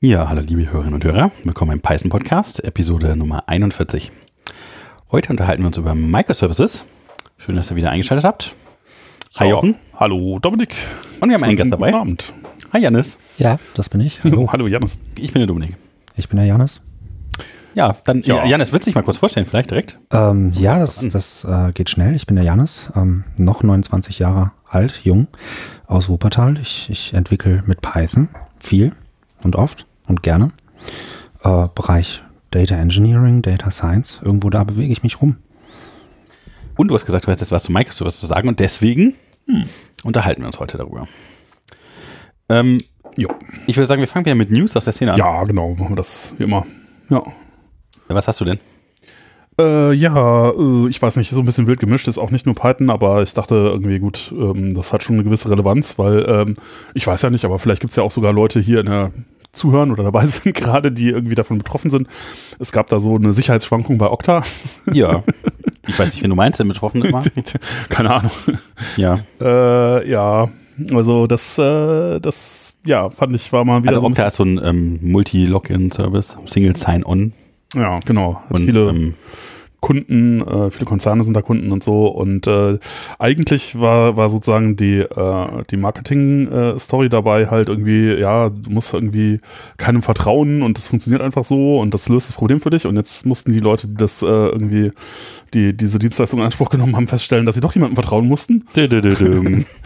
Ja, hallo liebe Hörerinnen und Hörer, willkommen im Python Podcast, Episode Nummer 41. Heute unterhalten wir uns über Microservices. Schön, dass ihr wieder eingeschaltet habt. Hi Jochen. Hallo Dominik. Und wir haben einen Gast dabei. Guten Abend. Hi Janis. Ja, das bin ich. Hallo, hallo Janis. Ich bin der Dominik. Ich bin der Janis. Ja, dann Ja. ja. Janis, willst du dich mal kurz vorstellen, vielleicht direkt? Ähm, ja, das, das äh, geht schnell. Ich bin der Janis, ähm, noch 29 Jahre alt, jung, aus Wuppertal. Ich, ich entwickle mit Python viel und oft und gerne. Äh, Bereich Data Engineering, Data Science, irgendwo da bewege ich mich rum. Und du hast gesagt, du hättest was zu Microservices zu sagen und deswegen hm, unterhalten wir uns heute darüber. Ähm, Jo. ich würde sagen, wir fangen wieder mit News aus der Szene an. Ja, genau, machen wir das wie immer. Ja. Was hast du denn? Äh, ja, äh, ich weiß nicht, so ein bisschen wild gemischt ist auch nicht nur Python, aber ich dachte irgendwie, gut, ähm, das hat schon eine gewisse Relevanz, weil ähm, ich weiß ja nicht, aber vielleicht gibt es ja auch sogar Leute hier in der Zuhören oder dabei sind gerade, die irgendwie davon betroffen sind. Es gab da so eine Sicherheitsschwankung bei Okta. Ja. Ich weiß nicht, wen du meinst, denn betroffen immer. Keine Ahnung. Ja. Äh, ja, also das, äh, das, ja, fand ich, war mal wieder Also so ein Okta ist so ein ähm, Multi-Login-Service, Single Sign-On. Ja, genau. Und viele ähm, Kunden, äh, viele Konzerne sind da Kunden und so. Und äh, eigentlich war, war sozusagen die, äh, die Marketing-Story dabei halt irgendwie, ja, du musst irgendwie keinem vertrauen und das funktioniert einfach so und das löst das Problem für dich. Und jetzt mussten die Leute, die das äh, irgendwie, die diese Dienstleistung in Anspruch genommen haben, feststellen, dass sie doch jemandem vertrauen mussten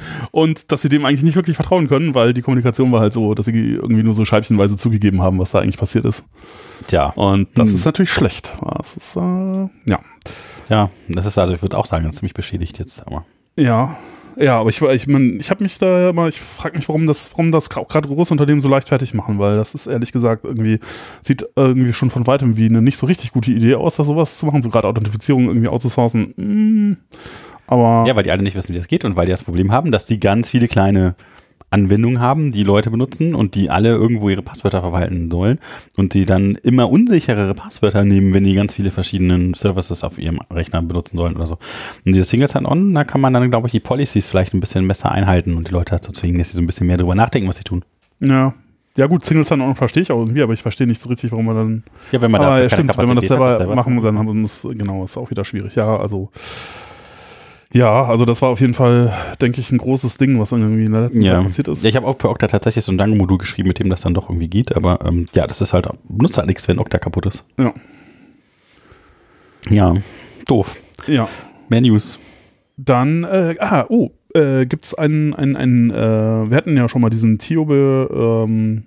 und dass sie dem eigentlich nicht wirklich vertrauen können, weil die Kommunikation war halt so, dass sie irgendwie nur so scheibchenweise zugegeben haben, was da eigentlich passiert ist. Tja, Und das Hm. ist natürlich schlecht. Das ist, äh, ja. ja, das ist also, ich würde auch sagen, das ist ziemlich beschädigt jetzt. Aber Ja, ja, aber ich, ich, mein, ich habe mich da immer, ich frage mich, warum das, warum das gerade große Unternehmen so leicht fertig machen, weil das ist ehrlich gesagt irgendwie, sieht irgendwie schon von weitem wie eine nicht so richtig gute Idee aus, da sowas zu machen, so gerade Authentifizierung irgendwie outzusourcen. Mm, aber ja, weil die alle nicht wissen, wie das geht und weil die das Problem haben, dass die ganz viele kleine Anwendungen haben, die Leute benutzen und die alle irgendwo ihre Passwörter verwalten sollen und die dann immer unsicherere Passwörter nehmen, wenn die ganz viele verschiedenen Services auf ihrem Rechner benutzen sollen oder so. Und dieses Single Sign-On, da kann man dann, glaube ich, die Policies vielleicht ein bisschen besser einhalten und die Leute dazu zwingen, dass sie so ein bisschen mehr drüber nachdenken, was sie tun. ja. Ja gut, Single Sign-On verstehe ich auch irgendwie, aber ich verstehe nicht so richtig, warum man dann Ja, wenn man da ja, stimmt, wenn man das selber, hat, machen muss, dann haben wir uns, genau, ist auch wieder schwierig. Ja, also ja, also das war auf jeden Fall, denke ich, ein großes Ding, was irgendwie in der letzten Ja. Zeit passiert ist. Ja, ich habe auch für Okta tatsächlich so ein Dango-Modul geschrieben, mit dem das dann doch irgendwie geht, aber ähm, ja, das ist halt, benutzt halt nichts, wenn Okta kaputt ist. Ja. Ja, doof. ja. Mehr News. Dann, äh, ah, oh, äh, gibt es einen, einen, einen äh, wir hatten ja schon mal diesen Tiobe ähm,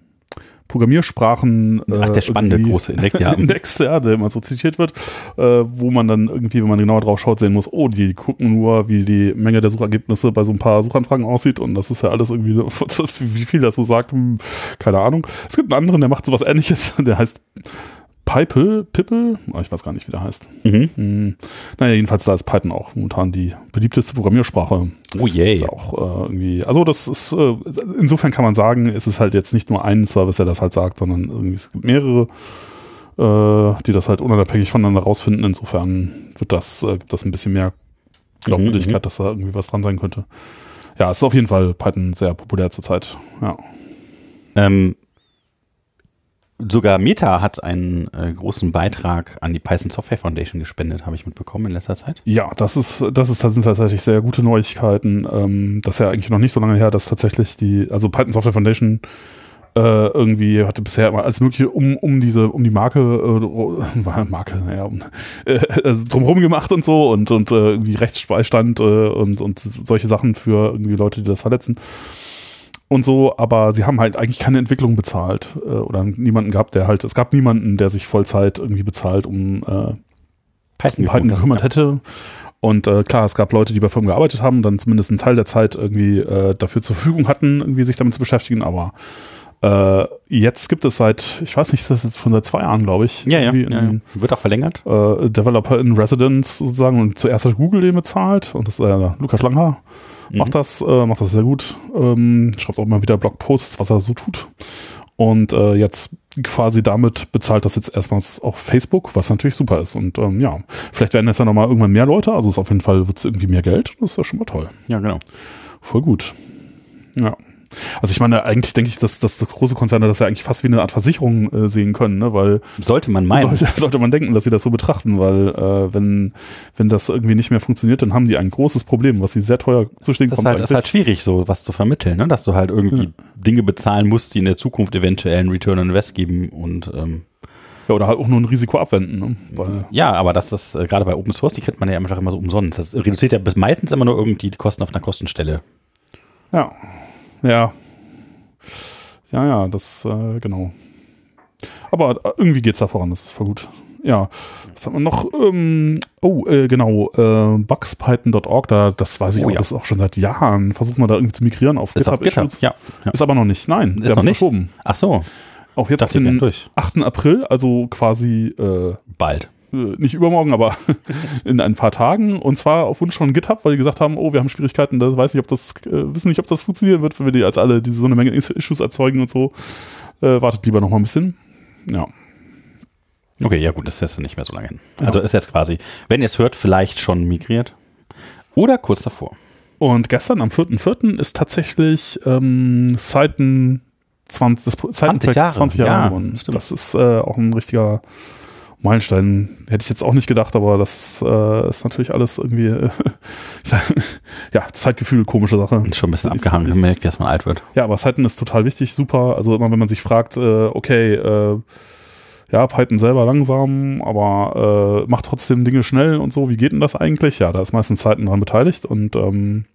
Programmiersprachen. Äh, Ach, der spannende irgendwie- große Index, ja. Index, ja, der immer so zitiert wird, äh, wo man dann irgendwie, wenn man genauer drauf schaut, sehen muss, oh, die gucken nur, wie die Menge der Suchergebnisse bei so ein paar Suchanfragen aussieht und das ist ja alles irgendwie, wie viel das so sagt, hm, keine Ahnung. Es gibt einen anderen, der macht sowas ähnliches, der heißt Pipe, Pippel, oh, ich weiß gar nicht, wie der heißt. Mhm. Hm. Naja, jedenfalls da ist Python auch momentan die beliebteste Programmiersprache. Oh je. Ist auch äh, irgendwie, also das ist, äh, insofern kann man sagen, es ist halt jetzt nicht nur ein Service, der das halt sagt, sondern irgendwie es gibt mehrere, äh, die das halt unabhängig voneinander rausfinden. Insofern wird das, äh, gibt das ein bisschen mehr Glaubwürdigkeit, Mhm, dass da irgendwie was dran sein könnte. Ja, es ist auf jeden Fall Python sehr populär zurzeit. Ja. Ähm, sogar Meta hat einen äh, großen Beitrag an die Python Software Foundation gespendet, habe ich mitbekommen in letzter Zeit. Ja, das ist, das ist, das sind tatsächlich sehr gute Neuigkeiten. Ähm, das ist ja eigentlich noch nicht so lange her, dass tatsächlich die, also Python Software Foundation äh, irgendwie hatte bisher immer alles Mögliche um, um diese, um die Marke, äh, Marke, naja, um, äh, also drumherum gemacht und so und, und äh, irgendwie Rechtsbeistand äh, und, und solche Sachen für irgendwie Leute, die das verletzen. Und so, aber sie haben halt eigentlich keine Entwicklung bezahlt äh, oder niemanden gehabt, der halt, es gab niemanden, der sich Vollzeit irgendwie bezahlt, um äh, Python, Python gekümmert hätte. Und äh, klar, es gab Leute, die bei Firmen gearbeitet haben, dann zumindest einen Teil der Zeit irgendwie äh, dafür zur Verfügung hatten, irgendwie sich damit zu beschäftigen. Aber äh, jetzt gibt es seit, ich weiß nicht, ist das jetzt schon seit zwei Jahren, glaube ich. Ja, ja, irgendwie ja, ja. Wird auch verlängert. Äh, Developer in Residence sozusagen und zuerst hat Google den bezahlt und das ist äh, Lukas Langhaar. Mhm. Macht das, äh, macht das sehr gut. Ähm, schreibt auch immer wieder Blogposts, was er so tut. Und äh, jetzt quasi damit bezahlt das jetzt erstmals auch Facebook, was natürlich super ist. Und ähm, ja, vielleicht werden jetzt ja nochmal irgendwann mehr Leute. Also ist auf jeden Fall wird es irgendwie mehr Geld. Das ist ja schon mal toll. Ja, genau. Voll gut. Ja. Also ich meine, eigentlich denke ich, dass, dass das große Konzerne das ja eigentlich fast wie eine Art Versicherung äh, sehen können, ne? weil Sollte man meinen. sollte, sollte man denken, dass sie das so betrachten, weil äh, wenn, wenn das irgendwie nicht mehr funktioniert, dann haben die ein großes Problem, was sie sehr teuer zu stehen das ist kommt. halt, das ist halt schwierig, so was zu vermitteln, ne? dass du halt irgendwie Dinge bezahlen musst, die in der Zukunft eventuell einen Return on Invest geben und ähm, ja, oder halt auch nur ein Risiko abwenden. Ne? Weil, ja, aber das ist äh, gerade bei Open Source, die kriegt man ja einfach immer so umsonst. Das reduziert ja bis meistens immer nur irgendwie die Kosten auf einer Kostenstelle. ja, ja. Ja, ja, das, äh, genau. Aber irgendwie geht's da voran, das ist voll gut. Ja, was haben wir noch? Ähm, oh, äh, genau, äh, bugspython.org, da, das weiß ich Oh, auch, ja. das ist auch schon seit Jahren. Versucht man da irgendwie zu migrieren auf Ist auf GitHub, ja. ja. Ist aber noch nicht, nein, Ist wir haben noch es nicht? verschoben. Ach so, Auch jetzt auf den durch. 8. April, also quasi äh, Bald. Äh, nicht übermorgen, aber in ein paar Tagen. Und zwar auf Wunsch von GitHub, weil die gesagt haben, oh, wir haben Schwierigkeiten, da weiß nicht, ob das, äh, wissen nicht, ob das funktionieren wird, wenn wir die als alle diese so eine Menge Is- Issues erzeugen und so. Äh, wartet lieber noch mal ein bisschen. Ja. Okay, ja gut, das ist jetzt nicht mehr so lange hin. Ja. Also ist jetzt quasi, wenn ihr es hört, vielleicht schon migriert. Oder kurz davor. Und gestern am 4.4. ist tatsächlich ähm, Seiten 20, das Pro- Seitenprojekt Jahre, 20 Jahre ja, geworden. stimmt. Das ist äh, auch ein richtiger Meilenstein. Hätte ich jetzt auch nicht gedacht, aber das äh, ist natürlich alles irgendwie, äh, ja, Zeitgefühl, komische Sache. Ist schon ein bisschen Ist abgehangen, gemerkt, wie erst man alt wird. Ja, aber Python ist total wichtig, super. Also immer wenn man sich fragt, äh, okay, äh, ja, Python selber langsam, aber äh, macht trotzdem Dinge schnell und so, wie geht denn das eigentlich? Ja, da ist meistens Python dran beteiligt und ähm,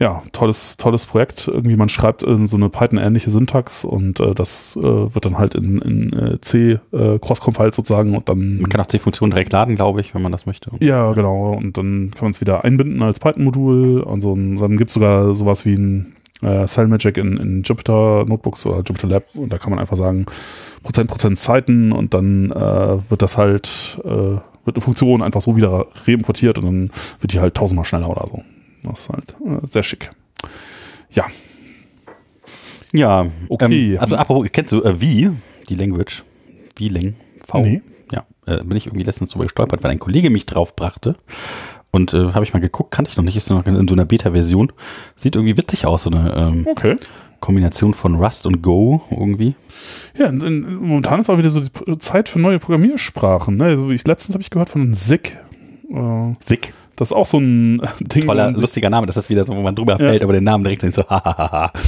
ja, tolles, tolles Projekt. Irgendwie man schreibt in so eine Python-ähnliche Syntax und äh, das äh, wird dann halt in, in äh, C äh, cross-compiled sozusagen und dann Man kann auch C-Funktionen direkt laden, glaube ich, wenn man das möchte. ja, genau. Und dann kann man es wieder einbinden als Python-Modul. Und so ein, dann gibt es sogar sowas wie ein äh, CellMagic in, in Jupyter Notebooks oder Jupyter Lab. Und da kann man einfach sagen, Prozent, Prozent Zeiten und dann äh, wird das halt, äh, wird eine Funktion einfach so wieder reimportiert und dann wird die halt tausendmal schneller oder so. Das ist halt äh, sehr schick. Ja, Ja, Okay. Ähm, also apropos, kennst du äh, wie, die Language? Wie Lang? V? Nee. Ja, äh, bin ich irgendwie letztens drüber gestolpert, weil ein Kollege mich drauf brachte. Und äh, habe ich mal geguckt, kannte ich noch nicht, ist noch in, so einer Beta-Version. Sieht irgendwie witzig aus, so eine ähm, okay. Kombination von Rust und Go irgendwie. Ja, in, in, momentan ist auch wieder so die Zeit für neue Programmiersprachen. Ne? Also ich, letztens habe ich gehört von SIG. Äh, Sick. Das ist auch so ein Ding. Toller, lustiger Name. Das ist wieder so, wo man drüber Ja. fällt, aber den Namen direkt so, hahaha.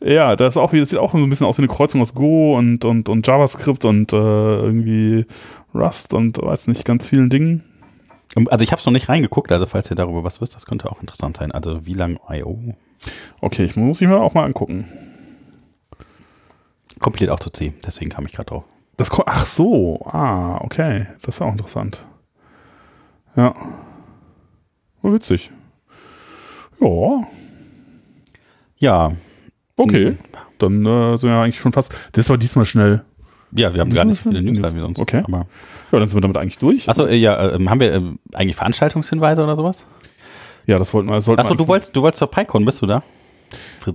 Ja, das ist auch wie, das sieht auch so ein bisschen aus wie eine Kreuzung aus Go und, und, und JavaScript und äh, irgendwie Rust und weiß nicht, ganz vielen Dingen. Also ich habe es noch nicht reingeguckt, also falls ihr darüber was wisst, das könnte auch interessant sein. Also wie lang I.O. Okay, ich muss ich mir auch mal angucken. kompiliert auch zu C, deswegen kam ich gerade drauf. Das Ach so, ah, okay. Das ist auch interessant. Ja. Oh, witzig. Ja, Ja, okay. Mhm. Dann äh, sind wir eigentlich schon fast. Das war diesmal schnell. ja, wir haben gar nicht viele News wie sonst. Okay. Aber Ja, dann sind wir damit eigentlich durch. Achso, äh, ja, äh, haben wir äh, eigentlich Veranstaltungshinweise oder sowas? Ja, das wollten wir. Sollten Achso, du wolltest, du wolltest zur PyCon, bist du da?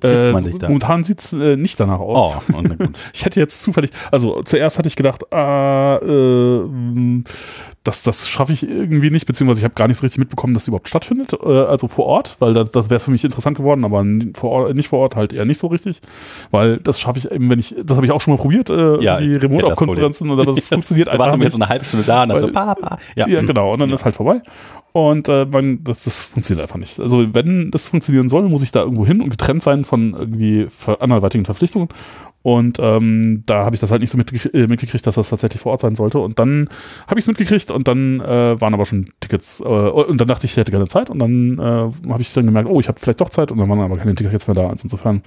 Äh, man dich da? momentan sieht es äh, nicht danach aus. Oh. Ich hätte jetzt zufällig, also zuerst hatte ich gedacht, ah, äh, das, das schaffe ich irgendwie nicht, beziehungsweise ich habe gar nicht so richtig mitbekommen, dass es überhaupt stattfindet, äh, also vor Ort, weil das, das wäre für mich interessant geworden, aber vor Ort, nicht vor Ort halt eher nicht so richtig, weil das schaffe ich eben, wenn ich, das habe ich auch schon mal probiert, äh, Ja, die das Remote-Konferenzen, und das funktioniert Du warst einfach aber nicht. jetzt so eine halbe Stunde da und dann Weil- so, pa, pa. Ja, Ja, genau. Und dann ist halt vorbei. Und äh, man, das, das funktioniert einfach nicht. Also wenn das funktionieren soll, muss ich da irgendwo hin und getrennt sein von irgendwie anderweitigen Verpflichtungen. Und ähm, da habe ich das halt nicht so mitgekriegt, äh, mitgekriegt, dass das tatsächlich vor Ort sein sollte. Und dann habe ich es mitgekriegt und dann äh, waren aber schon Tickets. Äh, und dann dachte ich, ich hätte keine Zeit. Und dann äh, habe ich dann gemerkt, oh, ich habe vielleicht doch Zeit. Und dann waren aber keine Tickets mehr da. Also insofern,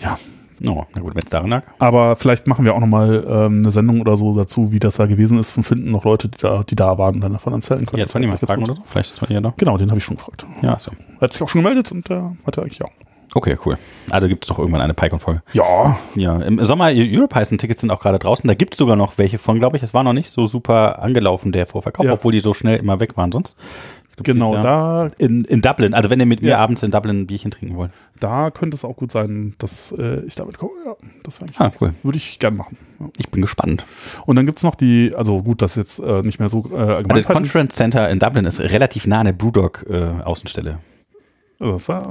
ja, Oh, na gut, wenn es daran lag. aber vielleicht machen wir auch nochmal ähm, eine Sendung oder so dazu, wie das da gewesen ist und finden noch Leute, die da, die da waren und dann davon erzählen können. Ja, jetzt wollen die mal fragen oder so. Vielleicht ist Tony ja da. Genau, den habe ich schon gefragt. Ja, so. Er hat sich auch schon gemeldet und der hatte eigentlich ja. Okay, cool. Also gibt es doch irgendwann eine PyCon-Folge. Ja, Ja, im Sommer Europython-Tickets sind auch gerade draußen. Da gibt es sogar noch welche von, glaube ich. Es war noch nicht so super angelaufen, der Vorverkauf, Ja. obwohl die so schnell immer weg waren sonst. Glaub, genau, da, In, in Dublin, also wenn ihr mit mir Ja. abends in Dublin ein Bierchen trinken wollt. da könnte es auch gut sein, dass äh, ich damit komme. Ja, das wäre Ah, cool. Würde ich gern machen. Ja. Ich bin gespannt. Und dann gibt es noch die, also gut, das ist jetzt äh, nicht mehr so äh, Also allgemein. das Conference Center in Dublin ist relativ nah an der Brewdog äh, Außenstelle. Das ist ja.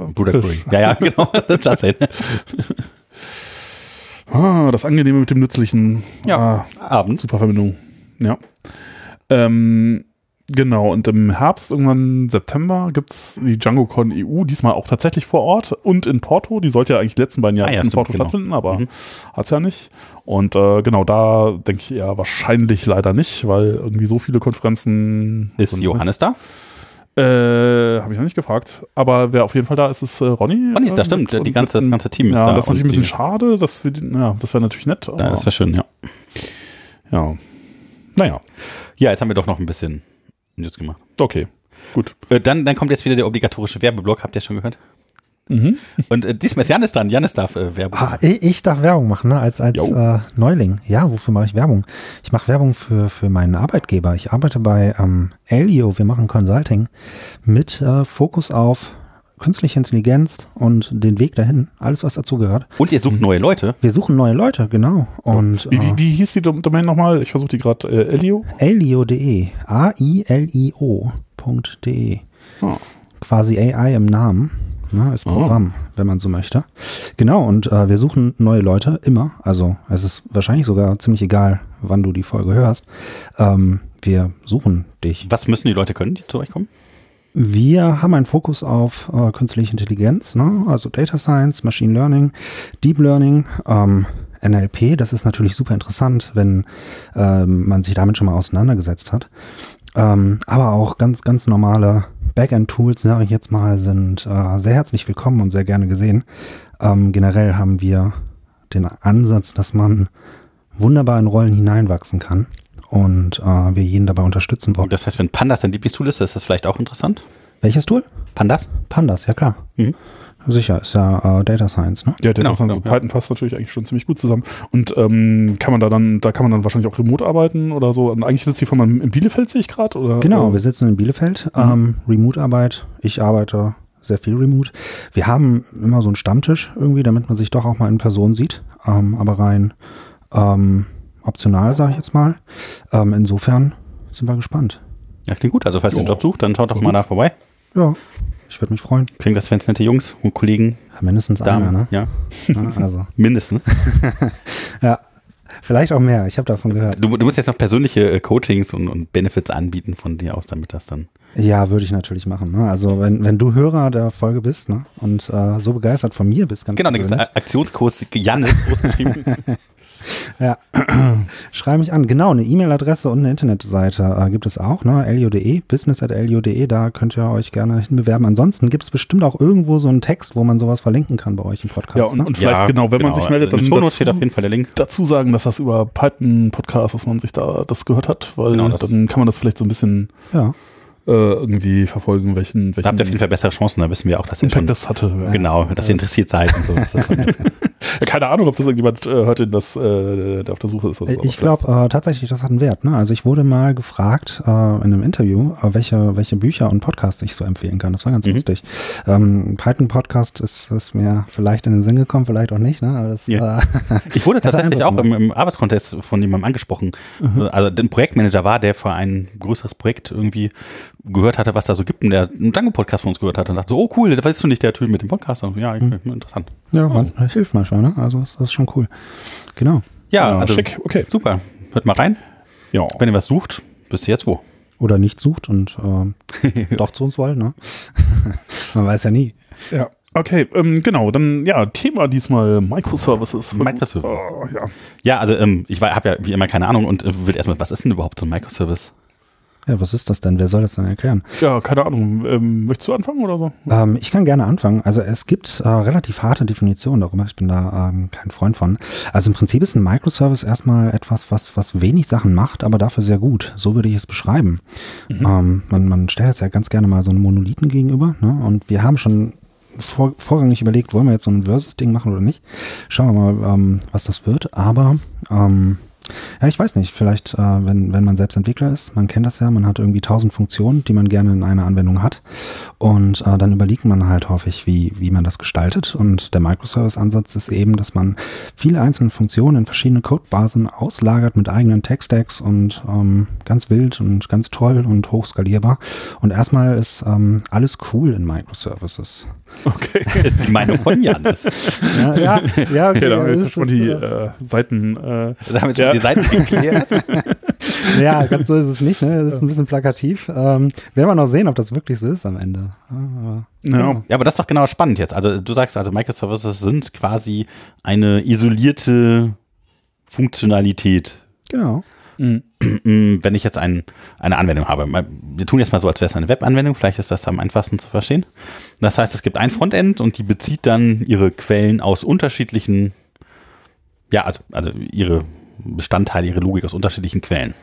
Ja, ja, genau. Das ist Ah, das Angenehme mit dem Nützlichen. Ja. Ah, Abends. super Verbindung. Ja. Ähm, genau, und im Herbst, irgendwann September, gibt es die DjangoCon EU, diesmal auch tatsächlich vor Ort und in Porto. Die sollte ja eigentlich die letzten beiden Jahre Ah ja, in stimmt, Porto genau. stattfinden, aber Mhm. hat's ja nicht. Und äh, genau, da denke ich eher wahrscheinlich leider nicht, weil irgendwie so viele Konferenzen. Ist Johannes da? Nicht. Äh, habe ich noch nicht gefragt. Aber wer auf jeden Fall da ist, ist äh, Ronny. Ronny ist da, äh, stimmt. Die ganze, das ganze Team ist ja, da. das ist natürlich ein bisschen schade. Dass wir, ja, das wäre natürlich nett. Ja, das wäre schön, ja. ja. Naja, Ja, jetzt haben wir doch noch ein bisschen News gemacht. okay. Gut. Äh, dann, dann kommt jetzt wieder der obligatorische Werbeblock, habt ihr schon gehört? Mhm. Und äh, diesmal ist Janis dran. Janis darf äh, Werbung Ah, machen. ich, ich darf Werbung machen, ne? als, als äh, Neuling. Ja, wofür mache ich Werbung? Ich mache Werbung für, für meinen Arbeitgeber. Ich arbeite bei ähm, Elio, wir machen Consulting mit äh, Fokus auf künstliche Intelligenz und den Weg dahin, alles was dazugehört. Und ihr sucht neue Leute. Wir suchen neue Leute, genau. Und Wie, wie, äh, wie hieß die Dom- Domain nochmal? Ich versuche die gerade. Äh, Elio? Elio.de, A-I-L-I-O.de. Ah. Quasi AI im Namen. Ne, ist Ah. Programm, wenn man so möchte. Genau, und äh, wir suchen neue Leute immer. Also es ist wahrscheinlich sogar ziemlich egal, wann du die Folge hörst. Ähm, wir suchen dich. Was müssen die Leute können, die zu euch kommen? Wir haben einen Fokus auf äh, künstliche Intelligenz, ne? also Data Science, Machine Learning, Deep Learning, ähm, NLP. Das ist natürlich super interessant, wenn ähm, man sich damit schon mal auseinandergesetzt hat. Ähm, aber auch ganz, ganz normale Backend-Tools, sage ich jetzt mal, sind äh, sehr herzlich willkommen und sehr gerne gesehen. Ähm, generell haben wir den Ansatz, dass man wunderbar in Rollen hineinwachsen kann und äh, wir jeden dabei unterstützen wollen. Das heißt, wenn Pandas dein Lieblingstool ist, ist das vielleicht auch interessant? Welches Tool? Pandas? Pandas, ja klar. Mhm. Sicher, ist ja äh, Data Science, ne? Ja, der Genau, genau, genau, so ja. Python passt natürlich eigentlich schon ziemlich gut zusammen. Und ähm, kann man da dann, da kann man dann wahrscheinlich auch remote arbeiten oder so. Und eigentlich sitzt die Firma in Bielefeld, sehe ich gerade, oder? Genau, äh, wir sitzen in Bielefeld, ähm, Remote-Arbeit. Ich arbeite sehr viel Remote. Wir haben immer so einen Stammtisch irgendwie, damit man sich doch auch mal in Person sieht, ähm, aber rein ähm, optional, sage ich jetzt mal. Ähm, insofern sind wir gespannt. Ja, klingt gut. Also, falls ihr einen Ja. Job sucht, dann schaut doch mal da vorbei. Ja, ich würde mich freuen. Klingt das ganz nette Jungs und Kollegen, Mindestens Damen. einer, ne? Ja, Ja, also, mindestens. ja, vielleicht auch mehr. Ich habe davon gehört. Du, du musst jetzt noch persönliche äh, Coachings und, und Benefits anbieten von dir aus, damit das dann. Ja, würde ich natürlich machen. Ne? Also wenn, wenn du Hörer der Folge bist ne? und äh, so begeistert von mir bist, ganz Genau, da gibt es Aktionskurs Janne groß geschrieben. Ja. Schrei mich an. Genau, eine E-Mail-Adresse und eine Internetseite äh, gibt es auch, ne? LU.de, business.lu.de, da könnt ihr euch gerne hinbewerben. Ansonsten gibt es bestimmt auch irgendwo so einen Text, wo man sowas verlinken kann bei euch im Podcast. Ja, und, ne? und vielleicht, genau, wenn man sich meldet, dann Shownotes steht dazu, auf jeden Fall der Link. dazu sagen, dass das über Python-Podcast, dass man sich da das gehört hat, weil Genau, dann kann man das vielleicht so ein bisschen ja. Äh, irgendwie verfolgen, welchen, welchen Da habt ihr auf jeden Fall bessere Chancen, da wissen wir auch, dass ihr schon, das hatte. Ja. genau, dass ihr interessiert seid und so. Schon- Keine Ahnung, ob das irgendjemand äh, hört, den das, äh, der auf der Suche ist. Oder so. Ich glaube äh, tatsächlich, das hat einen Wert. Ne? Also ich wurde mal gefragt äh, in einem Interview, äh, welche, welche Bücher und Podcasts ich so empfehlen kann. Das war ganz Mhm. lustig. Ähm, Python-Podcast ist, ist mir vielleicht in den Sinn gekommen, vielleicht auch nicht. Ne? Aber das, Ja. äh, Ich wurde tatsächlich auch im, im Arbeitskontext von jemandem angesprochen. Also ein Projektmanager war, der für ein größeres Projekt irgendwie gehört hatte, was da so gibt und der einen Danke-Podcast von uns gehört hat und dachte so, oh cool, das weißt du nicht, der Typ mit dem Podcast. Und ja, interessant. ja, man, hilft manchmal. Ne? Also das, das ist schon cool. Genau. Ja, Ja, also, schick, okay. super. Hört mal rein. Ja. Wenn ihr was sucht, wisst ihr jetzt wo. Oder nicht sucht und ähm, doch zu uns wollt. Ne? man weiß ja nie. Ja. Okay, ähm, genau, dann ja, Thema diesmal Microservices. Microservices. Oh, ja. Ja, also ähm, ich habe ja wie immer keine Ahnung und äh, will erstmal, was ist denn überhaupt so ein Microservice? Ja, was ist das denn? Wer soll das denn erklären? ja, keine Ahnung. Ähm, möchtest du anfangen oder so? Ähm, ich kann gerne anfangen. Also es gibt äh, relativ harte Definitionen darüber. Ich bin da ähm, kein Freund von. Also im Prinzip ist ein Microservice erstmal etwas, was, was wenig Sachen macht, aber dafür sehr gut. So würde ich es beschreiben. Ähm, man, man stellt jetzt ja ganz gerne mal so einen Monolithen gegenüber. Ne? Und wir haben schon vor, vorrangig überlegt, wollen wir jetzt so ein Versus-Ding machen oder nicht. Schauen wir mal, ähm, was das wird. Aber ähm, Ja, ich weiß nicht, vielleicht, äh, wenn, wenn man selbst Entwickler ist, man kennt das ja, man hat irgendwie tausend Funktionen, die man gerne in einer Anwendung hat. Und äh, dann überlegt man halt häufig, wie, wie man das gestaltet. Und der Microservice-Ansatz ist eben, dass man viele einzelne Funktionen in verschiedene Codebasen auslagert mit eigenen Tech-Stacks und ähm, ganz wild und ganz toll und hochskalierbar. Und erstmal ist ähm, alles cool in Microservices. Okay. Das ist die Meinung von Janis. ja, ja, ja, okay. Ja, da haben wir jetzt schon die äh, Seiten. Äh, da haben wir schon ja. die Seiten geklärt. ja, ganz so ist es nicht. Ne? Das ist ein bisschen plakativ. Ähm, werden wir noch sehen, ob das wirklich so ist am Ende. Ah, ja. ja, aber das ist doch genau spannend jetzt. Also du sagst also, Microservices sind quasi eine isolierte Funktionalität. Genau. Mhm. Wenn ich jetzt ein, eine Anwendung habe, wir tun jetzt mal so, als wäre es eine Webanwendung, vielleicht ist das am einfachsten zu verstehen. Das heißt, es gibt ein Frontend und die bezieht dann ihre Quellen aus unterschiedlichen, ja, also, also ihre Bestandteile, ihre Logik aus unterschiedlichen Quellen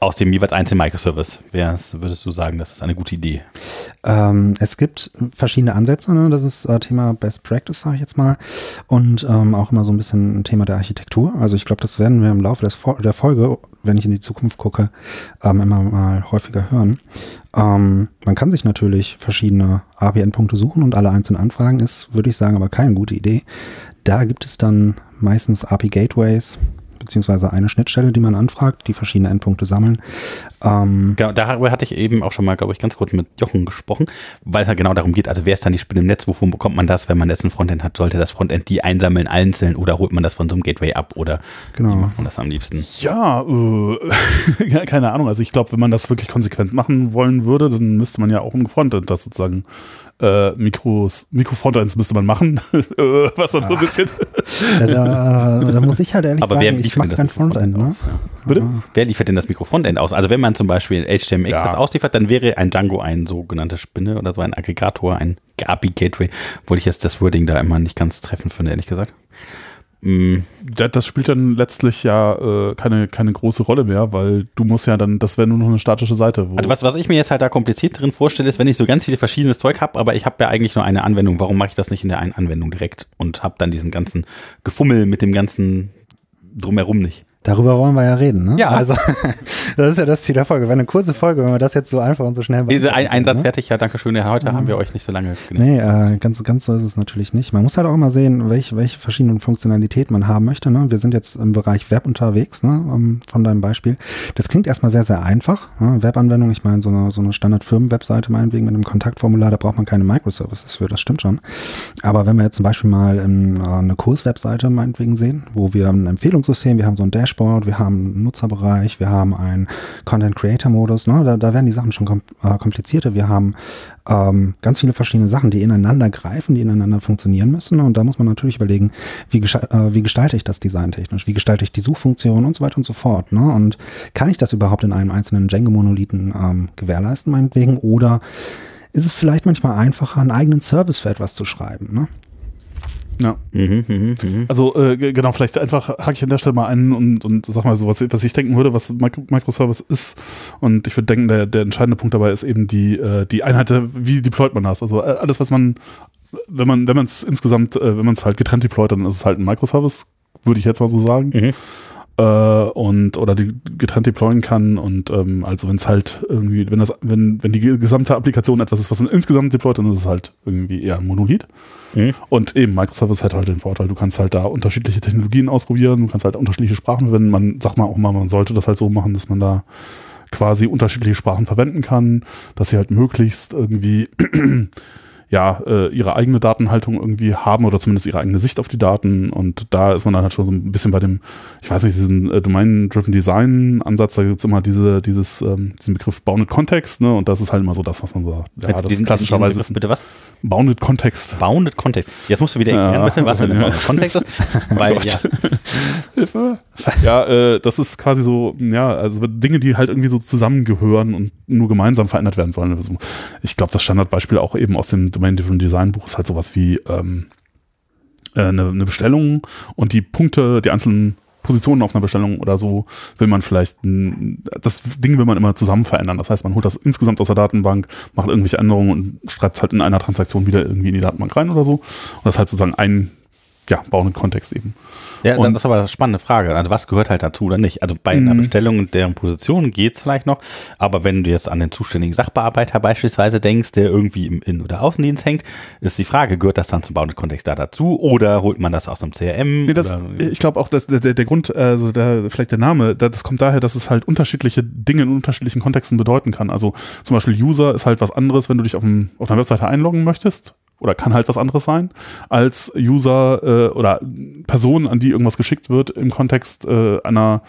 aus dem jeweils einzelnen Microservice. Wär's, würdest du sagen, das ist eine gute Idee? Ähm, es gibt verschiedene Ansätze. Ne? Das ist äh, Thema Best Practice, sage ich jetzt mal. Und ähm, auch immer so ein bisschen ein Thema der Architektur. Also ich glaube, das werden wir im Laufe des, der Folge, wenn ich in die Zukunft gucke, ähm, immer mal häufiger hören. Ähm, man kann sich natürlich verschiedene API-Endpunkte suchen und alle einzeln anfragen, ist, würde ich sagen, aber keine gute Idee. Da gibt es dann meistens API-Gateways, beziehungsweise eine Schnittstelle, die man anfragt, die verschiedene Endpunkte sammeln. Ähm, genau, darüber hatte ich eben auch schon mal, glaube ich, ganz kurz mit Jochen gesprochen, weil es ja genau darum geht, also wer ist dann die Spinne im Netz, wovon bekommt man das, wenn man jetzt ein Frontend hat, sollte das Frontend die einsammeln einzeln oder holt man das von so einem Gateway ab oder genau. macht man das am liebsten? Ja, äh, keine Ahnung, also ich glaube, wenn man das wirklich konsequent machen wollen würde, dann müsste man ja auch im Frontend das sozusagen äh, Mikros, Mikrofrontends müsste man machen. Äh, was dann so ein bisschen. Ja, da, da, muss ich halt ehrlich Aber sagen, ich mache kein Frontend. Ne? Ja. Bitte? Wer liefert denn das Mikrofrontend aus? Also wenn man zum Beispiel HTMX ja. das ausliefert, dann wäre ein Django ein sogenannte Spinne oder so ein Aggregator, ein API-Gateway, obwohl ich jetzt das Wording da immer nicht ganz treffend finde, ehrlich gesagt. Das spielt dann letztlich ja äh, keine, keine große Rolle mehr, weil du musst ja dann, das wäre nur noch eine statische Seite. also was, was ich mir jetzt halt da kompliziert drin vorstelle, ist, wenn ich so ganz viele verschiedenes Zeug habe, aber ich habe ja eigentlich nur eine Anwendung, warum mache ich das nicht in der einen Anwendung direkt und habe dann diesen ganzen Gefummel mit dem ganzen drumherum nicht? Darüber wollen wir ja reden, ne? Ja. Also, das ist ja das Ziel der Folge. Wenn eine kurze Folge, wenn wir das jetzt so einfach und so schnell machen. Diese ein, Einsatz ne? fertig, ja, danke schön. Ja, heute mhm. haben wir euch nicht so lange genannt. Nee, äh, ganz, ganz so ist es natürlich nicht. Man muss halt auch immer sehen, welche, welche verschiedenen Funktionalitäten man haben möchte. Ne? Wir sind jetzt im Bereich Web unterwegs, ne? Um, von deinem Beispiel. Das klingt erstmal sehr, sehr einfach. Ne? Webanwendung, ich meine, so eine, so eine Standard-Firmen-Webseite meinetwegen mit einem Kontaktformular, da braucht man keine Microservices für, das stimmt schon. Aber wenn wir jetzt zum Beispiel mal in, äh, eine Kurs-Webseite meinetwegen sehen, wo wir ein Empfehlungssystem, wir haben so ein Dashboard, wir haben Nutzerbereich, wir haben einen Content Creator Modus, ne? da, da werden die Sachen schon kom äh, komplizierter. Wir haben ähm, ganz viele verschiedene Sachen, die ineinander greifen, die ineinander funktionieren müssen. Und da muss man natürlich überlegen, wie, äh, wie gestalte ich das designtechnisch, wie gestalte ich die Suchfunktion und so weiter und so fort. Ne? Und kann ich das überhaupt in einem einzelnen Django-Monolithen ähm, gewährleisten, meinetwegen? Oder ist es vielleicht manchmal einfacher, einen eigenen Service für etwas zu schreiben? Ne? Ja. Mhm, mh, mh. Also äh, genau, vielleicht einfach hake ich an der Stelle mal ein und, und sag mal so, was, was ich denken würde, was Microservice ist. Und ich würde denken, der, der entscheidende Punkt dabei ist eben die, äh, die Einheit, wie deployt man das. Also äh, alles, was man, wenn man, wenn man es insgesamt, äh, wenn man es halt getrennt deployt, dann ist es halt ein Microservice, würde ich jetzt mal so sagen. Mhm äh, und oder die getrennt deployen kann und ähm, also wenn es halt irgendwie, wenn das, wenn, wenn die gesamte Applikation etwas ist, was man insgesamt deployt, dann ist es halt irgendwie eher ein Monolith. Mhm. Und eben, Microservice hat halt den Vorteil, du kannst halt da unterschiedliche Technologien ausprobieren, du kannst halt unterschiedliche Sprachen verwenden. Man sagt mal auch mal, man sollte das halt so machen, dass man da quasi unterschiedliche Sprachen verwenden kann, dass sie halt möglichst irgendwie ja, äh, ihre eigene Datenhaltung irgendwie haben oder zumindest ihre eigene Sicht auf die Daten. Und da ist man dann halt schon so ein bisschen bei dem, ich weiß nicht, diesen äh, Domain-Driven Design-Ansatz, da gibt's immer diese, dieses, ähm, diesen Begriff Bounded Context, ne? Und das ist halt immer so das, was man so, ja, das diesen, klassischerweise diesen Bitte was? Bounded Context. Bounded Context. Jetzt musst du wieder erklären, ja. bitte, was denn Bounded Context ist. Weil, oh ja. Hilfe. Ja, äh, das ist quasi so, ja, also Dinge, die halt irgendwie so zusammengehören und nur gemeinsam verändert werden sollen. Also ich glaube, das Standardbeispiel auch eben aus dem Domain-Driven Design Buch ist halt sowas wie ähm, äh, eine, eine Bestellung und die Punkte, die einzelnen Positionen auf einer Bestellung oder so will man vielleicht, das Ding will man immer zusammen verändern. Das heißt, man holt das insgesamt aus der Datenbank, macht irgendwelche Änderungen und schreibt es halt in einer Transaktion wieder irgendwie in die Datenbank rein oder so. Und das ist halt sozusagen ein ja, bauenden Kontext eben. Ja, Und- das ist aber eine spannende Frage. Also was gehört halt dazu oder nicht? Also bei einer Mhm. Bestellung und deren Position geht's vielleicht noch, aber wenn du jetzt an den zuständigen Sachbearbeiter beispielsweise denkst, der irgendwie im Innen- oder Außendienst hängt, ist die Frage, gehört das dann zum Bounded Kontext da dazu oder holt man das aus dem CRM? Nee, das, ich glaube auch, dass der, der, der Grund, also der, vielleicht der Name, da- das kommt daher, dass es halt unterschiedliche Dinge in unterschiedlichen Kontexten bedeuten kann. Also zum Beispiel User ist halt was anderes, wenn du dich auf, dem, auf einer Webseite einloggen möchtest. Oder kann halt was anderes sein, als User äh, oder Personen, an die irgendwas geschickt wird im Kontext äh, einer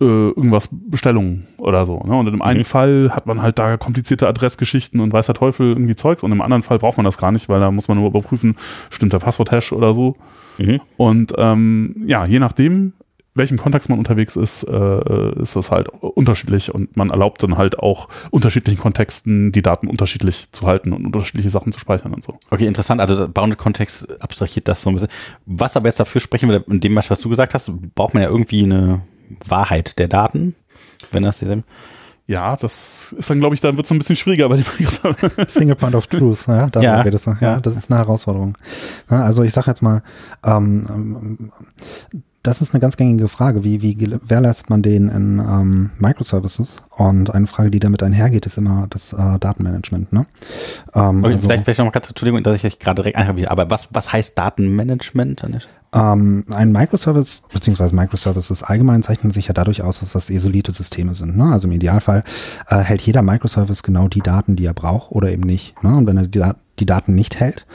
äh, irgendwas Bestellung oder so. Ne? Und in dem einen Mhm. Fall hat man halt da komplizierte Adressgeschichten und weiß der Teufel irgendwie Zeugs und im anderen Fall braucht man das gar nicht, weil da muss man nur überprüfen, stimmt der Passwort-Hash oder so. Mhm. Und ähm, ja, je nachdem, welchem Kontext man unterwegs ist, äh, ist das halt unterschiedlich und man erlaubt dann halt auch unterschiedlichen Kontexten die Daten unterschiedlich zu halten und unterschiedliche Sachen zu speichern und so. Okay, interessant. Also der Bounded Kontext abstrahiert das so ein bisschen. Was aber jetzt dafür sprechen wir, in dem, was du gesagt hast, braucht man ja irgendwie eine Wahrheit der Daten. Wenn das dieselbe. Ja, das ist dann, glaube ich, dann wird es ein bisschen schwieriger bei dem Microsoft. Single Point of Truth, ja, da Ja, redest du. Ja, ja. das ist eine Herausforderung. Ja, also ich sage jetzt mal, ähm, ähm, das ist eine ganz gängige Frage. Wie, wie gewährleistet man den in ähm, Microservices? Und eine Frage, die damit einhergeht, ist immer das äh, Datenmanagement. Ne? Ähm, Okay, also, vielleicht, vielleicht noch mal ganz, Entschuldigung, dass ich euch gerade direkt einhabe, aber was, was heißt Datenmanagement? Ähm, ein Microservice, beziehungsweise Microservices allgemein zeichnen sich ja dadurch aus, dass das isolierte Systeme sind. Ne? Also im Idealfall äh, hält jeder Microservice genau die Daten, die er braucht oder eben nicht. Ne? Und wenn er die, Dat- die Daten nicht hält,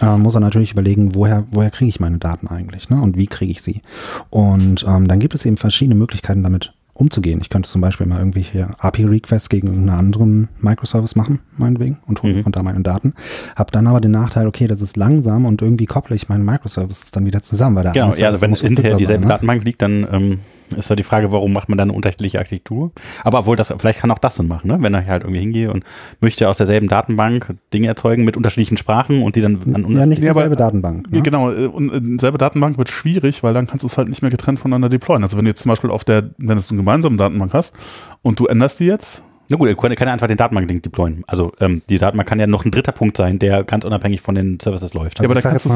äh, muss er natürlich überlegen, woher, woher kriege ich meine Daten eigentlich ne? und wie kriege ich sie. Und ähm, dann gibt es eben verschiedene Möglichkeiten, damit umzugehen. Ich könnte zum Beispiel mal irgendwelche API-Requests gegen irgendeinen anderen Microservice machen, meinetwegen, und hole Mhm. von da meine Daten. Hab dann aber den Nachteil, okay, das ist langsam und irgendwie kopple ich meine Microservices dann wieder zusammen, weil der Genau, ja, also wenn muss hinterher dieselbe ne? Datenbank liegt, dann ähm, ist ja die Frage, warum macht man dann eine unterschiedliche Architektur? Aber obwohl das, vielleicht kann auch das Sinn machen, ne? wenn ich halt irgendwie hingehe und möchte aus derselben Datenbank Dinge erzeugen mit unterschiedlichen Sprachen und die dann an Ja, nicht dieselbe Datenbank. Ne? genau, und selbe Datenbank wird schwierig, weil dann kannst du es halt nicht mehr getrennt voneinander deployen. Also wenn du jetzt zum Beispiel auf der, wenn du eine gemeinsame Datenbank hast und du änderst die jetzt, Na gut, er kann ja einfach den Datenbank-Link deployen. Also ähm, die Datenbank kann ja noch ein dritter Punkt sein, der ganz unabhängig von den Services läuft. ja, aber da ich sag kannst,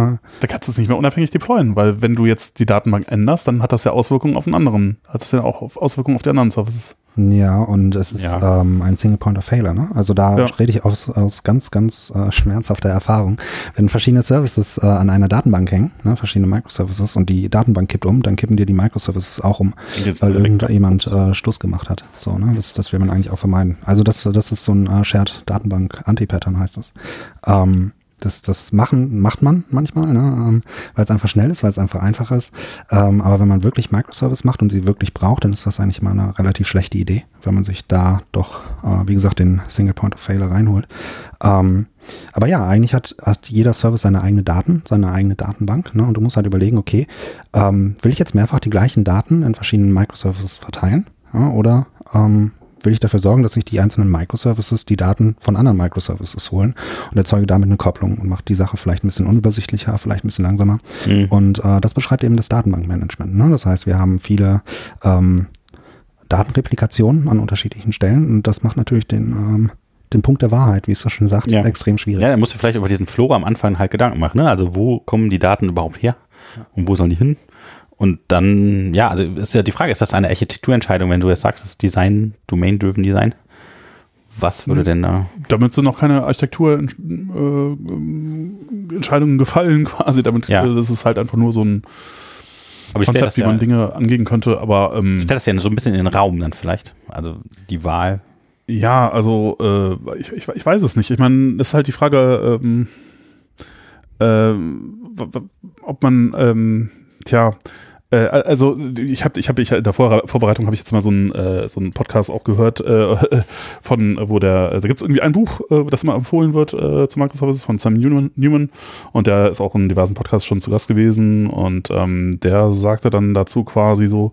da kannst du es nicht mehr unabhängig deployen, weil wenn du jetzt die Datenbank änderst, dann hat das ja Auswirkungen auf einen anderen, hat das ja auch Auswirkungen auf die anderen Services. Ja, und es ist Ja. ähm, ein Single Point of Failure. Ne? Also da Ja. rede ich aus, aus ganz, ganz äh, schmerzhafter Erfahrung. Wenn verschiedene Services äh, an einer Datenbank hängen, ne, verschiedene Microservices, und die Datenbank kippt um, dann kippen dir die Microservices auch um, weil irgendjemand äh, Stuss gemacht hat. So, ne? das, das will man eigentlich auch vermeiden. Also das, das ist so ein äh, Shared Datenbank Anti-Pattern heißt das. Ähm, das, das machen, macht man manchmal, ne? ähm, weil es einfach schnell ist, weil es einfach einfach ist. Ähm, aber wenn man wirklich Microservice macht und sie wirklich braucht, dann ist das eigentlich mal eine relativ schlechte Idee, wenn man sich da doch, äh, wie gesagt, den Single Point of Failure reinholt. Ähm, aber ja, eigentlich hat, hat jeder Service seine eigene Daten, seine eigene Datenbank. Ne? Und du musst halt überlegen, okay, will ich jetzt mehrfach die gleichen Daten in verschiedenen Microservices verteilen? Ja, oder ähm, will ich dafür sorgen, dass sich die einzelnen Microservices die Daten von anderen Microservices holen und erzeuge damit eine Kopplung und macht die Sache vielleicht ein bisschen unübersichtlicher, vielleicht ein bisschen langsamer. Mhm. Und äh, das beschreibt eben das Datenbankmanagement. Ne? Das heißt, wir haben viele ähm, Datenreplikationen an unterschiedlichen Stellen und das macht natürlich den, ähm, den Punkt der Wahrheit, wie es so schön sagt, Ja. extrem schwierig. Ja, er muss sich vielleicht über diesen Flow am Anfang halt Gedanken machen. Ne? Also wo kommen die Daten überhaupt her und wo sollen die hin? Und dann, ja, also ist ja die Frage, ist das eine Architekturentscheidung, wenn du jetzt sagst, das ist Design, Domain-Driven Design? Was würde denn da? Damit sind noch keine Architekturentscheidungen äh, gefallen, quasi. Damit Ja. äh, das ist halt einfach nur so ein Aber stelle Konzept, wie ja, man Dinge angehen könnte. Aber ähm, ich stell das ja so ein bisschen in den Raum dann vielleicht. Also die Wahl. Ja, also äh, ich, ich, ich weiß es nicht. Ich meine, das ist halt die Frage, ähm, w- ob man, ähm, tja, äh, also ich habe, ich habe, ich in der Vor Vorbereitung habe ich jetzt mal so einen, äh, so einen Podcast auch gehört äh, von, wo der, da gibt es irgendwie ein Buch, äh, das immer empfohlen wird äh, zu Microservices von Sam Newman, Newman. Und der ist auch in diversen Podcasts schon zu Gast gewesen. Und ähm, der sagte dann dazu quasi so,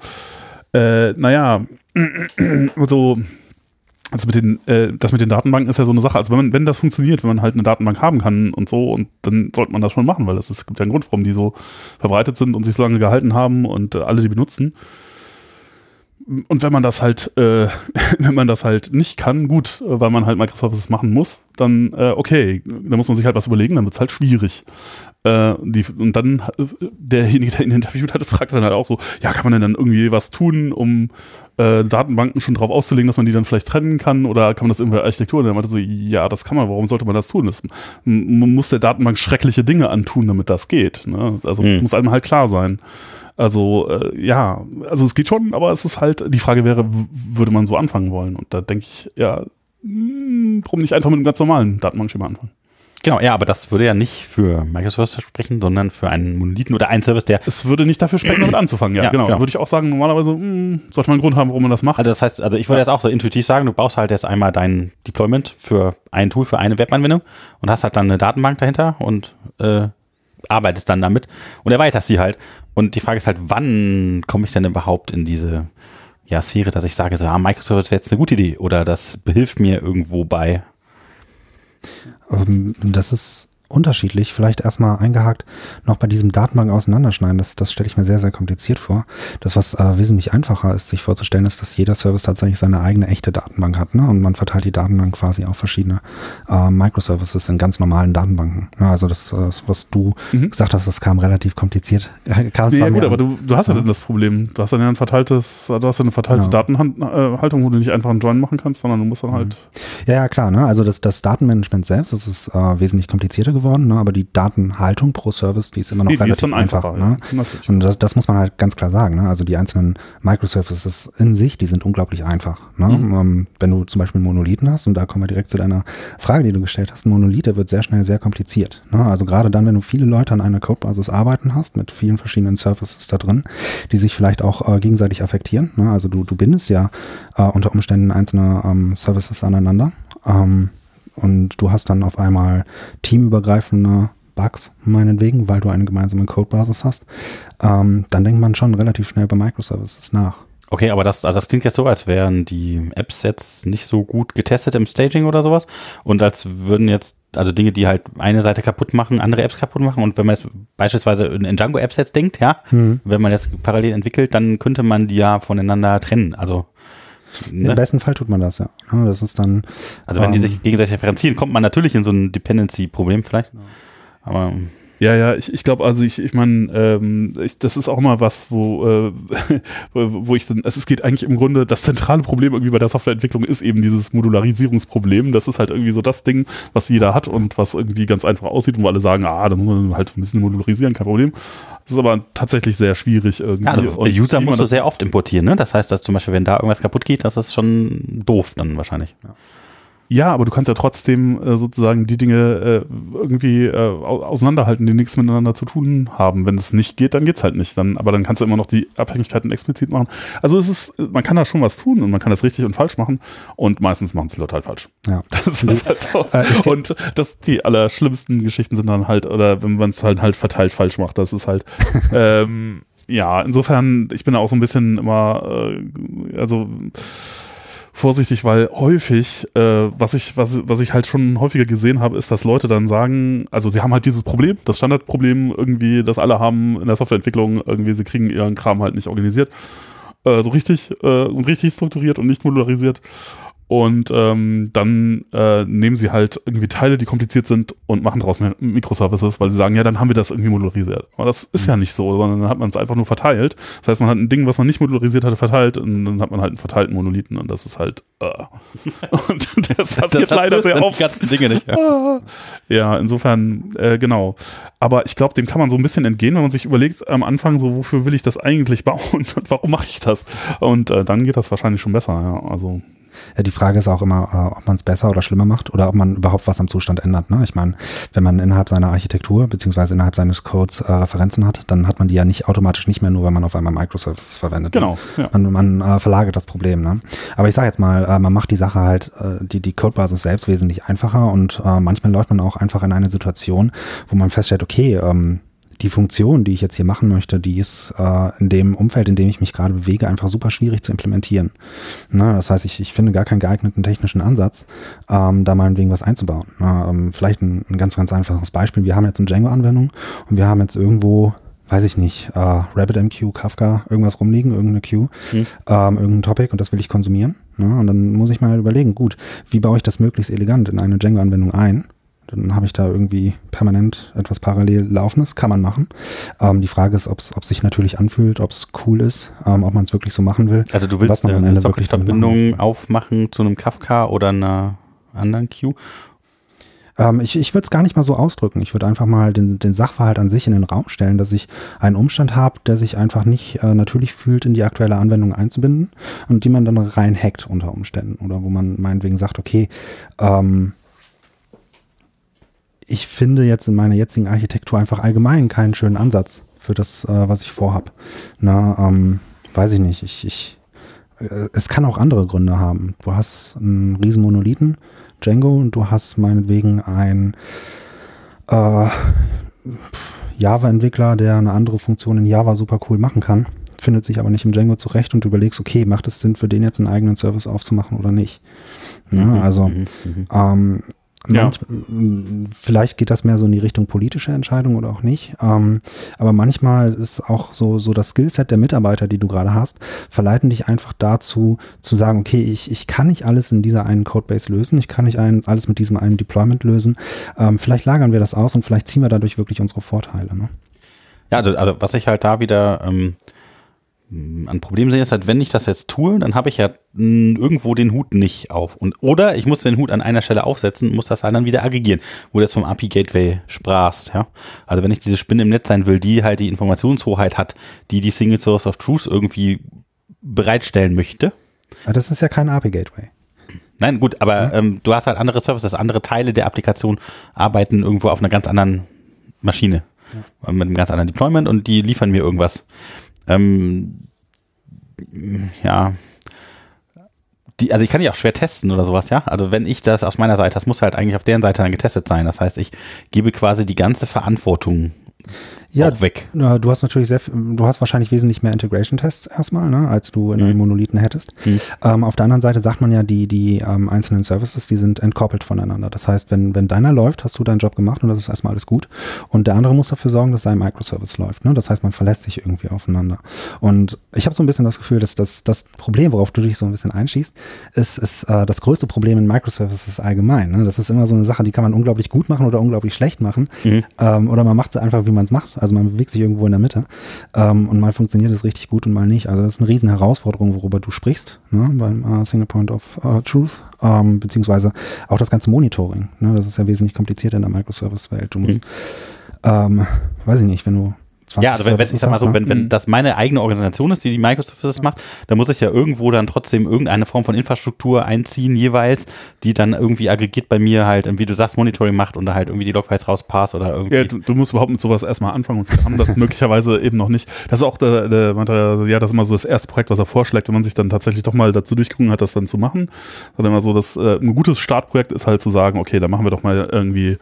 äh, naja, so also mit den, äh, das mit den Datenbanken ist ja so eine Sache. Also wenn man, wenn das funktioniert, wenn man halt eine Datenbank haben kann und so, und dann sollte man das schon machen, weil es ist- es gibt ja einen Grund, warum die so verbreitet sind und sich so lange gehalten haben und äh, alle die benutzen. und wenn man das halt, äh, wenn man das halt nicht kann, gut, weil man halt Microservices machen muss, dann äh, okay, da muss man sich halt was überlegen, dann wird's halt schwierig. Äh, die, und dann äh, derjenige, der ihn interviewt hatte, fragte dann halt auch so, ja, kann man denn dann irgendwie was tun, um äh, Datenbanken schon drauf auszulegen, dass man die dann vielleicht trennen kann oder kann man das irgendwie Architektur? Und er meinte so, ja, das kann man, warum sollte man das tun? Das, man muss der Datenbank schreckliche Dinge antun, damit das geht. Ne? Also es Hm. muss einem halt klar sein. Also äh, ja, also es geht schon, aber es ist halt, die Frage wäre, würde man so anfangen wollen? Und da denke ich, ja, mh, warum nicht einfach mit einem ganz normalen Datenbankschema anfangen? Genau, ja, aber das würde ja nicht für Microservices sprechen, sondern für einen Monolithen oder einen Service, der Es würde nicht dafür sprechen, damit anzufangen, ja, Ja, genau. genau. Würde ich auch sagen, normalerweise mh, sollte man einen Grund haben, warum man das macht. Also das heißt, also ich würde jetzt auch so intuitiv sagen, du baust halt jetzt einmal dein Deployment für ein Tool, für eine Webanwendung und hast halt dann eine Datenbank dahinter und äh, arbeitest dann damit und erweiterst sie halt. Und die Frage ist halt, wann komme ich denn überhaupt in diese ja, Sphäre, dass ich sage, so, ah, Microservice wäre jetzt eine gute Idee oder das behilft mir irgendwo bei. Ähm, Das ist unterschiedlich. Vielleicht erstmal eingehakt noch bei diesem Datenbank auseinanderschneiden. Das, das stelle ich mir sehr, sehr kompliziert vor. Das, was äh, wesentlich einfacher ist, sich vorzustellen, ist, dass jeder Service tatsächlich seine eigene echte Datenbank hat. Ne? Und man verteilt die Daten dann quasi auf verschiedene äh, Microservices in ganz normalen Datenbanken. Ja, also das, äh, was du Mhm. gesagt hast, das kam relativ kompliziert. kam ja, gut, aber du, du hast ja, Ja. dann das Problem. Du hast dann ja ein verteiltes, du hast ja eine verteilte Genau. Datenhaltung, wo du nicht einfach einen Join machen kannst, sondern du musst Mhm. dann halt. Ja, ja, klar. Ne? Also das, das Datenmanagement selbst, das ist äh, wesentlich komplizierter geworden, ne? aber die Datenhaltung pro Service, die ist immer noch Nee, relativ einfach. einfacher. ne? ja. Und das, das muss man halt ganz klar sagen. Ne? Also die einzelnen Microservices in sich, die sind unglaublich einfach. Ne? Mhm. Ähm, wenn du zum Beispiel einen Monolithen hast, und da kommen wir direkt zu deiner Frage, die du gestellt hast, ein Monolith, der wird sehr schnell sehr kompliziert. Ne? Also gerade dann, wenn du viele Leute an einer Codebasis arbeiten hast, mit vielen verschiedenen Services da drin, die sich vielleicht auch äh, gegenseitig affektieren. Ne? Also du, du bindest ja äh, unter Umständen einzelne ähm, Services aneinander. Ähm, und du hast dann auf einmal teamübergreifende Bugs, meinetwegen, weil du eine gemeinsame Codebasis hast, ähm, dann denkt man schon relativ schnell bei Microservices nach. Okay, aber das, also das klingt jetzt so, als wären die Apps jetzt nicht so gut getestet im Staging oder sowas und als würden jetzt, also Dinge, die halt eine Seite kaputt machen, andere Apps kaputt machen und wenn man jetzt beispielsweise in in Django-Apps jetzt denkt, ja, Hm. wenn man das parallel entwickelt, dann könnte man die ja voneinander trennen, also Im ne? besten Fall tut man das, ja. Ja, Das ist dann, Also wenn die ähm, sich gegenseitig differenzieren, kommt man natürlich in so ein Dependency-Problem vielleicht. Aber Ja, ja, ich, ich glaube, also ich, ich meine, ähm, ich, das ist auch immer was, wo, äh, wo ich dann, es geht eigentlich im Grunde, das zentrale Problem irgendwie bei der Softwareentwicklung ist eben dieses Modularisierungsproblem. Das ist halt irgendwie so das Ding, was jeder hat und was irgendwie ganz einfach aussieht und wo alle sagen, ah, da muss man halt ein bisschen modularisieren, kein Problem. Das ist aber tatsächlich sehr schwierig irgendwie. ja, also User musst du sehr oft importieren, ne? Das heißt, dass zum Beispiel, wenn da irgendwas kaputt geht, das ist schon doof dann wahrscheinlich. Ja, aber du kannst ja trotzdem äh, sozusagen die Dinge äh, irgendwie äh, au- auseinanderhalten, die nichts miteinander zu tun haben. Wenn es nicht geht, dann geht's halt nicht. Dann, aber dann kannst du immer noch die Abhängigkeiten explizit machen. Also es ist, man kann da schon was tun und man kann das richtig und falsch machen und meistens machen es die Leute halt falsch. ja. Das ist halt so. Äh, und das die allerschlimmsten Geschichten sind dann halt, oder wenn man es halt halt verteilt falsch macht, das ist halt ähm, ja, insofern, ich bin da auch so ein bisschen immer, äh, also vorsichtig, weil häufig, äh, was ich, was, was ich halt schon häufiger gesehen habe, ist, dass Leute dann sagen, also sie haben halt dieses Problem, das Standardproblem irgendwie, das alle haben in der Softwareentwicklung, irgendwie, sie kriegen ihren Kram halt nicht organisiert, äh, so richtig äh, und richtig strukturiert und nicht modularisiert. Und ähm, dann äh, nehmen sie halt irgendwie Teile, die kompliziert sind und machen daraus Mi- Microservices, weil sie sagen, ja, dann haben wir das irgendwie modularisiert. Aber das ist ja nicht so, sondern dann hat man es einfach nur verteilt. Das heißt, man hat ein Ding, was man nicht modularisiert hatte, verteilt und dann hat man halt einen verteilten Monolithen und das ist halt äh. Und das passiert leider löst sehr oft. Die ganzen Dinge nicht. Ja. Ja, insofern, äh, genau. Aber ich glaube, dem kann man so ein bisschen entgehen, wenn man sich überlegt am Anfang so, wofür will ich das eigentlich bauen und warum mache ich das? Und äh, dann geht das wahrscheinlich schon besser, ja. Also, die Frage ist auch immer, äh, ob man es besser oder schlimmer macht oder ob man überhaupt was am Zustand ändert. Ne? Ich meine, wenn man innerhalb seiner Architektur beziehungsweise innerhalb seines Codes äh, Referenzen hat, dann hat man die ja nicht automatisch nicht mehr, nur weil man auf einmal Microservices verwendet. Genau, ja. Man, man äh, verlagert das Problem. Ne? Aber ich sage jetzt mal, äh, man macht die Sache halt, äh, die, die Codebasis selbst wesentlich einfacher und äh, manchmal läuft man auch einfach in eine Situation, wo man feststellt, okay, ähm, die Funktion, die ich jetzt hier machen möchte, die ist äh, in dem Umfeld, in dem ich mich gerade bewege, einfach super schwierig zu implementieren. Na, das heißt, ich, ich finde gar keinen geeigneten technischen Ansatz, ähm, da meinetwegen was einzubauen. Na, ähm, vielleicht ein, ein ganz, ganz einfaches Beispiel. Wir haben jetzt eine Django-Anwendung und wir haben jetzt irgendwo weiß ich nicht, äh, RabbitMQ, Kafka, irgendwas rumliegen, irgendeine Queue, hm. ähm, irgendein Topic und das will ich konsumieren. Ne? Und dann muss ich mal überlegen, gut, wie baue ich das möglichst elegant in eine Django-Anwendung ein? Dann habe ich da irgendwie permanent etwas parallel laufendes, kann man machen. Ähm, die Frage ist, ob es sich natürlich anfühlt, ob es cool ist, ähm, ob man es wirklich so machen will. Also du willst eine, eine Socket-Verbindung aufmachen zu einem Kafka oder einer anderen Queue ähm, ich ich würde es gar nicht mal so ausdrücken. Ich würde einfach mal den, den Sachverhalt an sich in den Raum stellen, dass ich einen Umstand habe, der sich einfach nicht äh, natürlich fühlt, in die aktuelle Anwendung einzubinden und die man dann rein hackt unter Umständen oder wo man meinetwegen sagt, okay, ähm, ich finde jetzt in meiner jetzigen Architektur einfach allgemein keinen schönen Ansatz für das, äh, was ich vorhab. Na, ähm, weiß ich nicht. Ich, ich, äh, es kann auch andere Gründe haben. Du hast einen riesen Monolithen, Django und du hast meinetwegen ein äh, Java-Entwickler, der eine andere Funktion in Java super cool machen kann, findet sich aber nicht im Django zurecht und du überlegst, okay, macht es Sinn für den jetzt einen eigenen Service aufzumachen oder nicht? Ja, mhm, also mhm, ähm, ja. Manch, vielleicht geht das mehr so in die Richtung politische Entscheidung oder auch nicht. Ähm, aber manchmal ist auch so, so das Skillset der Mitarbeiter, die du gerade hast, verleiten dich einfach dazu, zu sagen, okay, ich, ich kann nicht alles in dieser einen Codebase lösen, ich kann nicht ein, alles mit diesem einen Deployment lösen. Ähm, vielleicht lagern wir das aus und vielleicht ziehen wir dadurch wirklich unsere Vorteile. Ne? Ja, also, also was ich halt da wieder ähm, ein Problem sehe ist halt, wenn ich das jetzt tue, dann habe ich ja irgendwo den Hut nicht auf. Und, oder ich muss den Hut an einer Stelle aufsetzen, muss das dann wieder aggregieren, wo du jetzt vom API Gateway sprachst, ja. Also wenn ich diese Spinne im Netz sein will, die halt die Informationshoheit hat, die die Single Source of Truth irgendwie bereitstellen möchte. Aber das ist ja kein API Gateway. Nein, gut, aber ja. ähm, du hast halt andere Services, andere Teile der Applikation arbeiten irgendwo auf einer ganz anderen Maschine. Ja. Mit einem ganz anderen Deployment und die liefern mir irgendwas ähm, ja, die, also ich kann die auch schwer testen oder sowas, ja. Also wenn ich das auf meiner Seite, das muss halt eigentlich auf deren Seite dann getestet sein. Das heißt, ich gebe quasi die ganze Verantwortung ja, auch weg. Du hast natürlich sehr, du hast wahrscheinlich wesentlich mehr Integration-Tests erstmal, ne, als du in mhm. einem Monolithen hättest. Mhm. Ähm, auf der anderen Seite sagt man ja, die, die ähm, einzelnen Services, die sind entkoppelt voneinander. Das heißt, wenn, wenn deiner läuft, hast du deinen Job gemacht und das ist erstmal alles gut. Und der andere muss dafür sorgen, dass sein Microservice läuft. Ne? Das heißt, man verlässt sich irgendwie aufeinander. Und ich habe so ein bisschen das Gefühl, dass das, das Problem, worauf du dich so ein bisschen einschießt, ist, ist äh, das größte Problem in Microservices allgemein. Ne? Das ist immer so eine Sache, die kann man unglaublich gut machen oder unglaublich schlecht machen. Mhm. Ähm, oder man macht sie einfach, wie man es macht. Also man bewegt sich irgendwo in der Mitte. Ähm, und mal funktioniert es richtig gut und mal nicht. Also das ist eine riesen Herausforderung, worüber du sprichst, ne, beim uh, Single Point of uh, Truth, ähm, beziehungsweise auch das ganze Monitoring. Ne, das ist ja wesentlich komplizierter in der Microservice-Welt. Du musst, mhm. ähm, weiß ich nicht, wenn du 20 ja, also wenn, wenn ich sag mal so, wenn, wenn mhm. das meine eigene Organisation ist, die die Microservices macht, dann muss ich ja irgendwo dann trotzdem irgendeine Form von Infrastruktur einziehen jeweils, die dann irgendwie aggregiert bei mir halt, wie du sagst, Monitoring macht und da halt irgendwie die Logfiles rauspasst oder irgendwie. Ja, du, du, musst überhaupt mit sowas erstmal anfangen und wir haben das möglicherweise eben noch nicht. Das ist auch der, der meinte, ja, das ist immer so das erste Projekt, was er vorschlägt, wenn man sich dann tatsächlich doch mal dazu durchgerungen hat, das dann zu machen. Das ist immer so, dass äh, ein gutes Startprojekt ist halt zu sagen, okay, da machen wir doch mal irgendwie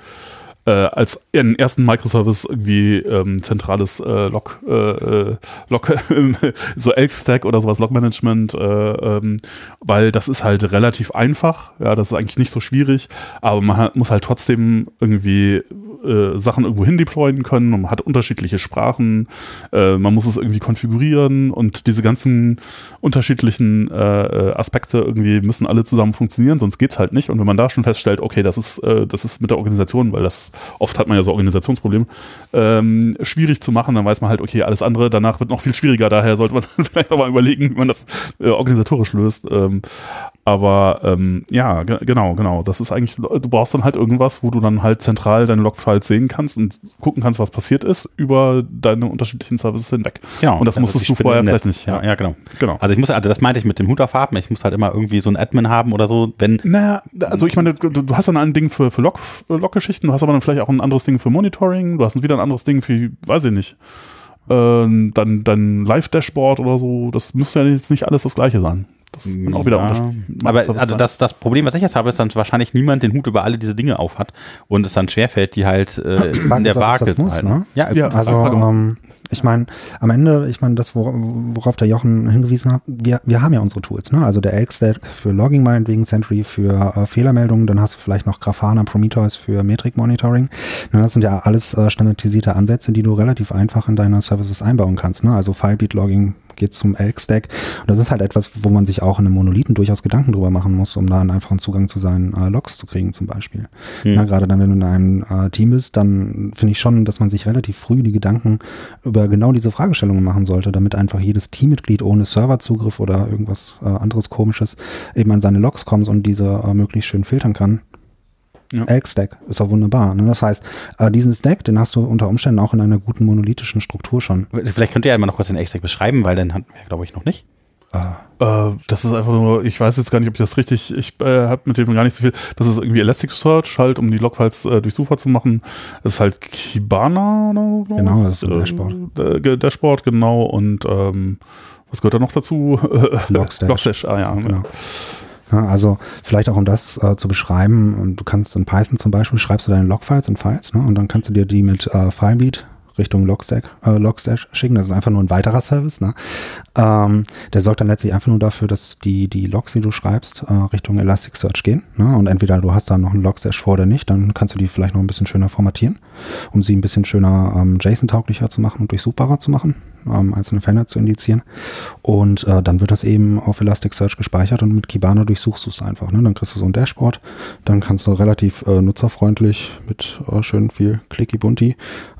äh, als einen ersten Microservice irgendwie ähm, zentrales äh, Log, äh, äh Log so Elk-Stack oder sowas, Log-Management, äh, ähm, weil das ist halt relativ einfach, ja, das ist eigentlich nicht so schwierig, aber man hat, muss halt trotzdem irgendwie äh, Sachen irgendwo hin deployen können, man hat unterschiedliche Sprachen, man muss es irgendwie konfigurieren und diese ganzen unterschiedlichen Aspekte irgendwie müssen alle zusammen funktionieren, sonst geht's halt nicht. Und wenn man da schon feststellt, okay, das ist, das ist mit der Organisation, weil das oft hat man ja so Organisationsprobleme, ähm, schwierig zu machen, dann weiß man halt, okay, alles andere danach wird noch viel schwieriger, daher sollte man vielleicht auch mal überlegen, wie man das äh, organisatorisch löst. Ähm, aber ähm, ja, genau, genau. Das ist eigentlich, du brauchst dann halt irgendwas, wo du dann halt zentral deine Logfiles sehen kannst und gucken kannst, was passiert ist, über deine unterschiedlichen Services hinweg. Genau. Und das musstest du vorher vielleicht nicht. Ja. ja, genau. genau. Also ich muss, also das meinte ich mit dem Hut aufhaben, ich muss halt immer irgendwie so ein Admin haben oder so, wenn. Naja, also ich meine, du, du hast dann ein Ding für, für Log, Log-Geschichten, du hast aber dann vielleicht auch ein anderes Ding für Monitoring, du hast wieder ein anderes Ding für, weiß ich nicht. Äh, dann dein Live-Dashboard oder so, das müsste ja jetzt nicht alles das gleiche sein. Das ist dann auch wieder ja, Aber also das, das Problem, was ich jetzt habe, ist dann wahrscheinlich niemand den Hut über alle diese Dinge auf hat und es dann schwerfällt, die halt äh, in der Waage muss, ne? Ja, ja also ähm, Ich meine, am Ende, ich meine, das, worauf der Jochen hingewiesen hat, wir, wir haben ja unsere Tools, ne? Also der Elk-Stack für Logging meinetwegen, Sentry für äh, Fehlermeldungen, dann hast du vielleicht noch Grafana, Prometheus für Metric Monitoring. Ne, das sind ja alles äh, standardisierte Ansätze, die du relativ einfach in deine Services einbauen kannst, ne? Also Filebeat-Logging geht zum Elk-Stack. Und das ist halt etwas, wo man sich auch in einem Monolithen durchaus Gedanken drüber machen muss, um da einen einfachen Zugang zu seinen äh, Logs zu kriegen zum Beispiel. Hm. Na, gerade dann, wenn du in einem äh, Team bist, dann finde ich schon, dass man sich relativ früh die Gedanken über genau diese Fragestellungen machen sollte, damit einfach jedes Teammitglied ohne Serverzugriff oder irgendwas äh, anderes komisches eben an seine Logs kommt und diese äh, möglichst schön filtern kann. Ja. Elk-Stack ist auch wunderbar. Ne? Das heißt, äh, diesen Stack, den hast du unter Umständen auch in einer guten monolithischen Struktur schon. Vielleicht könnt ihr ja mal noch kurz den Elk-Stack beschreiben, weil den hatten wir, glaube ich, noch nicht. Ah. Äh, das ist einfach nur, ich weiß jetzt gar nicht, ob ich das richtig, ich äh, habe mit dem gar nicht so viel. Das ist irgendwie Elasticsearch halt, um die Logfiles äh, durchsuchbar zu machen. Das ist halt Kibana oder Genau, das ist der Dashboard. Äh, Dashboard, genau. Und ähm, was gehört da noch dazu? Logstash. Logstash, ah ja. Genau. Ja, also vielleicht auch um das äh, zu beschreiben, du kannst in Python zum Beispiel, schreibst du deine Logfiles in Files ne, und dann kannst du dir die mit äh, Filebeat Richtung Logstack, äh, Logstash schicken. Das ist einfach nur ein weiterer Service. Ne? Ähm, der sorgt dann letztlich einfach nur dafür, dass die, die Logs, die du schreibst, äh, Richtung Elasticsearch gehen. Ne? Und entweder du hast da noch einen Logstash vor oder nicht, dann kannst du die vielleicht noch ein bisschen schöner formatieren, um sie ein bisschen schöner ähm, JSON-tauglicher zu machen und durchsuchbarer zu machen ähm, einzelne Fänder zu indizieren. Und äh, dann wird das eben auf Elasticsearch gespeichert und mit Kibana durchsuchst du es einfach. Ne? Dann kriegst du so ein Dashboard, dann kannst du relativ äh, nutzerfreundlich mit äh, schön viel Clicky Bunti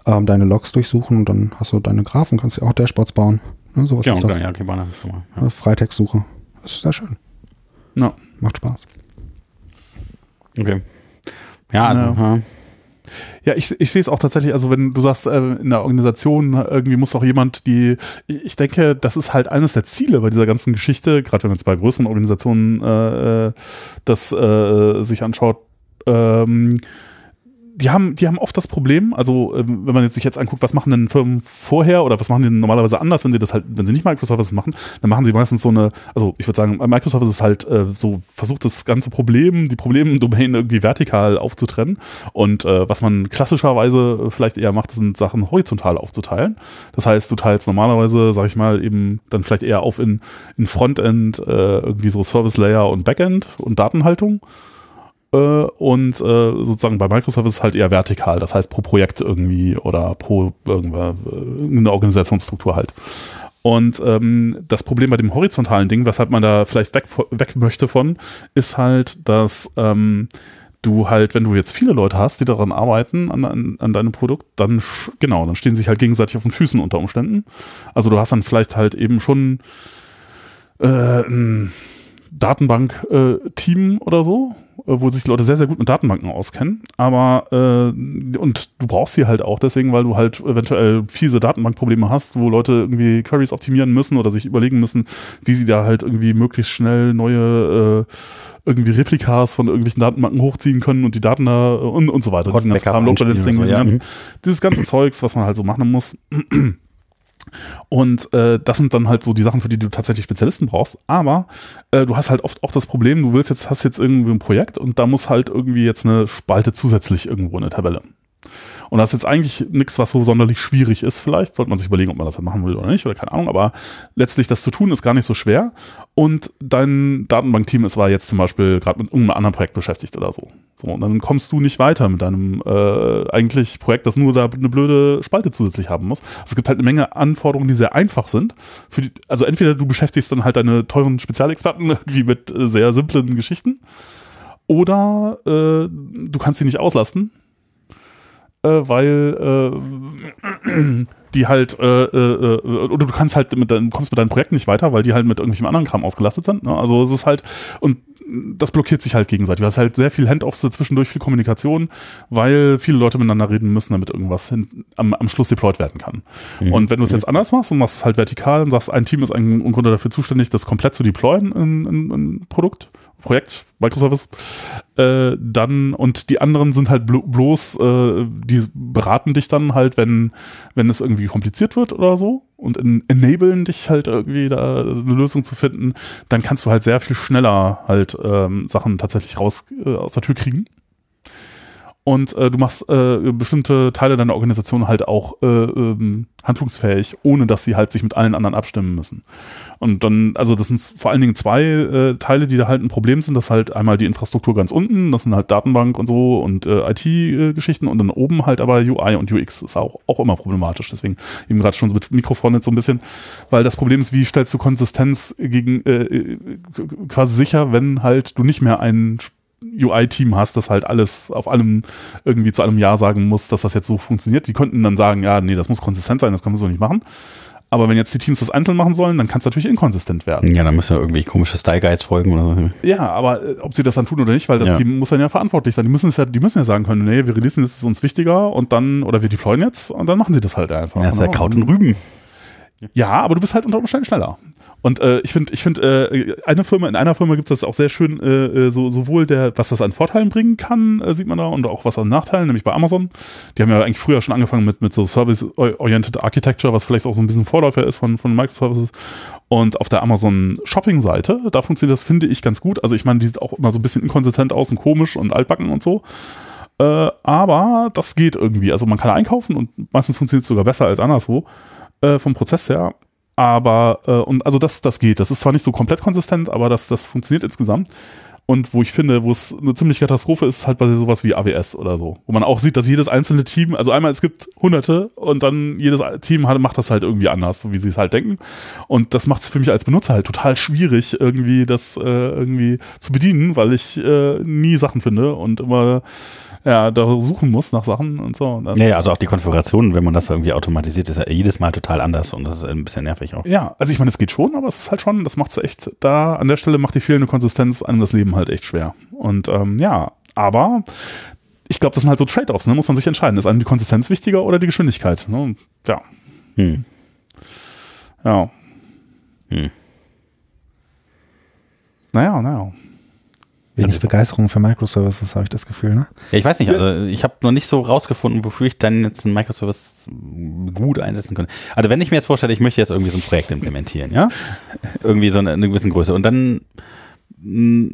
ähm, deine Logs durchsuchen und dann hast du deine Graphen, kannst dir auch Dashboards bauen. Ne? Sowas ja, okay, ja, Kibana. Ja. Freitextsuche. Das ist sehr schön. Ja. Macht Spaß. Okay. Ja, also, ja. Ja, ich, ich sehe es auch tatsächlich, also wenn du sagst, äh, in der Organisation irgendwie muss auch jemand, die, ich denke, das ist halt eines der Ziele bei dieser ganzen Geschichte, gerade wenn man bei größeren Organisationen äh, äh das äh, sich anschaut, ähm, die haben, die haben oft das Problem, also ähm, wenn man jetzt sich jetzt anguckt, was machen denn Firmen vorher oder was machen die normalerweise anders, wenn sie das halt, wenn sie nicht Microsoft machen, dann machen sie meistens so eine, also ich würde sagen, Microsoft ist halt äh, so, versucht das ganze Problem, die Problemdomain irgendwie vertikal aufzutrennen und äh, was man klassischerweise vielleicht eher macht, sind Sachen horizontal aufzuteilen. Das heißt, du teilst normalerweise, sag ich mal, eben dann vielleicht eher auf in, in Frontend, äh, irgendwie so Service Layer und Backend und Datenhaltung und äh, sozusagen bei Microsoft ist es halt eher vertikal, das heißt pro Projekt irgendwie oder pro irgendeine Organisationsstruktur halt. Und ähm, das Problem bei dem horizontalen Ding, weshalb man da vielleicht weg, weg möchte von, ist halt, dass ähm, du halt, wenn du jetzt viele Leute hast, die daran arbeiten, an, an, deinem Produkt, dann, genau, dann stehen sie sich halt gegenseitig auf den Füßen unter Umständen. Also du hast dann vielleicht halt eben schon äh, Datenbank-Team äh, oder so, äh, wo sich die Leute sehr, sehr gut mit Datenbanken auskennen. Aber äh, und du brauchst sie halt auch deswegen, weil du halt eventuell fiese Datenbankprobleme hast, wo Leute irgendwie Queries optimieren müssen oder sich überlegen müssen, wie sie da halt irgendwie möglichst schnell neue äh, irgendwie Replikas von irgendwelchen Datenbanken hochziehen können und die Daten da und, und so weiter. Diesen ganzen Kram, so, ja. dieses ganze Zeugs, was man halt so machen muss. Und äh, das sind dann halt so die Sachen, für die du tatsächlich Spezialisten brauchst. Aber äh, du hast halt oft auch das Problem, du willst jetzt, hast jetzt irgendwie ein Projekt und da muss halt irgendwie jetzt eine Spalte zusätzlich irgendwo in der Tabelle. Und das ist jetzt eigentlich nichts, was so sonderlich schwierig ist vielleicht. Sollte man sich überlegen, ob man das dann machen will oder nicht, oder keine Ahnung. Aber letztlich das zu tun ist gar nicht so schwer. Und dein Datenbankteam ist war jetzt zum Beispiel gerade mit irgendeinem anderen Projekt beschäftigt oder so. So, und dann kommst du nicht weiter mit deinem äh, eigentlich Projekt, das nur da eine blöde Spalte zusätzlich haben muss. Es gibt halt eine Menge Anforderungen, die sehr einfach sind. Die, also entweder du beschäftigst dann halt deine teuren Spezialexperten irgendwie mit äh, sehr simplen Geschichten. Oder äh, du kannst sie nicht auslasten weil äh, die halt, äh, äh, oder du kannst halt mit deinem, kommst mit deinem Projekt nicht weiter, weil die halt mit irgendwelchem anderen Kram ausgelastet sind. Ne? Also es ist halt, und das blockiert sich halt gegenseitig. Du hast halt sehr viel Handoffs zwischendurch, viel Kommunikation, weil viele Leute miteinander reden müssen, damit irgendwas hin, am, am Schluss deployed werden kann. Mhm. Und wenn du es jetzt anders machst und machst es halt vertikal und sagst, ein Team ist im Grunde dafür zuständig, das komplett zu deployen in, in, in Produkt, Projekt, Microservice, äh, dann und die anderen sind halt blo bloß, äh, die beraten dich dann halt, wenn, wenn es irgendwie kompliziert wird oder so und in, enablen dich halt irgendwie da eine Lösung zu finden, dann kannst du halt sehr viel schneller halt ähm, Sachen tatsächlich raus äh, aus der Tür kriegen. Und äh, du machst äh, bestimmte Teile deiner Organisation halt auch äh, ähm, handlungsfähig, ohne dass sie halt sich mit allen anderen abstimmen müssen. Und dann, also das sind vor allen Dingen zwei äh, Teile, die da halt ein Problem sind. Das ist halt einmal die Infrastruktur ganz unten, das sind halt Datenbank und so und äh, IT-Geschichten und dann oben halt aber UI und UX ist auch, auch immer problematisch. Deswegen eben gerade schon mit Mikrofon jetzt so ein bisschen, weil das Problem ist, wie stellst du Konsistenz gegen äh, äh quasi sicher, wenn halt du nicht mehr einen UI-Team hast, das halt alles auf allem irgendwie zu einem Ja sagen muss, dass das jetzt so funktioniert. Die könnten dann sagen, ja, nee, das muss konsistent sein, das können wir so nicht machen. Aber wenn jetzt die Teams das einzeln machen sollen, dann kann es natürlich inkonsistent werden. Ja, dann müssen wir irgendwie komische Style Guides folgen oder so. Ja, aber äh, ob sie das dann tun oder nicht, weil das Ja. Team muss dann ja verantwortlich sein. Die müssen es ja, die müssen ja sagen können, nee, wir releasen, das ist uns wichtiger und dann, oder wir deployen jetzt und dann machen sie das halt einfach. Ja, ist ja ne? Kraut und Rüben. Ja, aber du bist halt unter Umständen schneller. Und äh, ich finde, ich finde, äh, eine Firma, in einer Firma gibt es das auch sehr schön, äh, äh, so, sowohl der, was das an Vorteilen bringen kann, äh, sieht man da, und auch was an Nachteilen, nämlich bei Amazon. Die haben ja eigentlich früher schon angefangen mit, mit so Service-Oriented Architecture, was vielleicht auch so ein bisschen Vorläufer ist von, von Microservices. Und auf der Amazon Shopping-Seite, da funktioniert das, finde ich, ganz gut. Also ich meine, die sieht auch immer so ein bisschen inkonsistent aus und komisch und altbacken und so. Äh, aber das geht irgendwie. Also man kann einkaufen und meistens funktioniert es sogar besser als anderswo äh, vom Prozess her. Aber, äh, und also das, das geht. Das ist zwar nicht so komplett konsistent, aber das, das funktioniert insgesamt. Und wo ich finde, wo es eine ziemliche Katastrophe ist, ist halt bei sowas wie AWS oder so. Wo man auch sieht, dass jedes einzelne Team, also einmal es gibt hunderte und dann jedes Team hat, macht das halt irgendwie anders, so wie sie es halt denken. Und das macht es für mich als Benutzer halt total schwierig, irgendwie das äh, irgendwie zu bedienen, weil ich äh, nie Sachen finde und immer ja, da suchen muss nach Sachen und so. Und Ja, ja, also auch die Konfiguration, wenn man das irgendwie automatisiert, ist ja jedes Mal total anders und das ist ein bisschen nervig auch. Ja, also ich meine, es geht schon, aber es ist halt schon, das macht es echt, da an der Stelle macht die fehlende Konsistenz einem das Leben halt echt schwer. Und ähm, ja, aber ich glaube, das sind halt so Trade-offs, ne? muss man sich entscheiden. Ist einem die Konsistenz wichtiger oder die Geschwindigkeit? Ne? Ja, Hm. ja. Hm. Naja, naja. Wenig Begeisterung für Microservices, habe ich das Gefühl, ne? Ja, ich weiß nicht, also ich habe noch nicht so rausgefunden, wofür ich dann jetzt einen Microservice gut einsetzen könnte. Also wenn ich mir jetzt vorstelle, ich möchte jetzt irgendwie so ein Projekt implementieren, ja, irgendwie so eine, eine gewisse Größe und dann mm,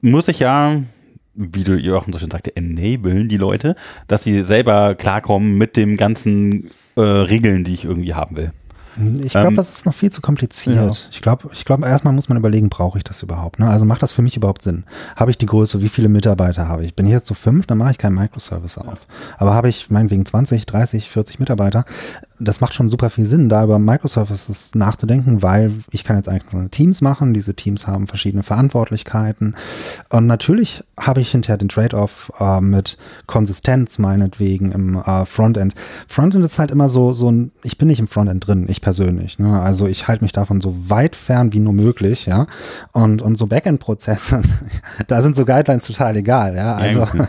muss ich ja, wie du Joachim so schön sagte, enablen die Leute, dass sie selber klarkommen mit dem ganzen äh, Regeln, die ich irgendwie haben will. Ich glaube, Ähm, das ist noch viel zu kompliziert. ja. Ich glaube, ich glaube, erstmal muss man überlegen, brauche ich das überhaupt? Ne? Also macht das für mich überhaupt Sinn? Habe ich die Größe? Wie viele Mitarbeiter habe ich? Bin ich jetzt so fünf, dann mache ich keinen Microservice auf. Aber habe ich meinetwegen 20, 30, 40 Mitarbeiter, das macht schon super viel Sinn, da über Microservices nachzudenken, weil ich kann jetzt eigentlich so Teams machen. Diese Teams haben verschiedene Verantwortlichkeiten. Und natürlich habe ich hinterher den Trade-off äh, mit Konsistenz meinetwegen im äh, Frontend. Frontend ist halt immer so, so ein, ich bin nicht im Frontend drin, ich persönlich. Ne? Also ich halte mich davon so weit fern wie nur möglich, ja. Und, und so Backend-Prozesse, da sind so Guidelines total egal, ja. Also, Ja, ne?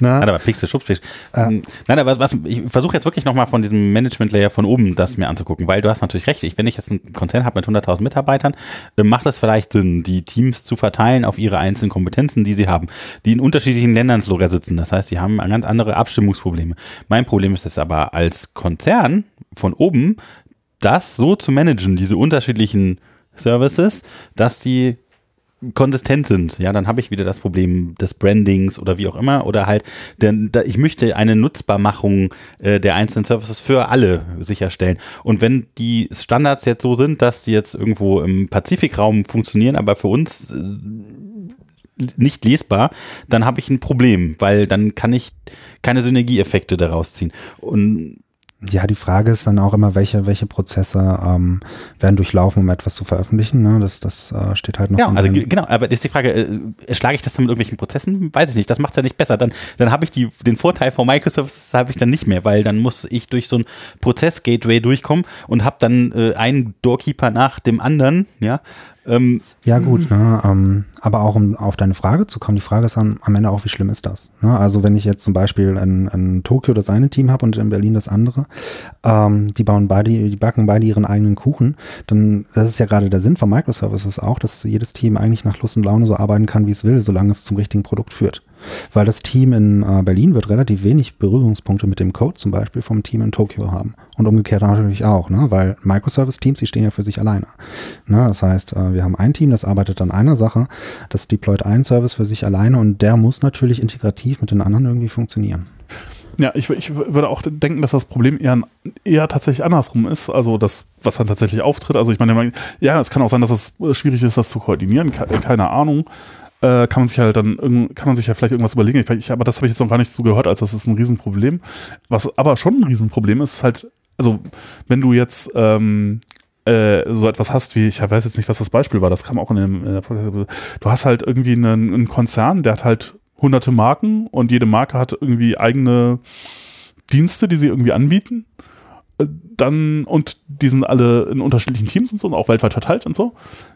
Nein, aber Pixel, Schubspich. Nein, aber was, was, ich versuche jetzt wirklich nochmal von diesem Management-Layer von oben das mir anzugucken, weil du hast natürlich recht. Ich, wenn ich jetzt einen Konzern habe mit 100.000 Mitarbeitern, äh, macht es vielleicht Sinn, die Teams zu verteilen auf ihre einzelnen Kompetenzen, die sie haben, die in unterschiedlichen Ländern sogar sitzen. Das heißt, sie haben ganz andere Abstimmungsprobleme. Mein Problem ist es aber als Konzern von oben, das so zu managen, diese unterschiedlichen Services, dass die konsistent sind, ja, dann habe ich wieder das Problem des Brandings oder wie auch immer oder halt, denn da, ich möchte eine Nutzbarmachung äh, der einzelnen Services für alle sicherstellen. Und wenn die Standards jetzt so sind, dass die jetzt irgendwo im Pazifikraum funktionieren, aber für uns äh, nicht lesbar, dann habe ich ein Problem, weil dann kann ich keine Synergieeffekte daraus ziehen. Und Ja, die Frage ist dann auch immer, welche, welche Prozesse ähm, werden durchlaufen, um etwas zu veröffentlichen. Ne? Das, das äh, steht halt noch. Ja, also genau, aber das ist die Frage, äh, erschlage ich das dann mit irgendwelchen Prozessen? Weiß ich nicht, das macht es ja nicht besser. Dann, dann habe ich die, den Vorteil von Microservices habe ich dann nicht mehr, weil dann muss ich durch so ein Prozess-Gateway durchkommen und habe dann äh, einen Doorkeeper nach dem anderen, ja. Ähm, Ja, gut, ne, ähm, aber auch um auf deine Frage zu kommen, die Frage ist dann am Ende auch, wie schlimm ist das? Ne? Also wenn ich jetzt zum Beispiel in, in Tokio das eine Team habe und in Berlin das andere, ähm, die bauen beide, die backen beide ihren eigenen Kuchen, dann das ist ja gerade der Sinn von Microservices auch, dass jedes Team eigentlich nach Lust und Laune so arbeiten kann, wie es will, solange es zum richtigen Produkt führt. Weil das Team in äh, Berlin wird relativ wenig Berührungspunkte mit dem Code zum Beispiel vom Team in Tokio haben. Und umgekehrt natürlich auch, ne? weil Microservice-Teams, die stehen ja für sich alleine. Ne, das heißt, äh, wir haben ein Team, das arbeitet an einer Sache, das deployt einen Service für sich alleine und der muss natürlich integrativ mit den anderen irgendwie funktionieren. Ja, ich, ich würde auch denken, dass das Problem eher, eher tatsächlich andersrum ist. Also das, was dann tatsächlich auftritt. Also ich meine, ja, es kann auch sein, dass es schwierig ist, das zu koordinieren. Keine Ahnung. Äh, kann man sich halt dann, kann man sich ja vielleicht irgendwas überlegen. Ich, ich, aber das habe ich jetzt noch gar nicht so gehört, als das ist ein Riesenproblem. Was aber schon ein Riesenproblem ist, ist halt, also wenn du jetzt ähm, äh, so etwas hast wie, ich weiß jetzt nicht, was das Beispiel war, das kam auch in, dem, in der Du hast halt irgendwie einen, einen Konzern, der hat halt hunderte Marken und jede Marke hat irgendwie eigene Dienste, die sie irgendwie anbieten. Dann, und die sind alle in unterschiedlichen Teams und so und auch weltweit verteilt und so.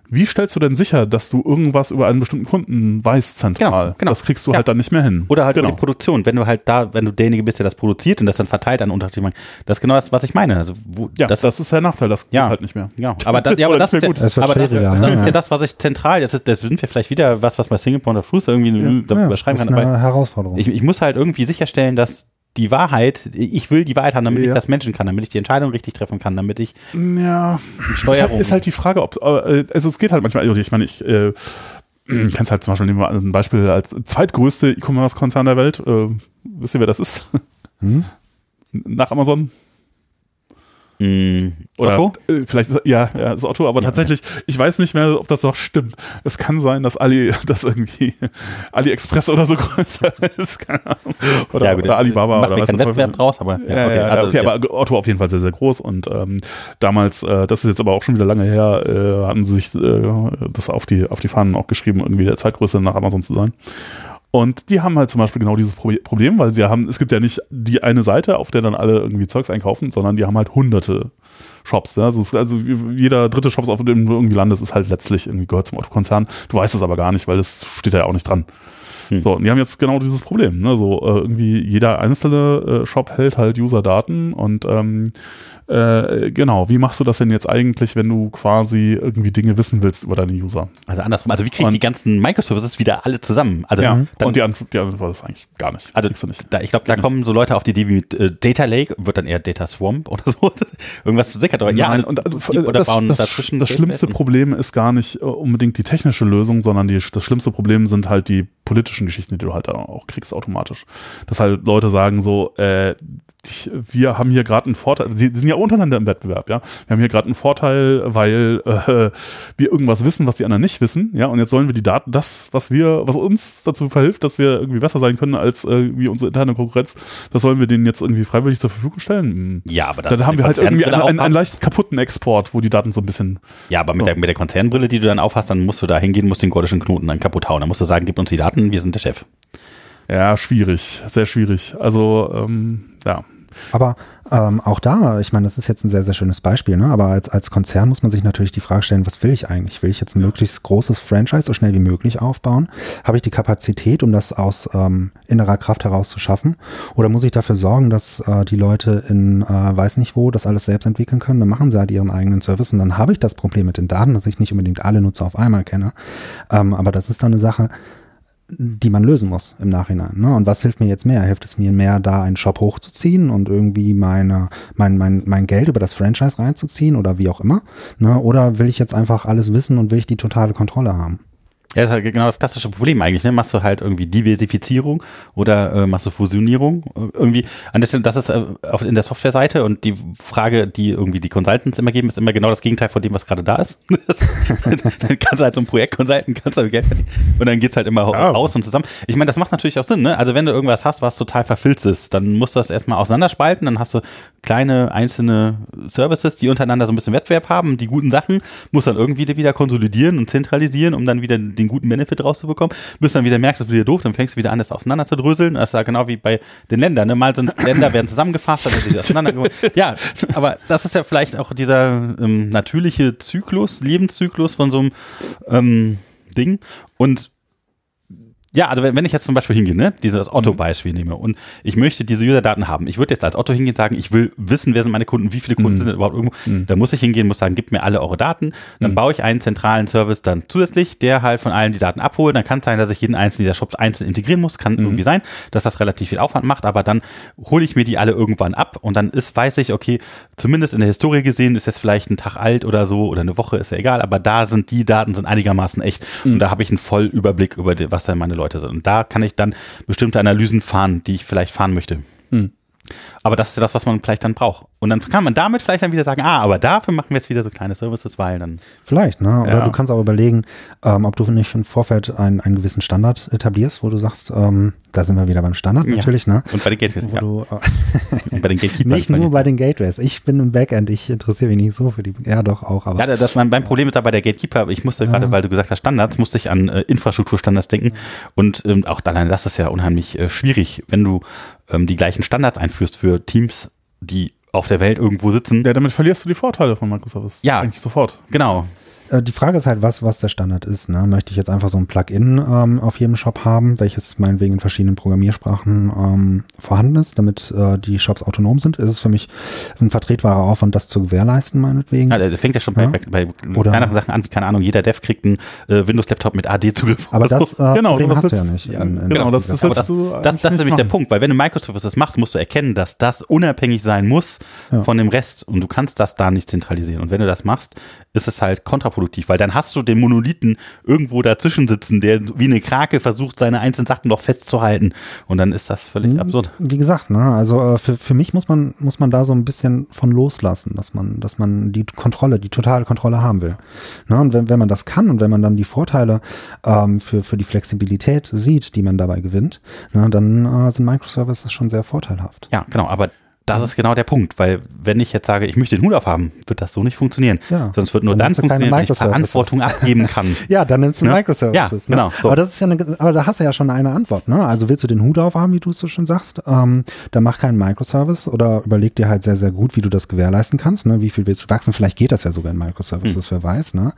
Wie stellst du denn sicher, dass du irgendwas über einen bestimmten Kunden weißt zentral? Genau, genau. Das kriegst du ja. halt dann nicht mehr hin. Oder halt genau. die Produktion. Wenn du halt da, wenn du derjenige bist, der das produziert und das dann verteilt an unterschiedlichen Das ist genau das, was ich meine. Also, wo, ja, das, das ist der Nachteil. Das ja. geht halt nicht mehr. Ja, aber, das, ja, aber das, ist ja, das, aber das, das ist ja das, was ich zentral, das, ist, das sind wir vielleicht wieder was, was bei Singapore und Fruits irgendwie ja, überschreiben kann. Das ist eine Herausforderung. Ich, ich muss halt irgendwie sicherstellen, dass die Wahrheit, ich will die Wahrheit haben, damit ja. ich das Menschen kann, damit ich die Entscheidung richtig treffen kann, damit ich ja, Steuerung. Ist halt, ist halt die Frage, ob, äh, also es geht halt manchmal, also ich meine, ich äh, kennst halt zum Beispiel, nehmen wir ein Beispiel als zweitgrößte E-Commerce-Konzern der Welt, äh, wisst ihr, wer das ist? Hm? Nach Amazon? Mm, Oder Otto? Äh, vielleicht ist, ja, ja, ist Otto, aber ja, tatsächlich, ich weiß nicht mehr, ob das noch stimmt. Es kann sein, dass Ali, dass irgendwie AliExpress oder so größer ist, keine Ahnung. Oder, ja, gut, oder Alibaba macht oder was. Kein Wettbewerb draus, aber ja, okay, also, okay aber Otto auf jeden Fall sehr, sehr groß und ähm, damals, äh, das ist jetzt aber auch schon wieder lange her, äh, hatten sie sich äh, das auf die, auf die Fahnen auch geschrieben, irgendwie der Zeitgröße nach Amazon zu sein. Und die haben halt zum Beispiel genau dieses Problem, weil sie haben, es gibt ja nicht die eine Seite, auf der dann alle irgendwie Zeugs einkaufen, sondern die haben halt hunderte Shops. Ja? Also, also jeder dritte Shop, auf dem du irgendwie landest, ist halt letztlich irgendwie gehört zum Autokonzern. Du weißt es aber gar nicht, weil das steht da ja auch nicht dran. Hm. So, und die haben jetzt genau dieses Problem. Ne? So, äh, irgendwie jeder einzelne äh, Shop hält halt User-Daten und ähm, äh, genau, wie machst du das denn jetzt eigentlich, wenn du quasi irgendwie Dinge wissen willst über deine User? Also andersrum, also wie kriege ich die ganzen Microservices wieder alle zusammen? Also ja, dann, und die Antwort, die Antwort ist eigentlich gar nicht. Also nicht. Da, ich glaube, da kommen so Leute auf die Idee wie mit äh, Data Lake, wird dann eher Data Swamp oder so. Irgendwas sickert, aber ja, und, die, oder das, bauen das, dazwischen. Das schlimmste Problem ist gar nicht äh, unbedingt die technische Lösung, sondern die, das schlimmste Problem sind halt die politischen Geschichten, die du halt auch kriegst automatisch. Dass halt Leute sagen so, äh, ich, wir haben hier gerade einen Vorteil, die, sind ja untereinander im Wettbewerb, ja. Wir haben hier gerade einen Vorteil, weil äh, wir irgendwas wissen, was die anderen nicht wissen, ja. Und jetzt sollen wir die Daten, das, was wir, was uns dazu verhilft, dass wir irgendwie besser sein können als äh, wie unsere interne Konkurrenz, das sollen wir denen jetzt irgendwie freiwillig zur Verfügung stellen. Ja, aber dann, dann haben wir halt irgendwie einen, einen, einen, leicht kaputten Export, wo die Daten so ein bisschen. Ja, aber mit, so. der, mit der Konzernbrille, die du dann aufhast, dann musst du da hingehen, musst den gordischen Knoten dann kaputt hauen. Dann musst du sagen, gib uns die Daten, wir sind der Chef. Ja, schwierig, sehr schwierig. Also, ähm, ja. Aber ähm, auch da, ich meine, das ist jetzt ein sehr, sehr schönes Beispiel, ne? aber als, als Konzern muss man sich natürlich die Frage stellen, was will ich eigentlich? Will ich jetzt ein möglichst großes Franchise so schnell wie möglich aufbauen? Habe ich die Kapazität, um das aus ähm, innerer Kraft heraus zu schaffen? Oder muss ich dafür sorgen, dass äh, die Leute in äh, weiß nicht wo das alles selbst entwickeln können? Dann machen sie halt ihren eigenen Service und dann habe ich das Problem mit den Daten, dass ich nicht unbedingt alle Nutzer auf einmal kenne. Ähm, aber das ist dann eine Sache, die man lösen muss im Nachhinein. Ne? Und was hilft mir jetzt mehr? Hilft es mir mehr, da einen Shop hochzuziehen und irgendwie meine, mein, mein, mein Geld über das Franchise reinzuziehen oder wie auch immer? Ne? Oder will ich jetzt einfach alles wissen und will ich die totale Kontrolle haben? Ja, ist halt genau das klassische Problem eigentlich. Ne? Machst du halt irgendwie Diversifizierung oder äh, machst du Fusionierung irgendwie. Das ist äh, auf, in der Softwareseite und die Frage, die irgendwie die Consultants immer geben, ist immer genau das Gegenteil von dem, was gerade da ist. dann kannst du halt so ein Projekt Consultant, kannst du Geld verdienen und dann geht's halt immer ja. aus und zusammen. Ich meine, das macht natürlich auch Sinn. Ne? Also wenn du irgendwas hast, was total verfilzt ist, dann musst du das erstmal auseinanderspalten. Dann hast du kleine einzelne Services, die untereinander so ein bisschen Wettbewerb haben. Die guten Sachen musst dann irgendwie wieder konsolidieren und zentralisieren, um dann wieder den den guten Benefit rauszubekommen, bis du dann wieder merkst, das wird wieder doof, dann fängst du wieder an, das auseinander zu dröseln. Das ist ja genau wie bei den Ländern. Ne? Mal sind Länder werden zusammengefasst, dann wird sie auseinander. ja, aber das ist ja vielleicht auch dieser ähm, natürliche Zyklus, Lebenszyklus von so einem ähm, Ding. Und Ja, also wenn, wenn ich jetzt zum Beispiel hingehe, ne, dieses Otto-Beispiel nehme und ich möchte diese User-Daten haben, ich würde jetzt als Otto hingehen und sagen, ich will wissen, wer sind meine Kunden, wie viele Kunden Mhm. sind überhaupt irgendwo, Mhm. da muss ich hingehen, muss sagen, gib mir alle eure Daten, dann Mhm. baue ich einen zentralen Service dann zusätzlich, der halt von allen die Daten abholt, dann kann es sein, dass ich jeden einzelnen dieser Shops einzeln integrieren muss, kann Mhm. irgendwie sein, dass das relativ viel Aufwand macht, aber dann hole ich mir die alle irgendwann ab und dann ist, weiß ich, okay, zumindest in der Historie gesehen ist jetzt vielleicht ein Tag alt oder so oder eine Woche, ist ja egal, aber da sind die Daten sind einigermaßen echt Mhm. und da habe ich einen Vollüberblick über die, was da meine Leute sind und da kann ich dann bestimmte Analysen fahren, die ich vielleicht fahren möchte. Hm. Aber das ist ja das, was man vielleicht dann braucht. Und dann kann man damit vielleicht dann wieder sagen, ah, aber dafür machen wir jetzt wieder so kleine Services, weil dann. Vielleicht, ne? Oder Ja. du kannst auch überlegen, ähm, ob du nicht im Vorfeld einen, einen gewissen Standard etablierst, wo du sagst, ähm, da sind wir wieder beim Standard Ja. natürlich, ne? Und bei den Gateways, Wo ja. du, äh, bei den Gatekeepers. nicht nur bei den Gateways. Ich bin im Backend, ich interessiere mich nicht so für die, ja doch auch, aber. Ja, das mein, mein Problem ist da bei der Gatekeeper, ich musste gerade, weil du gesagt hast Standards, musste ich an äh, Infrastrukturstandards denken und ähm, auch allein das ist ja unheimlich äh, schwierig, wenn du ähm, die gleichen Standards einführst für Teams, die auf der Welt irgendwo sitzen. Ja, damit verlierst du die Vorteile von Microservice. Ja. Eigentlich sofort. Genau. Äh, Die Frage ist halt, was, was der Standard ist. Ne? Möchte ich jetzt einfach so ein Plugin ähm, auf jedem Shop haben, welches meinetwegen in verschiedenen Programmiersprachen ähm, vorhanden ist, damit äh, die Shops autonom sind? Ist es für mich ein vertretbarer Aufwand, das zu gewährleisten, meinetwegen? Ja, das fängt ja schon bei, Ja. bei, bei Oder- kleineren Sachen an, wie keine Ahnung, jeder Dev kriegt einen äh, Windows-Laptop mit AD-Zugriff. aber das äh, Genau, hast du ja nicht. in- in genau, das- das das, du das, eigentlich das ist nämlich der. Punkt, weil wenn du Microservices machst, musst du erkennen, dass das unabhängig sein muss Ja. von dem Rest und du kannst das da nicht zentralisieren. Und wenn du das machst, ist es halt kontraproduktiv, weil dann hast du den Monolithen irgendwo dazwischen sitzen, der wie eine Krake versucht, seine einzelnen Sachen noch festzuhalten. Und dann ist das völlig Mhm. absurd. Wie gesagt, ne, also äh, für, für mich muss man, muss man da so ein bisschen von loslassen, dass man, dass man die Kontrolle, die totale Kontrolle haben will. Ne, und wenn, wenn man das kann und wenn man dann die Vorteile ähm, für, für die Flexibilität sieht, die man dabei gewinnt, ne, dann äh, sind Microservices schon sehr vorteilhaft. Ja, genau, aber das ist genau der Punkt, weil wenn ich jetzt sage, ich möchte den Hut aufhaben, wird das so nicht funktionieren. Ja. Sonst wird nur Dann dann funktionieren, wenn ich. Verantwortung abgeben kann. Ja, dann nimmst du Ne? Microservices. Ja, genau, Ne? so. Aber das ist ja eine, aber da hast du ja schon eine Antwort, ne? Also willst du den Hut aufhaben, wie du es so schön sagst, ähm, dann mach keinen Microservice oder überleg dir halt sehr, sehr gut, wie du das gewährleisten kannst, ne? Wie viel willst du wachsen? Vielleicht geht das ja sogar in Microservices, wer weiß, ne?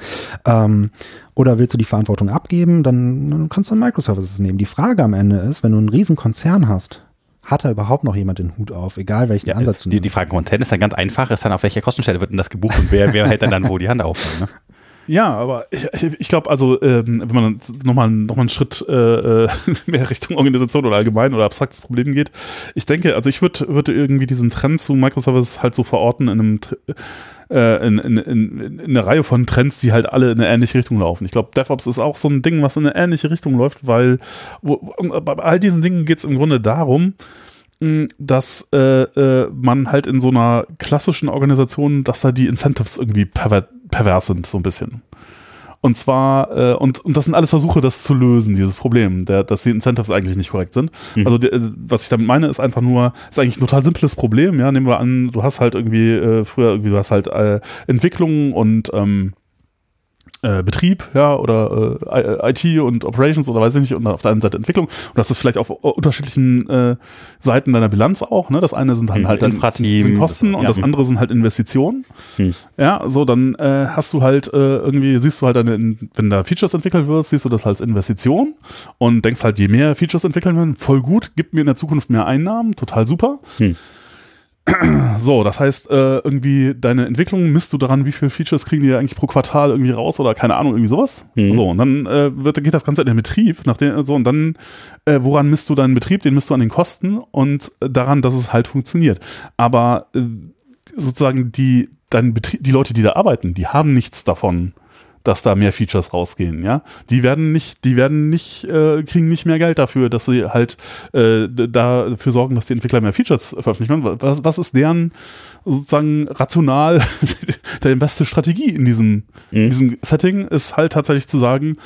Ähm, oder willst du die Verantwortung abgeben, dann, dann kannst du Microservices nehmen. Die Frage am Ende ist, wenn du einen riesen Konzern hast, hat da überhaupt noch jemand den Hut auf, egal welchen Ja, Ansatz du die, die Frage Content ist dann ganz einfach, ist dann auf welcher Kostenstelle wird denn das gebucht und wer, wer hält dann, dann wo die Hand auf? Ne? Ja, aber ich, ich- glaube, also, ähm, wenn man nochmal noch mal einen Schritt äh, äh, mehr Richtung Organisation oder allgemein oder abstraktes Problem geht, ich denke, also ich würde würde irgendwie diesen Trend zu Microservices halt so verorten in einem äh, in, in, in, in einer Reihe von Trends, die halt alle in eine ähnliche Richtung laufen. Ich glaube, DevOps ist auch so ein Ding, was in eine ähnliche Richtung läuft, weil wo, bei all diesen Dingen geht es im Grunde darum, dass äh, äh, man halt in so einer klassischen Organisation, dass da die Incentives irgendwie perver pervers sind, so ein bisschen. Und zwar, äh, und, und das sind alles Versuche, das zu lösen, dieses Problem, der, dass die Incentives eigentlich nicht korrekt sind. Mhm. Also, die, äh, was ich damit meine, ist einfach nur, ist eigentlich ein total simples Problem, ja. Nehmen wir an, du hast halt irgendwie, äh, früher irgendwie, du hast halt äh, Entwicklung und ähm, äh, Betrieb, ja, oder äh, IT und Operations oder weiß ich nicht, und auf der einen Seite Entwicklung. Und das ist vielleicht auf unterschiedlichen äh, Seiten deiner Bilanz auch, ne? Das eine sind dann Hm, halt dann sind Kosten das- und ja, das hm. andere sind halt Investitionen. Hm. Ja, so, dann äh, hast du halt äh, irgendwie, siehst du halt deine, wenn da Features entwickelt wird, siehst du das als Investition und denkst halt, je mehr Features entwickeln werden, voll gut, gibt mir in der Zukunft mehr Einnahmen, total super. Hm. So, das heißt, äh, irgendwie deine Entwicklung misst du daran, wie viele Features kriegen die eigentlich pro Quartal irgendwie raus oder keine Ahnung, irgendwie sowas. Mhm. So, und dann äh, wird, geht das Ganze in den Betrieb, nachdem, so, und dann, äh, woran misst du deinen Betrieb? Den misst du an den Kosten und daran, dass es halt funktioniert. Aber sozusagen die, dein Betrieb, die Leute, die da arbeiten, die haben nichts davon, dass da mehr Features rausgehen, ja. Die werden nicht, die werden nicht, äh, kriegen nicht mehr Geld dafür, dass sie halt äh, dafür sorgen, dass die Entwickler mehr Features veröffentlichen. Was, was ist deren sozusagen rational der beste Strategie in diesem, in Mhm. diesem Setting ist halt tatsächlich zu sagen,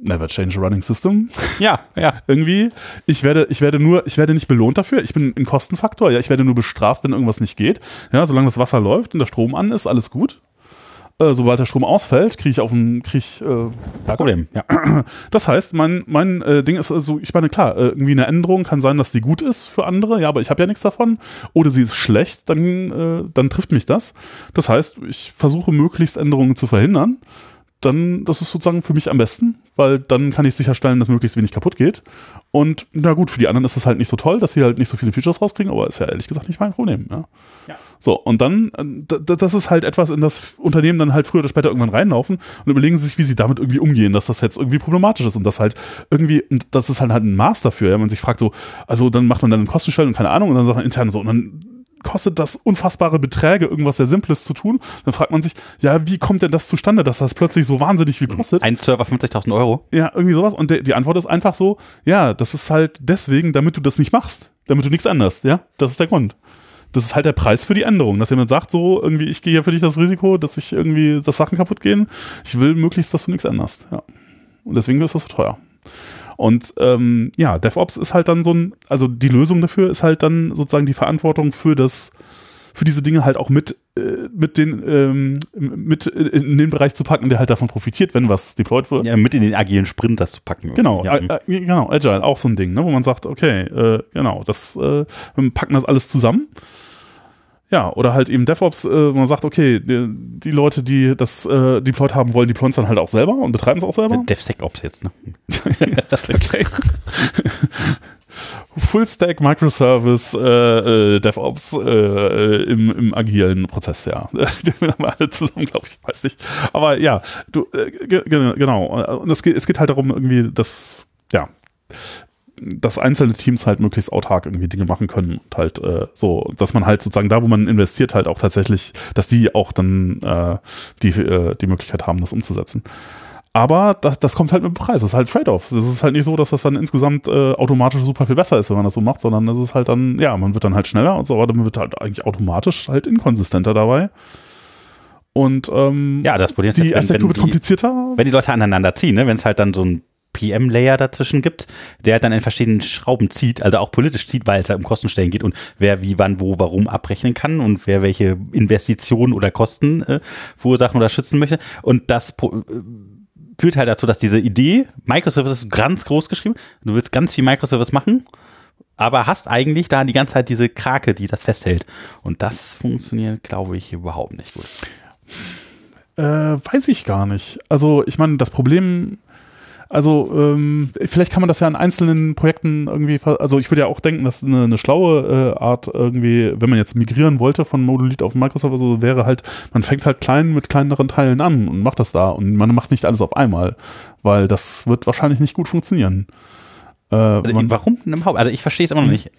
never change a running system Ja, ja. irgendwie. Ich werde, ich werde nur, ich werde nicht belohnt dafür. Ich bin ein Kostenfaktor. Ja, ich werde nur bestraft, wenn irgendwas nicht geht. Ja, solange das Wasser läuft und der Strom an ist, alles gut. Äh, sobald der Strom ausfällt, kriege ich auf dem, kriege ich, äh, Kein Problem. Ja. das heißt, mein, mein äh, Ding ist also, ich meine, klar, äh, irgendwie eine Änderung kann sein, dass die gut ist für andere, ja, aber ich habe ja nichts davon. Oder sie ist schlecht, dann, äh, dann trifft mich das. Das heißt, ich versuche möglichst Änderungen zu verhindern. Dann, das ist sozusagen für mich am besten, weil dann kann ich sicherstellen, dass möglichst wenig kaputt geht. Und na gut, für die anderen ist das halt nicht so toll, dass sie halt nicht so viele Features rauskriegen, aber ist ja ehrlich gesagt nicht mein Problem. Ja. Ja. So, und dann, äh, das ist halt etwas, in das Unternehmen dann halt früher oder später irgendwann reinlaufen und überlegen sich, wie sie damit irgendwie umgehen, dass das jetzt irgendwie problematisch ist und das halt irgendwie, und das ist halt, halt ein Maß dafür, ja, man sich fragt so, also dann macht man dann eine Kostenstellung, keine Ahnung, und dann sagt man intern so, und dann kostet das unfassbare Beträge, irgendwas sehr Simples zu tun. Dann fragt man sich, ja, wie kommt denn das zustande, dass das plötzlich so wahnsinnig viel kostet? Ein Server 50.000 Euro. Ja, irgendwie sowas. Und die Antwort ist einfach so, ja, das ist halt deswegen, damit du das nicht machst, damit du nichts änderst, ja, das ist der Grund. Das ist halt der Preis für die Änderung, dass jemand sagt so, irgendwie, ich gehe hier für dich das Risiko, dass sich irgendwie, dass Sachen kaputt gehen. Ich will möglichst, dass du nichts änderst, ja. Und deswegen ist das so teuer. Und ähm, ja, DevOps ist halt dann so ein, also die Lösung dafür ist halt dann sozusagen die Verantwortung für das, für diese Dinge halt auch mit, äh, mit den, ähm, mit in den Bereich zu packen, der halt davon profitiert, wenn was deployed wird. Ja, mit in den agilen Sprint das zu packen. Genau, Ja. äh, äh, genau, Agile, auch so ein Ding, ne, wo man sagt, okay, äh, genau, das, äh, wir packen das alles zusammen. Ja, oder halt eben DevOps, äh, man sagt, okay, die, die Leute, die das äh, deployed haben wollen, deployen es dann halt auch selber und betreiben es auch selber. DevSecOps jetzt, ne? okay. Full-Stack Microservice äh, äh, DevOps äh, äh, im, im agilen Prozess, ja. Die haben wir alle zusammen, glaube ich, weiß nicht. Aber ja, du, äh, ge- ge- genau. Und es geht, es geht halt darum, irgendwie, dass, ja, dass einzelne Teams halt möglichst autark irgendwie Dinge machen können und halt äh, so, dass man halt sozusagen da, wo man investiert, halt auch tatsächlich, dass die auch dann äh, die, äh, die Möglichkeit haben, das umzusetzen. Aber das, das kommt halt mit dem Preis. Das ist halt Trade-off. Das ist halt nicht so, dass das dann insgesamt äh, automatisch super viel besser ist, wenn man das so macht, sondern das ist halt dann, ja, man wird dann halt schneller und so, aber man wird halt eigentlich automatisch halt inkonsistenter dabei. Und ähm, Ja, das Problem ist, die jetzt, wenn, Architektur wenn, wird die, komplizierter. wenn die Leute aneinander ziehen, ne? wenn es halt dann so ein PM-Layer dazwischen gibt, der dann in verschiedenen Schrauben zieht, also auch politisch zieht, weil es halt um Kostenstellen geht und wer wie, wann, wo, warum abrechnen kann und wer welche Investitionen oder Kosten äh, verursachen oder schützen möchte. Und das äh, führt halt dazu, dass diese Idee, Microservice ist ganz groß geschrieben, du willst ganz viel Microservice machen, aber hast eigentlich da die ganze Zeit diese Krake, die das festhält. Und das funktioniert, glaube ich, überhaupt nicht gut. Äh, weiß ich gar nicht. Also, ich meine, das Problem, also, ähm, vielleicht kann man das ja an einzelnen Projekten irgendwie, also ich würde ja auch denken, dass eine, eine schlaue äh, Art irgendwie, wenn man jetzt migrieren wollte von Monolith auf Microsoft, also wäre halt, man fängt halt klein mit kleineren Teilen an und macht das da und man macht nicht alles auf einmal, weil das wird wahrscheinlich nicht gut funktionieren. Äh, Also, warum denn überhaupt? Also ich verstehe es immer noch nicht.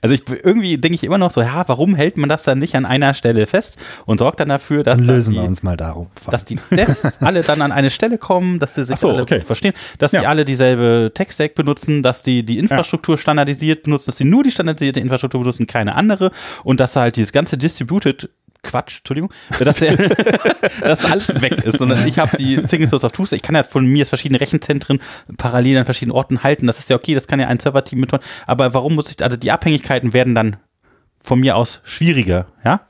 Also ich irgendwie denke ich immer noch so, ja, warum hält man das dann nicht an einer Stelle fest und sorgt dann dafür, dass, Dann lösen dass wir die, uns mal darum. dass die Devs alle dann an eine Stelle kommen, dass sie sich so, alle okay. verstehen, dass Ja. die alle dieselbe Tech-Stack benutzen, dass die die Infrastruktur standardisiert benutzen, dass sie nur die standardisierte Infrastruktur benutzen, keine andere und dass halt dieses ganze Distributed Quatsch, Entschuldigung, dass, der, dass alles weg ist, sondern ich habe die Single Source of Truth, ich kann ja von mir aus verschiedene Rechenzentren parallel an verschiedenen Orten halten, das ist ja okay, das kann ja ein Server-Team mit, aber warum muss ich, also die Abhängigkeiten werden dann von mir aus schwieriger, ja,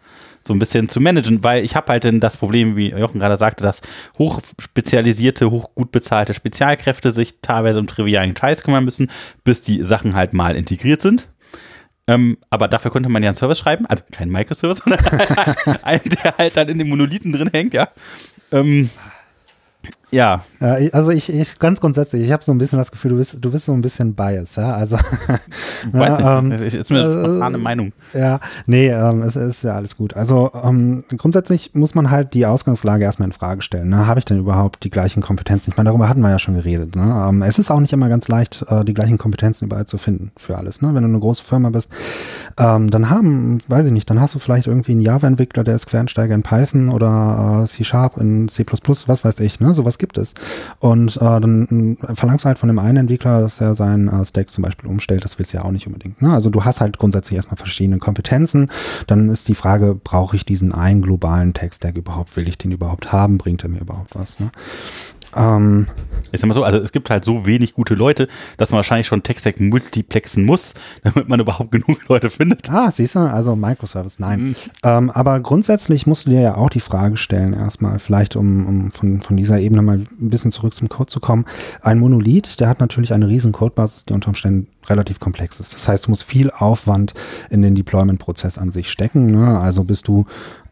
so ein bisschen zu managen, weil ich habe halt dann das Problem, wie Jochen gerade sagte, dass hochspezialisierte, hoch gut bezahlte Spezialkräfte sich teilweise um trivialen Scheiß kümmern müssen, bis die Sachen halt mal integriert sind. Ähm, aber dafür könnte man ja einen Service schreiben, also keinen Microservice, sondern einen, der halt dann in den Monolithen drin hängt, ja. Ähm, ja, also ich, ich ganz grundsätzlich, ich habe so ein bisschen das Gefühl, du bist, du bist so ein bisschen biased, ja. Also weiß ja, nicht, ähm, ist ist mir eine äh, spontane Meinung. Ja, nee, ähm, es ist ja alles gut. Also ähm, grundsätzlich muss man halt die Ausgangslage erstmal in Frage stellen. Ne? Habe ich denn überhaupt die gleichen Kompetenzen? Ich meine, darüber hatten wir ja schon geredet. Ne? Ähm, es ist auch nicht immer ganz leicht, äh, die gleichen Kompetenzen überall zu finden für alles. Ne? Wenn du eine große Firma bist, ähm, dann haben, weiß ich nicht, dann hast du vielleicht irgendwie einen Java-Entwickler, der ist Quereinsteiger in Python oder äh, C-Sharp in C++, was weiß ich. Ne? Sowas gibt es. Und äh, dann äh, verlangst du halt von dem einen Entwickler, dass er seinen äh, Stack zum Beispiel umstellt. Das willst du ja auch nicht unbedingt. Ne? Also du hast halt grundsätzlich erstmal verschiedene Kompetenzen. Dann ist die Frage, brauche ich diesen einen globalen Tech-Stack überhaupt? Will ich den überhaupt haben? Bringt er mir überhaupt was? Ne? Ähm, Ich sag mal so, also es gibt halt so wenig gute Leute, dass man wahrscheinlich schon Tech-Stack multiplexen muss, damit man überhaupt genug Leute findet. Ah, siehst du, also Microservice, nein. Ähm, aber grundsätzlich musst du dir ja auch die Frage stellen, erstmal, vielleicht um, um von, von dieser Ebene mal ein bisschen zurück zum Code zu kommen. Ein Monolith, der hat natürlich eine riesen Codebasis, die unter Umständen relativ komplex ist. Das heißt, du musst viel Aufwand in den Deployment-Prozess an sich stecken. Ne? Also bist du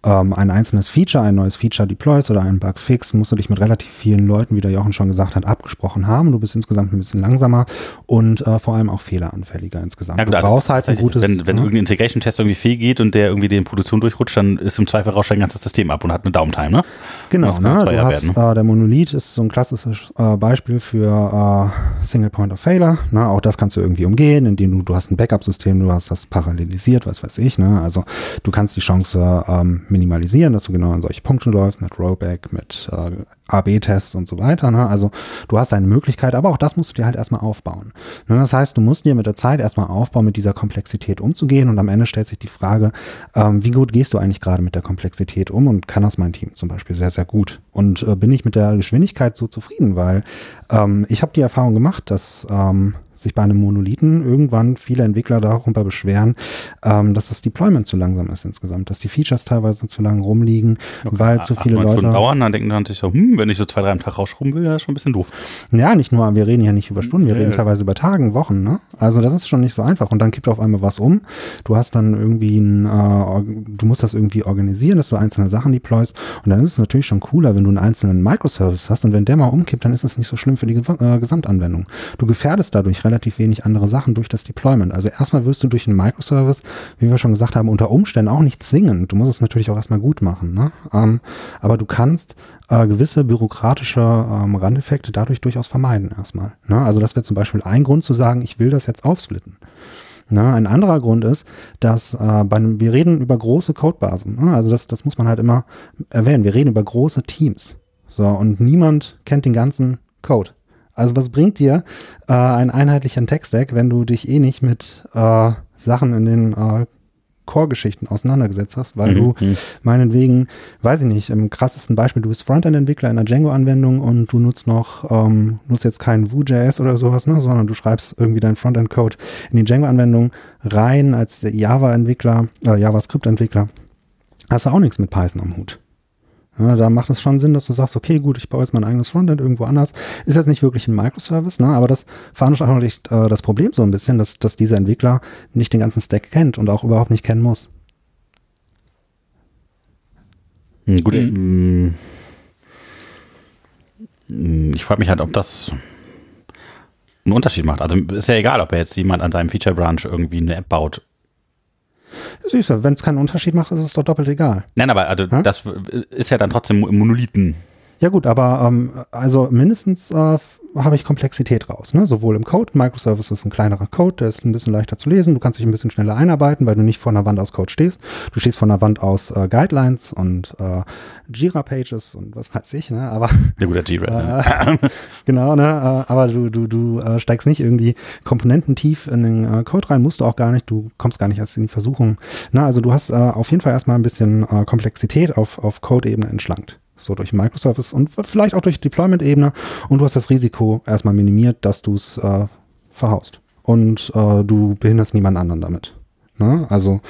ähm, ein einzelnes Feature, ein neues Feature deployst oder einen Bug fix, musst du dich mit relativ vielen Leuten, wie der Jochen schon gesagt hat, abgesprochen haben. Du bist insgesamt ein bisschen langsamer und äh, vor allem auch fehleranfälliger insgesamt. Ja, gut, du brauchst halt ein gutes. Wenn, wenn ne? irgendein Integration-Test irgendwie fehl geht und der irgendwie den Produktion durchrutscht, dann ist im Zweifel raus dein ganzes System ab und hat eine Downtime, ne? Genau, ne? teuer du hast, werden, äh, der Monolith ist so ein klassisches äh, Beispiel für äh, Single Point of Failure. Ne? Auch das kannst du irgendwie umgehen, indem du, du hast ein Backup-System, du hast das parallelisiert, was weiß ich. Ne? Also du kannst die Chance ähm, minimalisieren, dass du genau an solche Punkte läufst, mit Rollback, mit äh, AB-Tests und so weiter. Ne? Also du hast eine Möglichkeit, aber auch das musst du dir halt erstmal aufbauen. Ne? Das heißt, du musst dir mit der Zeit erstmal aufbauen, mit dieser Komplexität umzugehen und am Ende stellt sich die Frage, ähm, wie gut gehst du eigentlich gerade mit der Komplexität um und kann das mein Team zum Beispiel sehr, sehr gut. Und äh, bin ich mit der Geschwindigkeit so zufrieden, weil ähm, ich habe die Erfahrung gemacht, dass ähm, sich bei einem Monolithen irgendwann viele Entwickler darüber beschweren, ähm, dass das Deployment zu langsam ist insgesamt, dass die Features teilweise zu lang rumliegen, weil zu Acht, viele neun Leute. Stunden dauern, dann denken dann sich so, hm, wenn ich so zwei, drei am Tag rausschrubben will, das ist schon ein bisschen doof. Ja, nicht nur, wir reden ja nicht über Stunden, wir Ja, reden teilweise über Tagen, Wochen, ne? Also das ist schon nicht so einfach. Und dann kippt auf einmal was um. Du hast dann irgendwie ein, äh, du musst das irgendwie organisieren, dass du einzelne Sachen deployst. Und dann ist es natürlich schon cooler, wenn du einen einzelnen Microservice hast und wenn der mal umkippt, dann ist es nicht so schlimm für die äh, Gesamtanwendung. Du gefährdest dadurch relativ wenig andere Sachen durch das Deployment. Also erstmal wirst du durch einen Microservice, wie wir schon gesagt haben, unter Umständen auch nicht zwingen. Du musst es natürlich auch erstmal gut machen, ne? Ähm, aber du kannst äh, gewisse bürokratische ähm, Randeffekte dadurch durchaus vermeiden erstmal. Ne? Also das wäre zum Beispiel ein Grund zu sagen, ich will das jetzt aufsplitten. Ne? Ein anderer Grund ist, dass äh, bei wir reden über große Codebasen. Ne? Also das, das muss man halt immer erwähnen. Wir reden über große Teams. So, und niemand kennt den ganzen Code. Also was bringt dir äh, ein einheitlicher Tech-Stack, wenn du dich eh nicht mit äh, Sachen in den äh, Core-Geschichten auseinandergesetzt hast, weil Mhm, du mhm. meinetwegen, weiß ich nicht, im krassesten Beispiel, du bist Frontend-Entwickler in einer Django-Anwendung und du nutzt noch, ähm, nutzt jetzt keinen Vue.js oder sowas, ne, sondern du schreibst irgendwie deinen Frontend-Code in die Django-Anwendung rein als Java-Entwickler, äh, JavaScript-Entwickler. Hast du auch nichts mit Python am Hut. Ja, da macht es schon Sinn, dass du sagst, okay, gut, ich baue jetzt mein eigenes Frontend irgendwo anders. Ist jetzt nicht wirklich ein Microservice, ne? aber das veranschaulicht äh, das Problem so ein bisschen, dass, dass dieser Entwickler nicht den ganzen Stack kennt und auch überhaupt nicht kennen muss. Hm, Gut, ähm, hm, ich frage mich halt, ob das einen Unterschied macht. Also ist ja egal, ob er jetzt jemand an seinem Feature Branch irgendwie eine App baut. Siehst du, wenn es keinen Unterschied macht, ist es doch doppelt egal. Nein, aber also Hä? das ist ja dann trotzdem Monolithen. Ja gut, aber ähm, also mindestens äh, habe ich Komplexität raus. Ne? Sowohl im Code, Microservice ist ein kleinerer Code, der ist ein bisschen leichter zu lesen, du kannst dich ein bisschen schneller einarbeiten, weil du nicht vor einer Wand aus Code stehst. Du stehst vor einer Wand aus äh, Guidelines und äh, Jira-Pages und was weiß ich, ne? aber Ja gut, der G-Red. Äh, genau, ne? Äh, aber du, du, du äh, steigst nicht irgendwie komponententief in den äh, Code rein, musst du auch gar nicht, du kommst gar nicht erst in die Versuchung. Na, also du hast äh, auf jeden Fall erstmal ein bisschen äh, Komplexität auf, auf Code-Ebene entschlankt. So durch Microservice und vielleicht auch durch Deployment-Ebene und du hast das Risiko erstmal minimiert, dass du es äh, verhaust. Und äh, du behinderst niemand anderen damit. Ne? Also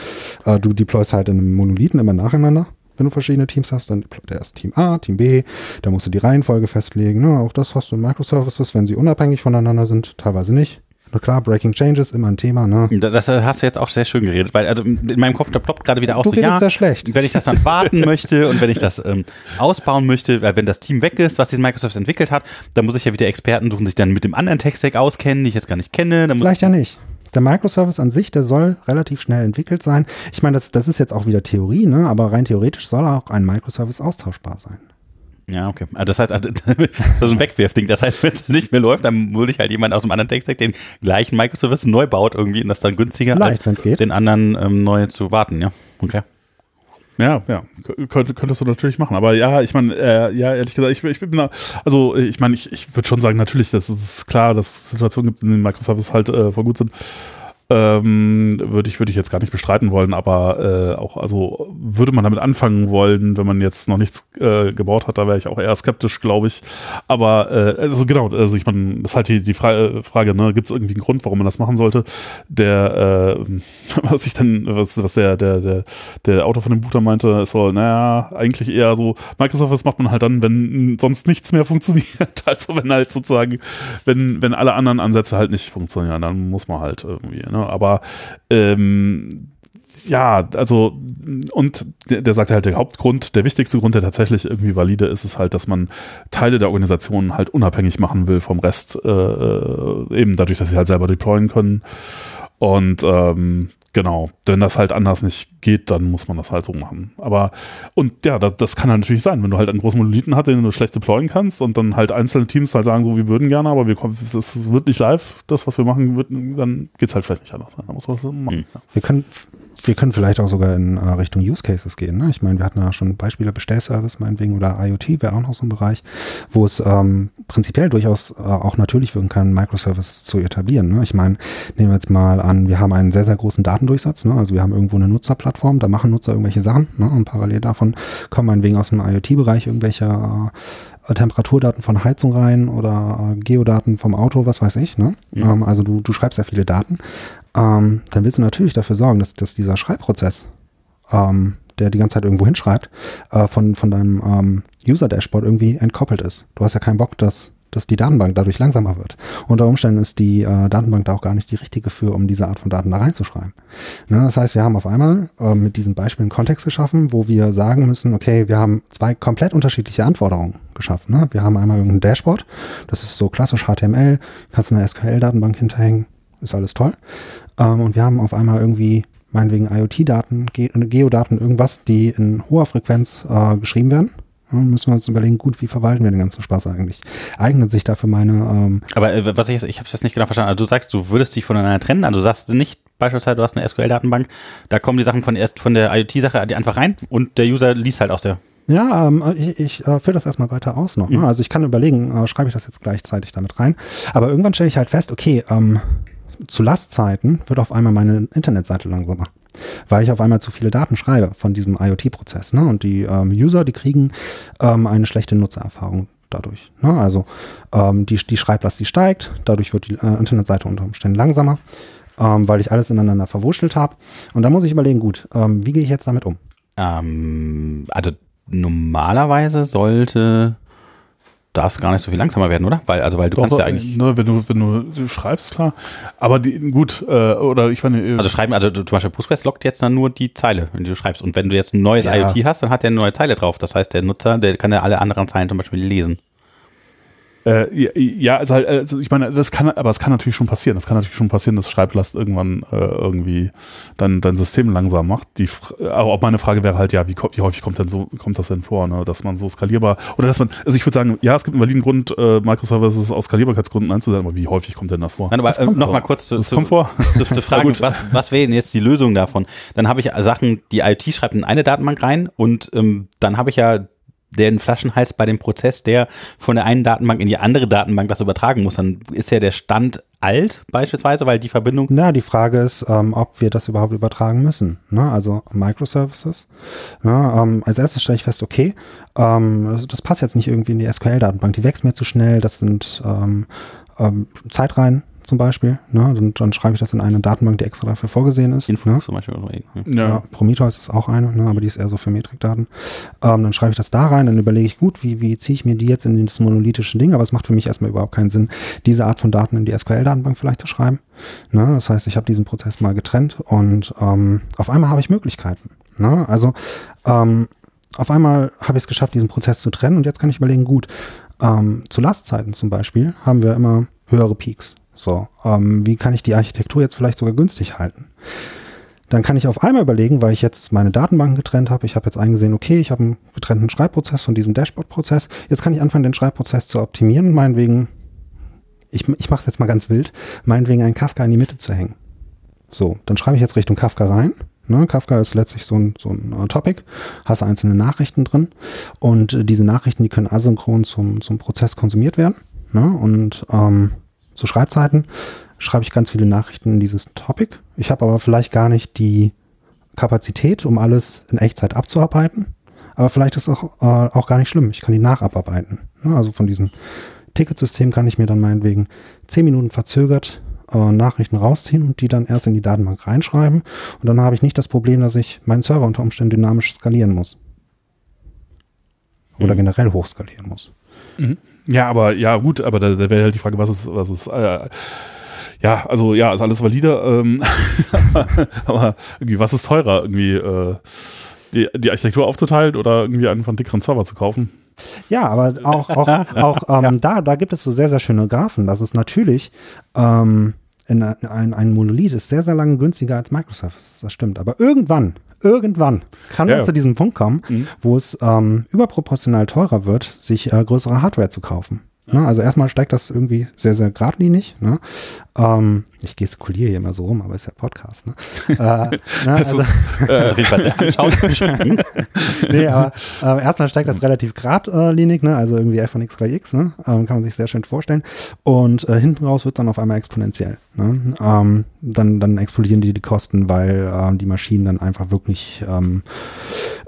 äh, du deployst halt in einem Monolithen immer nacheinander. Wenn du verschiedene Teams hast, dann deployt er erst Team A, Team B, da musst du die Reihenfolge festlegen. Ne? Auch das hast du in Microservices, wenn sie unabhängig voneinander sind, teilweise nicht. Klar, Breaking Changes, immer ein Thema. Ne? Das, das hast du jetzt auch sehr schön geredet, weil also in meinem Kopf, da ploppt gerade wieder auf, Du so, redest ja, sehr schlecht. wenn ich das dann warten möchte und wenn ich das ähm, ausbauen möchte, weil wenn das Team weg ist, was diesen Microsoft entwickelt hat, dann muss ich ja wieder Experten suchen, die sich dann mit dem anderen Tech-Stack auskennen, die ich jetzt gar nicht kenne. Vielleicht ja nicht. Der Microservice an sich, der soll relativ schnell entwickelt sein. Ich meine, das, das ist jetzt auch wieder Theorie, ne? aber rein theoretisch soll auch ein Microservice austauschbar sein. Ja, okay. Also das heißt, also, das ist so ein Wegwerfding. Das heißt, wenn es nicht mehr läuft, dann würde ich halt jemand aus dem anderen Tech-Stack den gleichen Microservice neu baut irgendwie und das dann günstiger Leicht, als den anderen ähm, neu zu warten, ja. Okay. Ja, ja, Könnt, könntest du natürlich machen. Aber ja, ich meine, äh, ja, ehrlich gesagt, ich, ich bin da, also ich meine, ich, ich würde schon sagen, natürlich, das ist klar, dass es Situationen gibt, in denen Microservices halt äh, voll gut sind. Ähm, würde ich, würde ich jetzt gar nicht bestreiten wollen, aber äh, auch, also würde man damit anfangen wollen, wenn man jetzt noch nichts äh, gebaut hat, da wäre ich auch eher skeptisch, glaube ich. Aber äh, also genau, also ich meine, das ist halt die, die Fra Frage, ne, gibt es irgendwie einen Grund, warum man das machen sollte? Der, äh, was ich dann, was, was der, der, der, der Autor von dem Buch da meinte, ist so, naja, eigentlich eher so, Microsoft, das macht man halt dann, wenn sonst nichts mehr funktioniert. Also wenn halt sozusagen, wenn, wenn alle anderen Ansätze halt nicht funktionieren, dann muss man halt irgendwie, ne? Aber ähm, ja, also und der, der sagt halt, der Hauptgrund, der wichtigste Grund, der tatsächlich irgendwie valide ist, ist halt, dass man Teile der Organisation halt unabhängig machen will vom Rest, äh, äh eben dadurch, dass sie halt selber deployen können. Und ähm, Genau, wenn das halt anders nicht geht, dann muss man das halt so machen. Aber, und ja, das, das kann halt natürlich sein, wenn du halt einen großen Monolithen hast, den du schlecht deployen kannst und dann halt einzelne Teams halt sagen, so, wir würden gerne, aber wir kommen, das wird nicht live, das, was wir machen, wird, dann geht es halt vielleicht nicht anders. Dann muss man das machen. Mhm. Ja. Wir können wir können vielleicht auch sogar in äh, Richtung Use Cases gehen. Ne? Ich meine, wir hatten ja schon Beispiele Bestellservice meinetwegen oder IoT wäre auch noch so ein Bereich, wo es ähm, prinzipiell durchaus äh, auch natürlich wirken kann, Microservice zu etablieren. Ne? Ich meine, nehmen wir jetzt mal an, wir haben einen sehr, sehr großen Datendurchsatz. Ne? Also wir haben irgendwo eine Nutzerplattform, da machen Nutzer irgendwelche Sachen ne? und parallel davon kommen meinetwegen aus dem IoT-Bereich irgendwelche äh, Temperaturdaten von Heizung rein oder äh, Geodaten vom Auto, was weiß ich. Ne? Ähm, also du, du schreibst ja viele Daten ähm, dann willst du natürlich dafür sorgen, dass, dass dieser Schreibprozess, ähm, der die ganze Zeit irgendwo hinschreibt, äh, von, von deinem ähm, User-Dashboard irgendwie entkoppelt ist. Du hast ja keinen Bock, dass, dass die Datenbank dadurch langsamer wird. Unter Umständen ist die äh, Datenbank da auch gar nicht die richtige für, um diese Art von Daten da reinzuschreiben. Ne, das heißt, wir haben auf einmal äh, mit diesem Beispiel einen Kontext geschaffen, wo wir sagen müssen, okay, wir haben zwei komplett unterschiedliche Anforderungen geschaffen. Ne? Wir haben einmal irgendein Dashboard, das ist so klassisch HTML, kannst du eine SQL-Datenbank hinterhängen, ist alles toll. Ähm, und wir haben auf einmal irgendwie meinetwegen IoT-Daten, Ge Geodaten, irgendwas, die in hoher Frequenz äh, geschrieben werden. Ja, müssen wir uns überlegen, gut, wie verwalten wir den ganzen Spaß eigentlich? Eignet sich dafür meine. Ähm Aber äh, was ich, ich habe es jetzt nicht genau verstanden. Also du sagst, du würdest dich voneinander trennen. Also du sagst nicht beispielsweise, du hast eine SQL-Datenbank, da kommen die Sachen von erst von der IoT-Sache einfach rein und der User liest halt aus der. Ja, ähm, ich, ich äh, führe das erstmal weiter aus noch. Ne? Mhm. Also ich kann überlegen, äh, schreibe ich das jetzt gleichzeitig damit rein. Aber irgendwann stelle ich halt fest, okay, ähm, zu Lastzeiten wird auf einmal meine Internetseite langsamer, weil ich auf einmal zu viele Daten schreibe von diesem IoT-Prozess. Ne? Und die ähm, User, die kriegen ähm, eine schlechte Nutzererfahrung dadurch. Ne? Also ähm, die, die Schreiblast, die steigt, dadurch wird die äh, Internetseite unter Umständen langsamer, ähm, weil ich alles ineinander verwurschtelt habe. Und da muss ich überlegen, gut, ähm, wie gehe ich jetzt damit um? Ähm, also normalerweise sollte darfst gar nicht so viel langsamer werden, oder? Weil, also weil du doch, kannst doch, ja eigentlich. Ne, wenn du, wenn du, du schreibst, klar. Aber die, gut, äh, oder ich meine. Äh, also schreiben, also zum Beispiel Postgres lockt jetzt dann nur die Zeile, wenn du schreibst. Und wenn du jetzt ein neues ja. IoT hast, dann hat der eine neue Zeile drauf. Das heißt, der Nutzer, der kann ja alle anderen Zeilen zum Beispiel lesen. Äh, ja, also, halt, also ich meine, das kann, aber es kann natürlich schon passieren. Es kann natürlich schon passieren, dass Schreiblast irgendwann äh, irgendwie dann dein System langsam macht. Die, aber auch meine Frage wäre halt, ja, wie, wie häufig kommt denn so, kommt das denn vor, ne? dass man so skalierbar oder dass man, also ich würde sagen, ja, es gibt einen validen Grund, äh, Microservices aus Skalierbarkeitsgründen einzusetzen, aber wie häufig kommt denn das vor? Nein, aber äh, nochmal kurz zu, das zu, vor. zu, zu fragen, was, was wäre denn jetzt die Lösung davon? Dann habe ich Sachen, die IoT schreibt in eine Datenbank rein und ähm, dann habe ich ja der in Flaschen heißt bei dem Prozess, der von der einen Datenbank in die andere Datenbank das übertragen muss, dann ist ja der Stand alt beispielsweise, weil die Verbindung. Na, die Frage ist, ähm, ob wir das überhaupt übertragen müssen. Ne? Also Microservices. Ne? Ähm, als erstes stelle ich fest, okay, ähm, das passt jetzt nicht irgendwie in die SQL-Datenbank, die wächst mir zu schnell, das sind ähm, ähm, Zeitreihen, zum Beispiel. Ne? Dann, dann schreibe ich das in eine Datenbank, die extra dafür vorgesehen ist. Info ne? zum Beispiel. Ja. ja. Prometheus ist auch eine, ne? aber die ist eher so für Metrikdaten. Ähm, dann schreibe ich das da rein, dann überlege ich, gut, wie, wie ziehe ich mir die jetzt in das monolithische Ding? Aber es macht für mich erstmal überhaupt keinen Sinn, diese Art von Daten in die SQL-Datenbank vielleicht zu schreiben. Ne? Das heißt, ich habe diesen Prozess mal getrennt und ähm, auf einmal habe ich Möglichkeiten. Ne? Also ähm, auf einmal habe ich es geschafft, diesen Prozess zu trennen und jetzt kann ich überlegen, gut, ähm, zu Lastzeiten zum Beispiel haben wir immer höhere Peaks. So, ähm, wie kann ich die Architektur jetzt vielleicht sogar günstig halten? Dann kann ich auf einmal überlegen, weil ich jetzt meine Datenbanken getrennt habe. Ich habe jetzt eingesehen, okay, ich habe einen getrennten Schreibprozess von diesem Dashboard-Prozess. Jetzt kann ich anfangen, den Schreibprozess zu optimieren. Meinetwegen, ich, ich mache es jetzt mal ganz wild, meinetwegen einen Kafka in die Mitte zu hängen. So, dann schreibe ich jetzt Richtung Kafka rein. Ne, Kafka ist letztlich so ein, so ein uh, Topic, hast einzelne Nachrichten drin und äh, diese Nachrichten, die können asynchron zum, zum Prozess konsumiert werden. Ne, und ähm, zu Schreibzeiten schreibe ich ganz viele Nachrichten in dieses Topic. Ich habe aber vielleicht gar nicht die Kapazität, um alles in Echtzeit abzuarbeiten. Aber vielleicht ist es auch, äh, auch gar nicht schlimm. Ich kann die nachabarbeiten. Ne? Also von diesem Ticketsystem kann ich mir dann meinetwegen zehn Minuten verzögert äh, Nachrichten rausziehen und die dann erst in die Datenbank reinschreiben. Und dann habe ich nicht das Problem, dass ich meinen Server unter Umständen dynamisch skalieren muss. Oder mhm. generell hochskalieren muss. Mhm. Ja, aber ja, gut, aber da, da wäre halt die Frage, was ist, was ist, äh, Ja, also ja, ist alles valide. Ähm, aber irgendwie, was ist teurer? Irgendwie äh, die, die Architektur aufzuteilen oder irgendwie einen von dickeren Server zu kaufen? Ja, aber auch, auch, auch ähm, da, da gibt es so sehr, sehr schöne Graphen. Das ist natürlich ähm, in ein, ein Monolith ist sehr, sehr lange günstiger als Microsoft. Das stimmt. Aber irgendwann, irgendwann kann Ja, man ja. zu diesem Punkt kommen, Mhm. wo es ähm, überproportional teurer wird, sich äh, größere Hardware zu kaufen. Ne? Also erstmal steigt das irgendwie sehr, sehr geradlinig. Ne? Ähm, ich gestikuliere hier immer so rum, aber ist ja Podcast. Ne? äh, ne? Das Also, ist, ist auf jeden Fall sehr anschaulich. nee, aber äh, erstmal steigt das relativ geradlinig, ne? also irgendwie f von x gleich x, ne? ähm, kann man sich sehr schön vorstellen. Und äh, hinten raus wird dann auf einmal exponentiell. Ne? Ähm, dann, dann explodieren die, die Kosten, weil ähm, die Maschinen dann einfach wirklich ähm,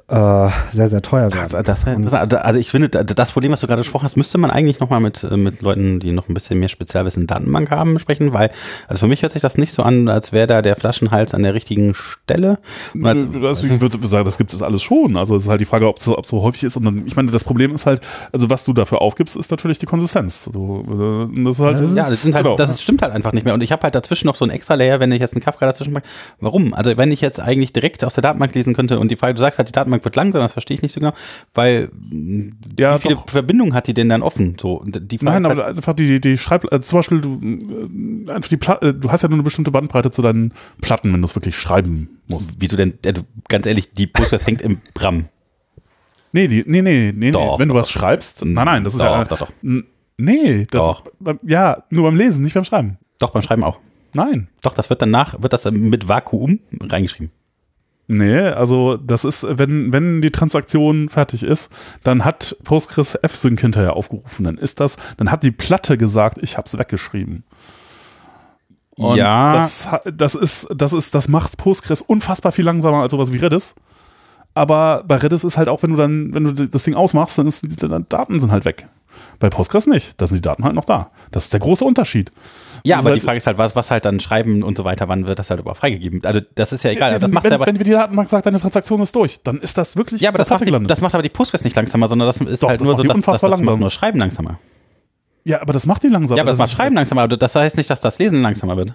äh, sehr, sehr teuer werden. Das, das, das, also ich finde, das Problem, was du gerade gesprochen hast, müsste man eigentlich nochmal mit, äh, mit Leuten, die noch ein bisschen mehr Spezialwissen in Datenbank haben, besprechen, weil, also für mich hört sich das nicht so an, als wäre da der Flaschenhals an der richtigen Stelle. Und als- das, ich würde sagen, das gibt es alles schon. Also es ist halt die Frage, ob es so, ob es so häufig ist. Und dann, ich meine, das Problem ist halt, also was du dafür aufgibst, ist natürlich die Konsistenz. Du, äh, das ist halt, Ja, das sind halt, genau. das stimmt halt einfach nicht mehr. Und ich habe halt dazwischen noch so ein extra Layer, wenn ich jetzt einen Kafka dazwischen mache. Warum? Also wenn ich jetzt eigentlich direkt aus der Datenbank lesen könnte und die Frage, du sagst halt, die Datenbank wird langsam, das verstehe ich nicht so genau, weil Ja, wie viele doch. Verbindungen hat die denn dann offen? So, die Nein, aber halt, einfach die, die Schreib, äh, zum Beispiel, du, äh, einfach die Pla äh, du hast ja nur eine bestimmte Bandbreite zu deinen Platten, wenn du es wirklich schreiben musst. wie du denn, äh, du, ganz ehrlich, die Postgres hängt im RAM. Nee, die, nee, nee, nee, Doch, nee. Wenn du was schreibst, nein, nein, das ist Doch, ja. doch, doch. Nee, das Doch. Ja, nur beim Lesen, nicht beim Schreiben. Doch, beim Schreiben auch. Nein. Doch, das wird danach, wird das mit Vakuum reingeschrieben. Nee, also das ist, wenn, wenn die Transaktion fertig ist, dann hat Postgres F-Sync hinterher aufgerufen. Dann ist das, dann hat die Platte gesagt, ich hab's weggeschrieben. Und Ja. Das, das ist, das ist, das macht Postgres unfassbar viel langsamer als sowas wie Redis. Aber bei Redis ist halt auch, wenn du dann, wenn du das Ding ausmachst, dann ist die Daten sind halt weg. Bei Postgres nicht. Da sind die Daten halt noch da. Das ist der große Unterschied. Ja, Das aber halt- die Frage ist halt, was, was halt dann schreiben und so weiter, wann wird das halt überhaupt freigegeben? Also das ist ja egal. wenn, das macht wenn, aber, wenn die Datenbank sagt, deine Transaktion ist durch, dann ist das wirklich ja, aber das macht, die, das macht aber die Postgres nicht langsamer, sondern das ist Doch, halt das nur macht so, dass, dass das macht nur Schreiben langsamer. Ja, aber das macht die langsam. Ja, aber das macht ist- Schreiben langsamer, aber das heißt nicht, dass das Lesen langsamer wird.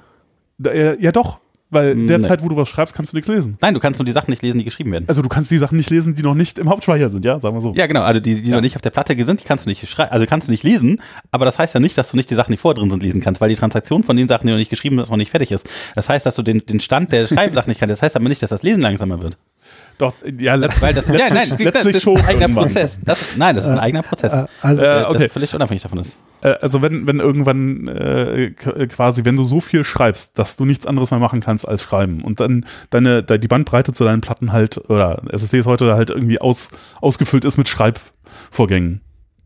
Ja, ja doch. Weil Nee. derzeit, wo du was schreibst, kannst du nichts lesen. Nein, du kannst nur die Sachen nicht lesen, die geschrieben werden. Also du kannst die Sachen nicht lesen, die noch nicht im Hauptspeicher sind, ja, sagen wir so. Ja, genau, also die, die noch nicht auf der Platte sind, die kannst du nicht schreiben, also kannst du nicht lesen, aber das heißt ja nicht, dass du nicht die Sachen, die vorher drin sind, lesen kannst, weil die Transaktion von den Sachen, die noch nicht geschrieben sind, noch nicht fertig ist. Das heißt, dass du den, den Stand der Schreibsachen nicht kannst. Das heißt aber nicht, dass das Lesen langsamer wird. Doch, ja, letzt, Weil das, ja, nein, das, letztlich das ist schon ein eigener irgendwann. Prozess. Das ist, nein, das ist ein eigener Prozess. Äh, also, Äh, Der- okay. Völlig unabhängig davon ist. Äh, also wenn, wenn irgendwann äh, quasi, wenn du so viel schreibst, dass du nichts anderes mehr machen kannst als schreiben und dann deine, de, die Bandbreite zu deinen Platten halt, oder SSDs heute halt irgendwie aus, ausgefüllt ist mit Schreibvorgängen,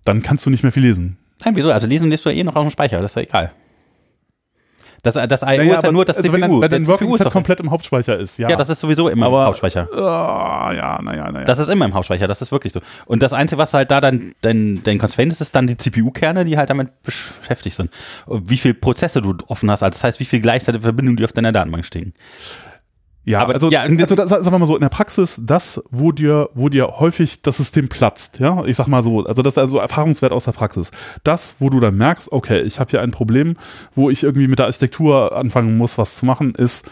dann kannst du nicht mehr viel lesen. Nein, wieso? Also lesen lässt du ja eh noch auf dem Speicher, das ist ja egal. Das, das I.O. Naja, ist ja nur das also CPU. wenn dein, wenn dein CPU Working ist Set komplett im Hauptspeicher ist, ja. Ja, das ist sowieso immer Aber- im Hauptspeicher. Ah, ja, naja, naja. Das ist immer im Hauptspeicher, das ist wirklich so. Und das Einzige, was halt da dann dein, dein Constraint ist, ist dann die CPU-Kerne, die halt damit beschäftigt sind. Wie viel Prozesse du offen hast, also das heißt, wie viel gleichzeitige Verbindungen die auf deiner Datenbank stehen. Ja, Aber- also, ja, also das, sagen wir mal so, in der Praxis, das, wo dir, wo dir häufig das System platzt, ja, ich sag mal so, also das ist also Erfahrungswert aus der Praxis. Das, wo du dann merkst, okay, ich habe hier ein Problem, wo ich irgendwie mit der Architektur anfangen muss, was zu machen, ist,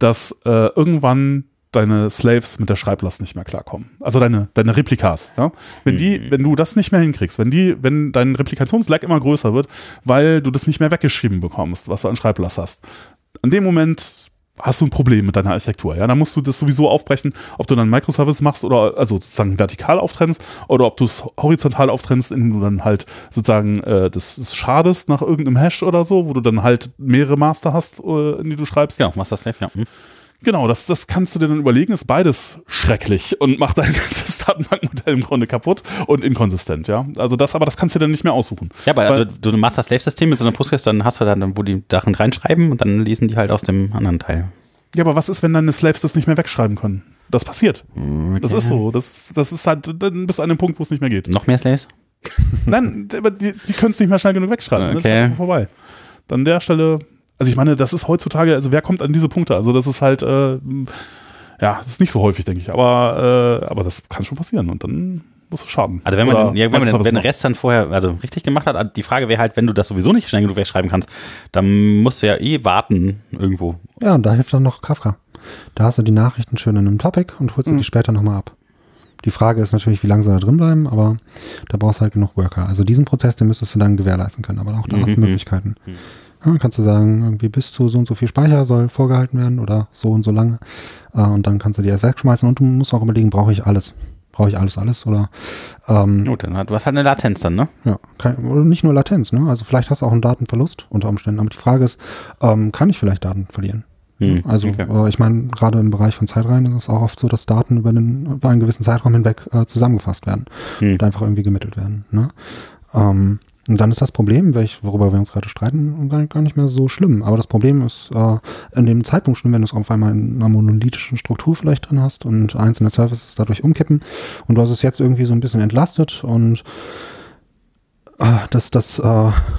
dass äh, irgendwann deine Slaves mit der Schreiblast nicht mehr klarkommen. Also deine, deine Replikas, ja. Wenn die, wenn du das nicht mehr hinkriegst, wenn die, wenn dein Replikationslag immer größer wird, weil du das nicht mehr weggeschrieben bekommst, was du an Schreiblast hast, an dem Moment hast du ein Problem mit deiner Architektur. Ja, dann musst du das sowieso aufbrechen, ob du dann Microservice machst oder also sozusagen vertikal auftrennst oder ob du es horizontal auftrennst, indem du dann halt sozusagen äh, das, das schadest nach irgendeinem Hash oder so, wo du dann halt mehrere Master hast, äh, in die du schreibst. Ja, Master Slave, ja. Hm. Genau, das, das kannst du dir dann überlegen, ist beides schrecklich und macht dein ganzes Datenbankmodell im Grunde kaputt und inkonsistent, ja. Also das, aber das kannst du dir dann nicht mehr aussuchen. Ja, aber Weil- du, du ein Master Slave System mit so einer Postgres, dann hast du dann, wo die Sachen reinschreiben und dann lesen die halt aus dem anderen Teil. Ja, aber was ist, wenn deine Slaves das nicht mehr wegschreiben können? Das passiert. Das ist so. Das, das ist halt, dann bist du an dem Punkt, wo es nicht mehr geht. Noch mehr Slaves? Nein, aber die, die können es nicht mehr schnell genug wegschreiben. Ist Okay. einfach vorbei. Dann an der Stelle, also ich meine, das ist heutzutage, also wer kommt an diese Punkte? Also das ist halt, äh, ja, das ist nicht so häufig, denke ich, aber, äh, aber das kann schon passieren und dann musst du schaden. Also wenn man, Oder den, ja, wenn man den, wenn den. Rest dann vorher also richtig gemacht hat, die Frage wäre halt, wenn du das sowieso nicht schnell genug wegschreiben kannst, dann musst du ja eh warten irgendwo. Ja, und da hilft dann noch Kafka. Da hast du die Nachrichten schön in einem Topic und holst Mhm. die später nochmal ab. Die Frage ist natürlich, wie lange sie da drin bleiben, aber da brauchst du halt genug Worker. Also diesen Prozess, den müsstest du dann gewährleisten können, aber auch da hast du Mhm. Möglichkeiten. Mhm. Ja, kannst du sagen, irgendwie bis zu so und so viel Speicher soll vorgehalten werden oder so und so lange. Äh, und dann kannst du die erst wegschmeißen und du musst auch überlegen, brauche ich alles? Brauche ich alles, alles? Oder ähm, Gut, dann hat, hast halt eine Latenz dann, ne? ja, oder nicht nur Latenz, ne? Also vielleicht hast du auch einen Datenverlust unter Umständen. Aber die Frage ist, ähm, kann ich vielleicht Daten verlieren? Hm, Also okay. äh, ich meine, gerade im Bereich von Zeitreihen ist es auch oft so, dass Daten über, den, über einen gewissen Zeitraum hinweg äh, zusammengefasst werden Hm. und einfach irgendwie gemittelt werden. Ne? Ähm, und dann ist das Problem, welch, worüber wir uns gerade streiten, gar, nicht mehr so schlimm. Aber das Problem ist äh, in dem Zeitpunkt schlimm, wenn du es auf einmal in einer monolithischen Struktur vielleicht drin hast und einzelne Services dadurch umkippen und du hast es jetzt irgendwie so ein bisschen entlastet und das, das äh,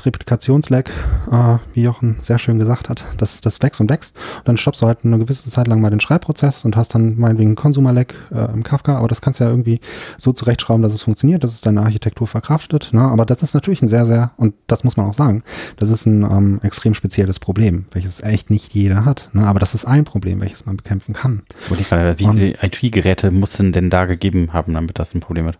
Replikationslag, äh, wie Jochen sehr schön gesagt hat, das, das wächst und wächst. Und dann stoppst du halt eine gewisse Zeit lang mal den Schreibprozess und hast dann meinetwegen Consumer-Lag äh, im Kafka, aber das kannst du ja irgendwie so zurechtschrauben, dass es funktioniert, dass es deine Architektur verkraftet. Ne? Aber das ist natürlich ein sehr, sehr, und das muss man auch sagen, das ist ein ähm, extrem spezielles Problem, welches echt nicht jeder hat. Ne? Aber das ist ein Problem, welches man bekämpfen kann. Wollte ich gerade, wie Und- viele IT-Geräte mussten denn da gegeben haben, damit das ein Problem wird?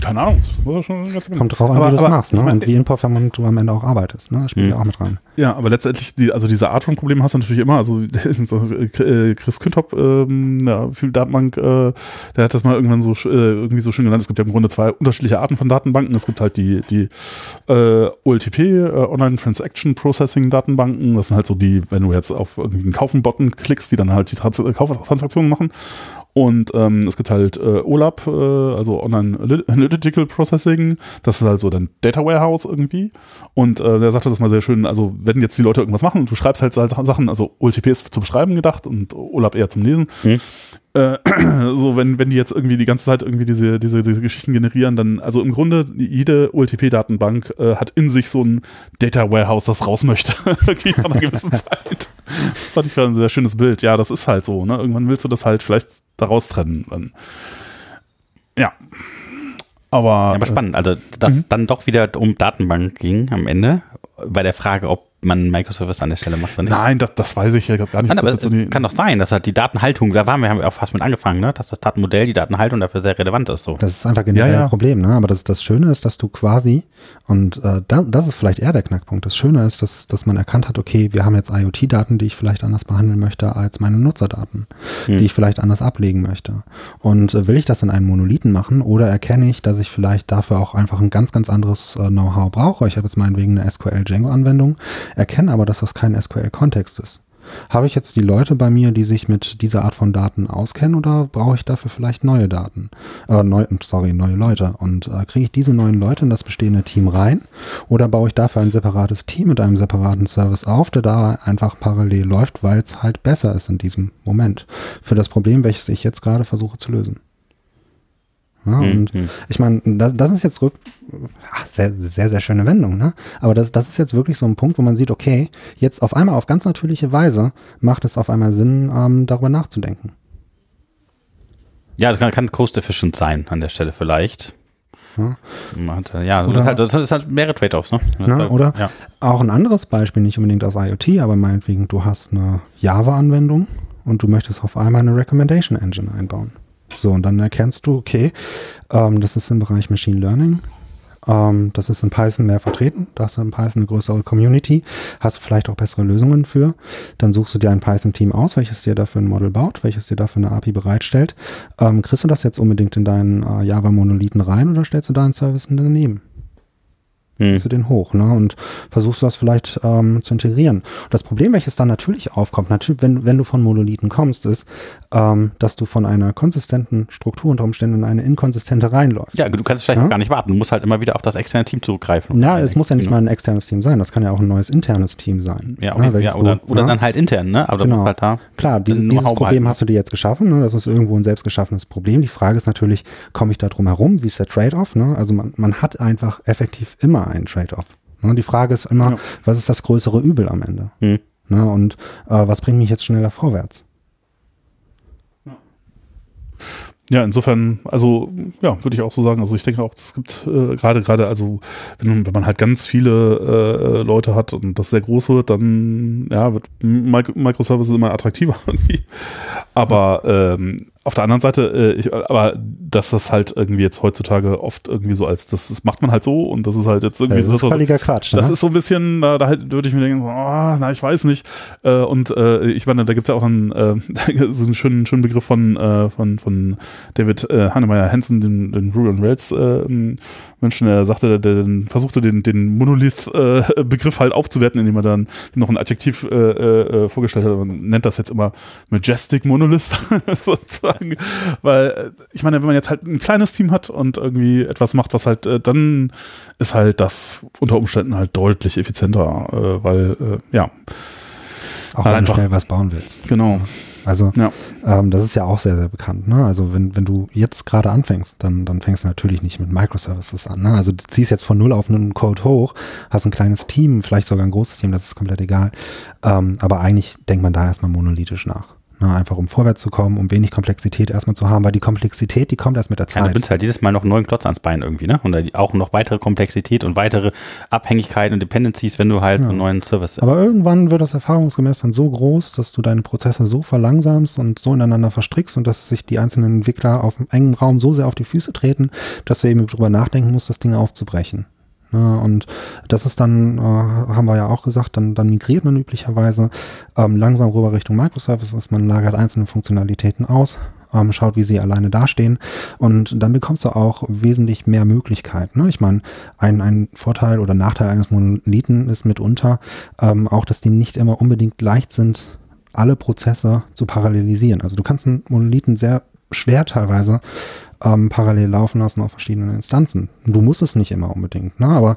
Keine Ahnung, das muss ja schon ganz. Kommt drauf an, Aber- wie du es aber machst ne? ich mein, und wie inperformant du am Ende auch arbeitest. Ne? Das spielt Mhm. ja auch mit rein. Ja, aber letztendlich, die, also diese Art von Problemen hast du natürlich immer. Also so, äh, Chris Küntop, ähm, ja, viel Datenbank, äh, der hat das mal irgendwann so äh, irgendwie so schön genannt. Es gibt ja im Grunde zwei unterschiedliche Arten von Datenbanken. Es gibt halt die, die äh, OLTP, äh, Online Transaction Processing Datenbanken. Das sind halt so die, wenn du jetzt auf irgendwie einen Kaufen-Button klickst, die dann halt die Trans Kauftransaktionen machen. Und ähm, es gibt halt äh, OLAP, äh, also Online Analytical Processing. Das ist halt so dein Data Warehouse irgendwie. Und äh, der sagte das mal sehr schön. Also, wenn jetzt die Leute irgendwas machen und du schreibst halt Sachen, also OLTP ist zum Schreiben gedacht und OLAP eher zum Lesen. Hm. Äh, so, wenn, wenn die jetzt irgendwie die ganze Zeit irgendwie diese, diese, diese Geschichten generieren, dann, also im Grunde, jede OLTP-Datenbank äh, hat in sich so ein Data Warehouse, das raus möchte. irgendwie nach einer gewissen Zeit. Das fand ich gerade ein sehr schönes Bild. Ja, das ist halt so, ne? Irgendwann willst du das halt vielleicht daraus trennen. Dann. Ja. Aber, Ja, aber spannend, also dass es dann doch wieder um Datenbank ging am Ende, bei der Frage, ob man Microservice an der Stelle macht oder nicht. Nein, das, das weiß ich ja gar nicht. Nein, aber so kann doch sein, dass halt die Datenhaltung, da waren wir, haben wir auch fast mit angefangen, ne? dass das Datenmodell, die Datenhaltung dafür sehr relevant ist. So. Das ist einfach generell Ja, ja. ein Problem, ne? Aber das, das Schöne ist, dass du quasi, und äh, da, das ist vielleicht eher der Knackpunkt, das Schöne ist, dass, dass man erkannt hat, okay, wir haben jetzt IoT-Daten, die ich vielleicht anders behandeln möchte als meine Nutzerdaten, Hm. die ich vielleicht anders ablegen möchte. Und äh, will ich das in einen Monolithen machen oder erkenne ich, dass ich vielleicht dafür auch einfach ein ganz, ganz anderes äh, Know-how brauche? Ich habe jetzt meinetwegen eine SQL-Django-Anwendung, erkenne aber, dass das kein SQL-Kontext ist. Habe ich jetzt die Leute bei mir, die sich mit dieser Art von Daten auskennen oder brauche ich dafür vielleicht neue Daten? Äh, neu, sorry, neue Leute. Und äh, kriege ich diese neuen Leute in das bestehende Team rein oder baue ich dafür ein separates Team mit einem separaten Service auf, der da einfach parallel läuft, weil es halt besser ist in diesem Moment für das Problem, welches ich jetzt gerade versuche zu lösen. Ja, Hm, und hm. ich meine, das, das ist jetzt rück, ach, sehr, sehr, sehr schöne Wendung, ne? Aber das, das ist jetzt wirklich so ein Punkt, wo man sieht, okay, jetzt auf einmal auf ganz natürliche Weise macht es auf einmal Sinn, ähm, darüber nachzudenken. Ja, es kann, kann cost-efficient sein an der Stelle vielleicht. Ja. Äh, Ja, Oder- halt, das ist halt mehrere Trade-offs, ne? Na, oder? Ja. Auch ein anderes Beispiel, nicht unbedingt aus IoT, aber meinetwegen, du hast eine Java-Anwendung und du möchtest auf einmal eine Recommendation Engine einbauen. So, und dann erkennst du, okay, ähm, das ist im Bereich Machine Learning. Ähm, das ist in Python mehr vertreten. Da hast du in Python eine größere Community. Hast vielleicht auch bessere Lösungen für. Dann suchst du dir ein Python-Team aus, welches dir dafür ein Model baut, welches dir dafür eine API bereitstellt. Ähm, kriegst du das jetzt unbedingt in deinen äh, Java-Monolithen rein oder stellst du da einen Service daneben? Hm. du den hoch ne? und versuchst das vielleicht ähm, zu integrieren. Und das Problem, welches dann natürlich aufkommt, natürlich, wenn, wenn du von Monolithen kommst, ist, ähm, dass du von einer konsistenten Struktur unter Umständen in eine inkonsistente reinläufst. ja, du kannst vielleicht Ja? gar nicht warten. Du musst halt immer wieder auf das externe Team zurückgreifen. Na, es muss ja nicht Ne? mal ein externes Team sein, das kann ja auch ein neues internes Team sein. Ja, ne, okay, welches ja oder, du, oder ne? dann halt intern, ne? Aber du Genau. halt da. Klar, dieses, Know-how dieses. Problem hast du dir jetzt geschaffen. Ne? Das ist irgendwo ein selbstgeschaffenes Problem. Die Frage ist natürlich, komme ich da drum herum? Wie ist der Trade-off? Ne? Also man, man hat einfach effektiv immer einen Trade-off. Ne? Die Frage ist immer, Ja. was ist das größere Übel am Ende? Hm. Ne? Und äh, was bringt mich jetzt schneller vorwärts? Ja, insofern, also ja, würde ich auch so sagen. Also ich denke auch, es gibt äh, gerade gerade, also wenn, wenn man halt ganz viele äh, Leute hat und das sehr groß wird, dann ja, wird Microservices immer attraktiver irgendwie. Aber ähm, auf der anderen Seite, äh, ich, aber dass das halt irgendwie jetzt heutzutage oft irgendwie so als, das, das macht man halt so und das ist halt jetzt irgendwie das ist so, völliger Quatsch. das ne? ist so ein bisschen, da, da halt, würde ich mir denken, so, ah, na, ich weiß nicht. Äh, und äh, ich meine, da gibt's ja auch einen, äh, so einen schönen, schönen Begriff von, äh, von, von David äh, Hannemeyer Hansen, den, den Rural on Rails äh, Menschen, der sagte, der, der versuchte den, den Monolith-Begriff halt aufzuwerten, indem er dann noch ein Adjektiv äh, äh, vorgestellt hat und nennt das jetzt immer Majestic Monolith sozusagen. Weil, äh, ich meine, wenn man jetzt halt ein kleines Team hat und irgendwie etwas macht, was halt, äh, dann ist halt das unter Umständen halt deutlich effizienter, äh, weil, ja. Auch halt wenn einfach- du schnell was bauen willst. Genau. Also Ja. ähm, das ist ja auch sehr, sehr bekannt. Ne? Also wenn, wenn du jetzt gerade anfängst, dann, dann fängst du natürlich nicht mit Microservices an. Ne? Also du ziehst jetzt von null auf einen Code hoch, hast ein kleines Team, vielleicht sogar ein großes Team, das ist komplett egal. Ähm, aber eigentlich denkt man da erstmal monolithisch nach. Ne? Einfach um vorwärts zu kommen, um wenig Komplexität erstmal zu haben, weil die Komplexität, die kommt erst mit der Ja, du Zeit. bindest halt jedes Mal noch einen neuen Klotz ans Bein irgendwie, ne? Und auch noch weitere Komplexität und weitere Abhängigkeiten und Dependencies, wenn du halt einen neuen Service Aber irgendwann wird das erfahrungsgemäß dann so groß, dass du deine Prozesse so verlangsamst und so ineinander verstrickst und dass sich die einzelnen Entwickler auf einem engen Raum so sehr auf die Füße treten, dass du eben drüber nachdenken musst, das Ding aufzubrechen. Ja, und das ist dann, äh, haben wir ja auch gesagt, dann, dann migriert man üblicherweise ähm, langsam rüber Richtung Microservices, man lagert einzelne Funktionalitäten aus, ähm, schaut, wie sie alleine dastehen und dann bekommst du auch wesentlich mehr Möglichkeiten. Ne? Ich meine, ein, ein Vorteil oder Nachteil eines Monolithen ist mitunter ähm, auch, dass die nicht immer unbedingt leicht sind, alle Prozesse zu parallelisieren. Also du kannst einen Monolithen sehr schwer teilweise ähm, parallel laufen lassen auf verschiedenen Instanzen. Du musst es nicht immer unbedingt, ne? aber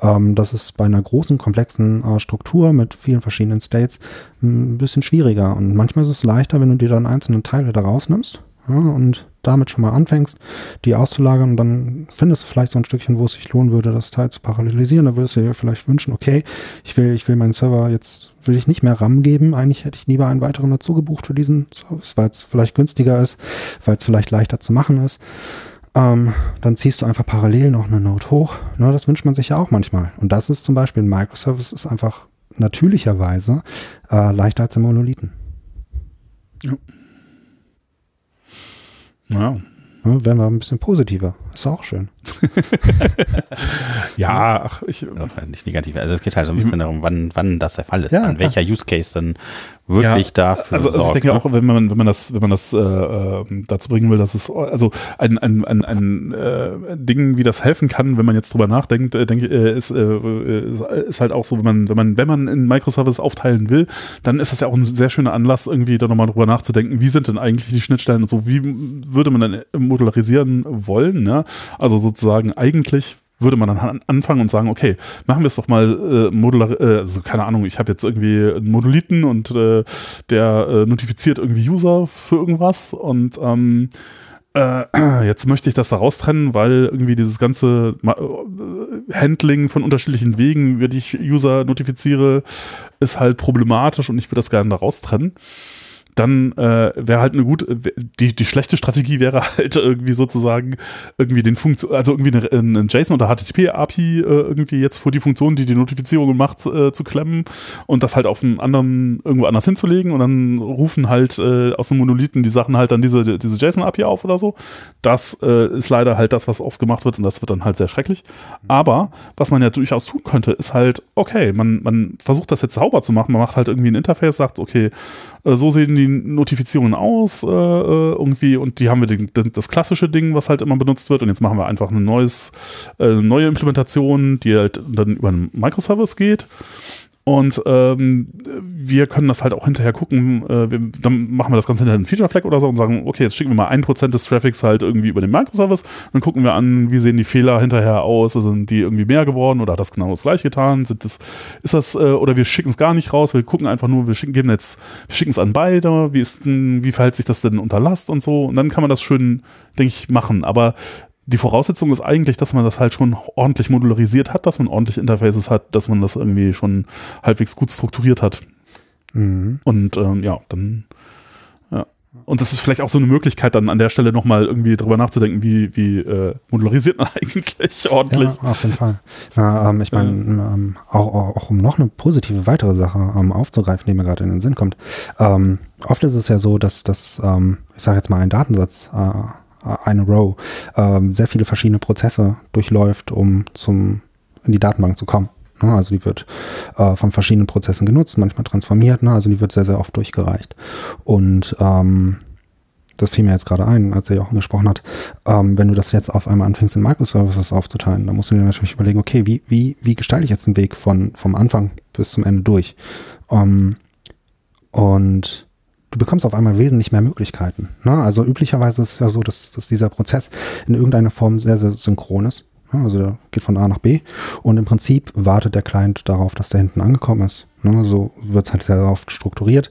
ähm, das ist bei einer großen, komplexen äh, Struktur mit vielen verschiedenen States ein bisschen schwieriger. Und manchmal ist es leichter, wenn du dir dann einzelne Teile da rausnimmst ja, und damit schon mal anfängst, die auszulagern und dann findest du vielleicht so ein Stückchen, wo es sich lohnen würde, das Teil zu parallelisieren. Da würdest du dir vielleicht wünschen, okay, ich will, ich will meinen Server jetzt, will ich nicht mehr RAM geben. Eigentlich hätte ich lieber einen weiteren dazu gebucht für diesen Service, weil es vielleicht günstiger ist, weil es vielleicht leichter zu machen ist. Ähm, dann ziehst du einfach parallel noch eine Node hoch. Ne, das wünscht man sich ja auch manchmal. Und das ist zum Beispiel ein Microservice, ist einfach natürlicherweise äh, leichter als ein Monolithen. Ja. Ne, werden wir ein bisschen positiver. Ist auch schön. Ja, ach, ich, Ja, nicht negativ. Also es geht halt so ein bisschen darum, wann, wann das der Fall ist, Ja, an welcher Use Case dann wirklich Ja, dafür Also, also ich sorgt, denke ne? auch, wenn man, wenn man das, wenn man das äh, äh, dazu bringen will, dass es also ein, ein, ein, ein äh, Ding, wie das helfen kann, wenn man jetzt drüber nachdenkt, äh, denke ich, äh, ist, äh, ist, ist halt auch so, wenn man, wenn man, wenn man in Microservice aufteilen will, dann ist das ja auch ein sehr schöner Anlass, irgendwie da nochmal drüber nachzudenken, wie sind denn eigentlich die Schnittstellen und so, wie würde man dann modularisieren wollen, ne? Also sozusagen eigentlich würde man dann an- anfangen und sagen, okay, machen wir es doch mal äh, modular, äh, also keine Ahnung, ich habe jetzt irgendwie einen Monolithen und äh, der äh, notifiziert irgendwie User für irgendwas und ähm, äh, jetzt möchte ich das da raustrennen, weil irgendwie dieses ganze äh, Handling von unterschiedlichen Wegen, wie ich User notifiziere, ist halt problematisch und ich würde das gerne da raustrennen dann äh, wäre halt eine gute, die, die schlechte Strategie wäre halt irgendwie sozusagen irgendwie den Funktion, also irgendwie eine, eine JSON oder HTTP-API äh, irgendwie jetzt vor die Funktion, die die Notifizierung macht, äh, zu klemmen und das halt auf einen anderen, irgendwo anders hinzulegen und dann rufen halt äh, aus dem Monolithen die Sachen halt dann diese, diese JSON-API auf oder so. Das äh, ist leider halt das, was oft gemacht wird und das wird dann halt sehr schrecklich. Aber was man ja durchaus tun könnte, ist halt, okay, man, man versucht das jetzt sauber zu machen, man macht halt irgendwie ein Interface, sagt, okay, äh, so sehen die Notifizierungen aus äh, äh, irgendwie. Und die haben wir den, das klassische Ding, was halt immer benutzt wird. Und jetzt machen wir einfach ein neues, äh, neue Implementation, die halt dann über einen Microservice geht und ähm, wir können das halt auch hinterher gucken, äh, wir, dann machen wir das Ganze hinter einen Feature Flag oder so und sagen, okay, jetzt schicken wir mal ein Prozent des Traffics halt irgendwie über den Microservice, dann gucken wir an, wie sehen die Fehler hinterher aus, sind die irgendwie mehr geworden oder hat das genau das gleiche getan, sind das, ist das, äh, oder wir schicken es gar nicht raus, wir gucken einfach nur, wir schicken, wir schicken es an beide, wie ist denn, wie verhält sich das denn unter Last und so? Und dann kann man das schön, denke ich, machen, aber die Voraussetzung ist eigentlich, dass man das halt schon ordentlich modularisiert hat, dass man ordentlich Interfaces hat, dass man das irgendwie schon halbwegs gut strukturiert hat. Mhm. Und ähm, ja, dann und das ist vielleicht auch so eine Möglichkeit, dann an der Stelle nochmal irgendwie drüber nachzudenken, wie, wie äh, modularisiert man eigentlich ordentlich. Ja, auf jeden Fall. Na, ähm, ich meine, ähm, auch, auch, auch um noch eine positive weitere Sache ähm, aufzugreifen, die mir gerade in den Sinn kommt. Ähm, oft ist es ja so, dass, dass ähm, ich sage jetzt mal, ein Datensatz, äh, eine Row, ähm, sehr viele verschiedene Prozesse durchläuft, um zum, in die Datenbank zu kommen. Ne? Also die wird äh, von verschiedenen Prozessen genutzt, manchmal transformiert, ne? also die wird sehr, sehr oft durchgereicht. Und ähm, das fiel mir jetzt gerade ein, als er ja auch angesprochen hat, ähm, wenn du das jetzt auf einmal anfängst, in Microservices aufzuteilen, dann musst du dir natürlich überlegen, okay, wie, wie, wie gestalte ich jetzt den Weg von, vom Anfang bis zum Ende durch? Ähm, und du bekommst auf einmal wesentlich mehr Möglichkeiten. Ne? Also üblicherweise ist es ja so, dass, dass dieser Prozess in irgendeiner Form sehr, sehr synchron ist. Also der geht von A nach B und im Prinzip wartet der Client darauf, dass der hinten angekommen ist. Ne? So wird es halt sehr oft strukturiert.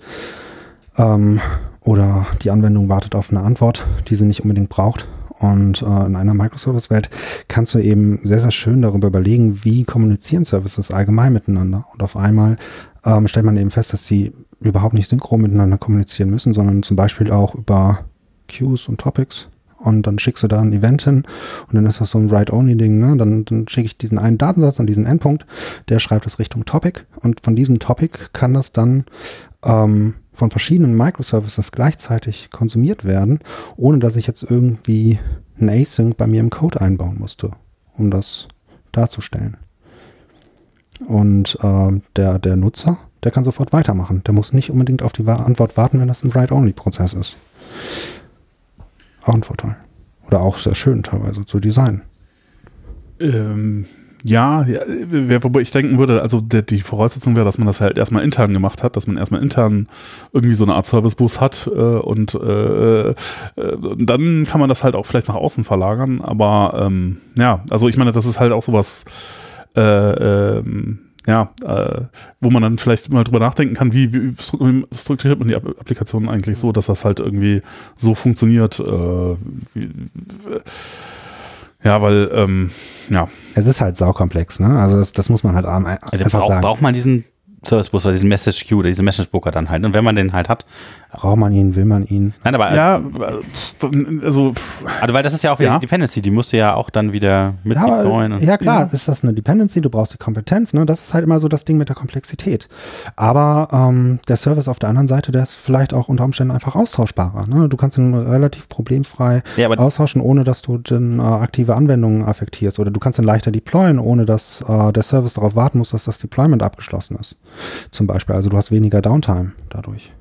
Ähm, oder die Anwendung wartet auf eine Antwort, die sie nicht unbedingt braucht. Und äh, in einer Microservice-Welt kannst du eben sehr, sehr schön darüber überlegen, wie kommunizieren Services allgemein miteinander. Und auf einmal ähm, stellt man eben fest, dass sie überhaupt nicht synchron miteinander kommunizieren müssen, sondern zum Beispiel auch über Queues und Topics und dann schickst du da ein Event hin und dann ist das so ein Write-Only-Ding, ne? Dann, dann schicke ich diesen einen Datensatz an diesen Endpunkt, der schreibt es Richtung Topic und von diesem Topic kann das dann ähm, von verschiedenen Microservices gleichzeitig konsumiert werden, ohne dass ich jetzt irgendwie ein Async bei mir im Code einbauen musste, um das darzustellen. Und äh, der, der Nutzer, der kann sofort weitermachen. Der muss nicht unbedingt auf die Antwort warten, wenn das ein Write-Only-Prozess ist. Auch ein Vorteil. Oder auch sehr schön teilweise zu designen. Ähm, ja, ja, wobei ich denken würde, also der, die Voraussetzung wäre, dass man das halt erstmal intern gemacht hat, dass man erstmal intern irgendwie so eine Art Servicebus hat äh, und äh, äh, dann kann man das halt auch vielleicht nach außen verlagern. Aber ähm, ja, also ich meine, das ist halt auch sowas, äh, ähm, ja, äh, wo man dann vielleicht mal drüber nachdenken kann, wie, wie strukturiert man die Applikation eigentlich so, dass das halt irgendwie so funktioniert. Äh, wie, ja, weil, ähm, ja. Es ist halt saukomplex, ne? Also das, das muss man halt einfach also brauch, sagen. Braucht man diesen Service Bus oder diesen Message Queue oder diesen Message Booker dann halt. Und wenn man den halt hat. Braucht man ihn, will man ihn. Nein, aber. Ja, also. Also, weil das ist ja auch wieder ja. Dependency, die musst du ja auch dann wieder mit ja, deployen. Ja, klar, ja. ist das eine Dependency, du brauchst die Kompetenz, ne? Das ist halt immer so das Ding mit der Komplexität. Aber ähm, der Service auf der anderen Seite, der ist vielleicht auch unter Umständen einfach austauschbarer. Ne? Du kannst ihn relativ problemfrei ja, austauschen, ohne dass du den, äh, aktive Anwendungen affektierst. Oder du kannst ihn leichter deployen, ohne dass äh, der Service darauf warten muss, dass das Deployment abgeschlossen ist zum Beispiel. Also du hast weniger Downtime dadurch.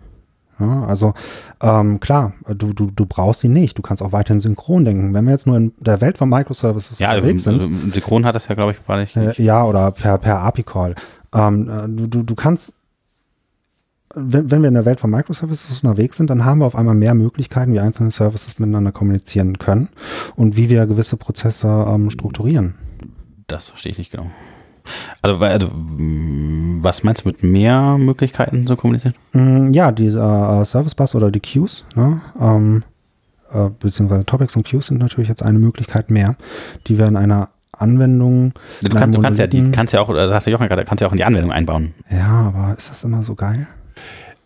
Ja, also ähm, klar, du, du, du brauchst sie nicht. Du kannst auch weiterhin synchron denken. Wenn wir jetzt nur in der Welt von Microservices ja, unterwegs sind. Synchron hat das ja, glaube ich, gar nicht. Äh, ja, oder per, per API-Call. Ähm, äh, du, du, du kannst wenn, wenn wir in der Welt von Microservices unterwegs sind, dann haben wir auf einmal mehr Möglichkeiten, wie einzelne Services miteinander kommunizieren können und wie wir gewisse Prozesse ähm, strukturieren. Das verstehe ich nicht genau. Also, also, was meinst du mit mehr Möglichkeiten zu kommunizieren? Mm, ja, dieser äh, Service Bus oder die Queues, ne? ähm, äh, beziehungsweise Topics und Queues sind natürlich jetzt eine Möglichkeit mehr, die wir in einer Anwendung. Du, kannst, du kannst ja, die kannst ja auch, oder sagte Jochen gerade, kannst ja auch in die Anwendung einbauen. Ja, aber ist das immer so geil?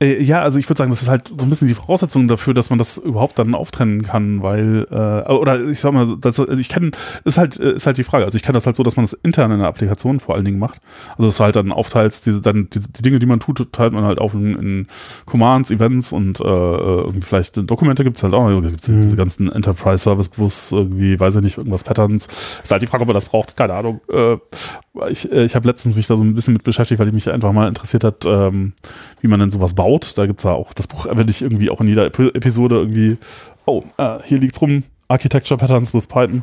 Äh, ja, also ich würde sagen, das ist halt so ein bisschen die Voraussetzung dafür, dass man das überhaupt dann auftrennen kann, weil äh, oder ich sag mal, das, also ich kenne ist halt ist halt die Frage. Also ich kenne das halt so, dass man das intern in der Applikation vor allen Dingen macht. Also dass du halt dann aufteilst, diese dann die, die Dinge, die man tut, teilt man halt auf in, in Commands, Events und äh, irgendwie vielleicht Dokumente gibt's halt auch. Noch. Gibt's mhm. diese ganzen Enterprise Service Bus irgendwie, weiß ich nicht, irgendwas Patterns. Ist halt die Frage, ob man das braucht. Keine Ahnung. Äh, ich äh, ich habe letztens mich da so ein bisschen mit beschäftigt, weil ich mich einfach mal interessiert hat, ähm, wie man denn sowas baut. Da gibt es ja auch, das Buch erwähne ich irgendwie auch in jeder Episode irgendwie, oh, äh, hier liegt's rum, Architecture Patterns with Python.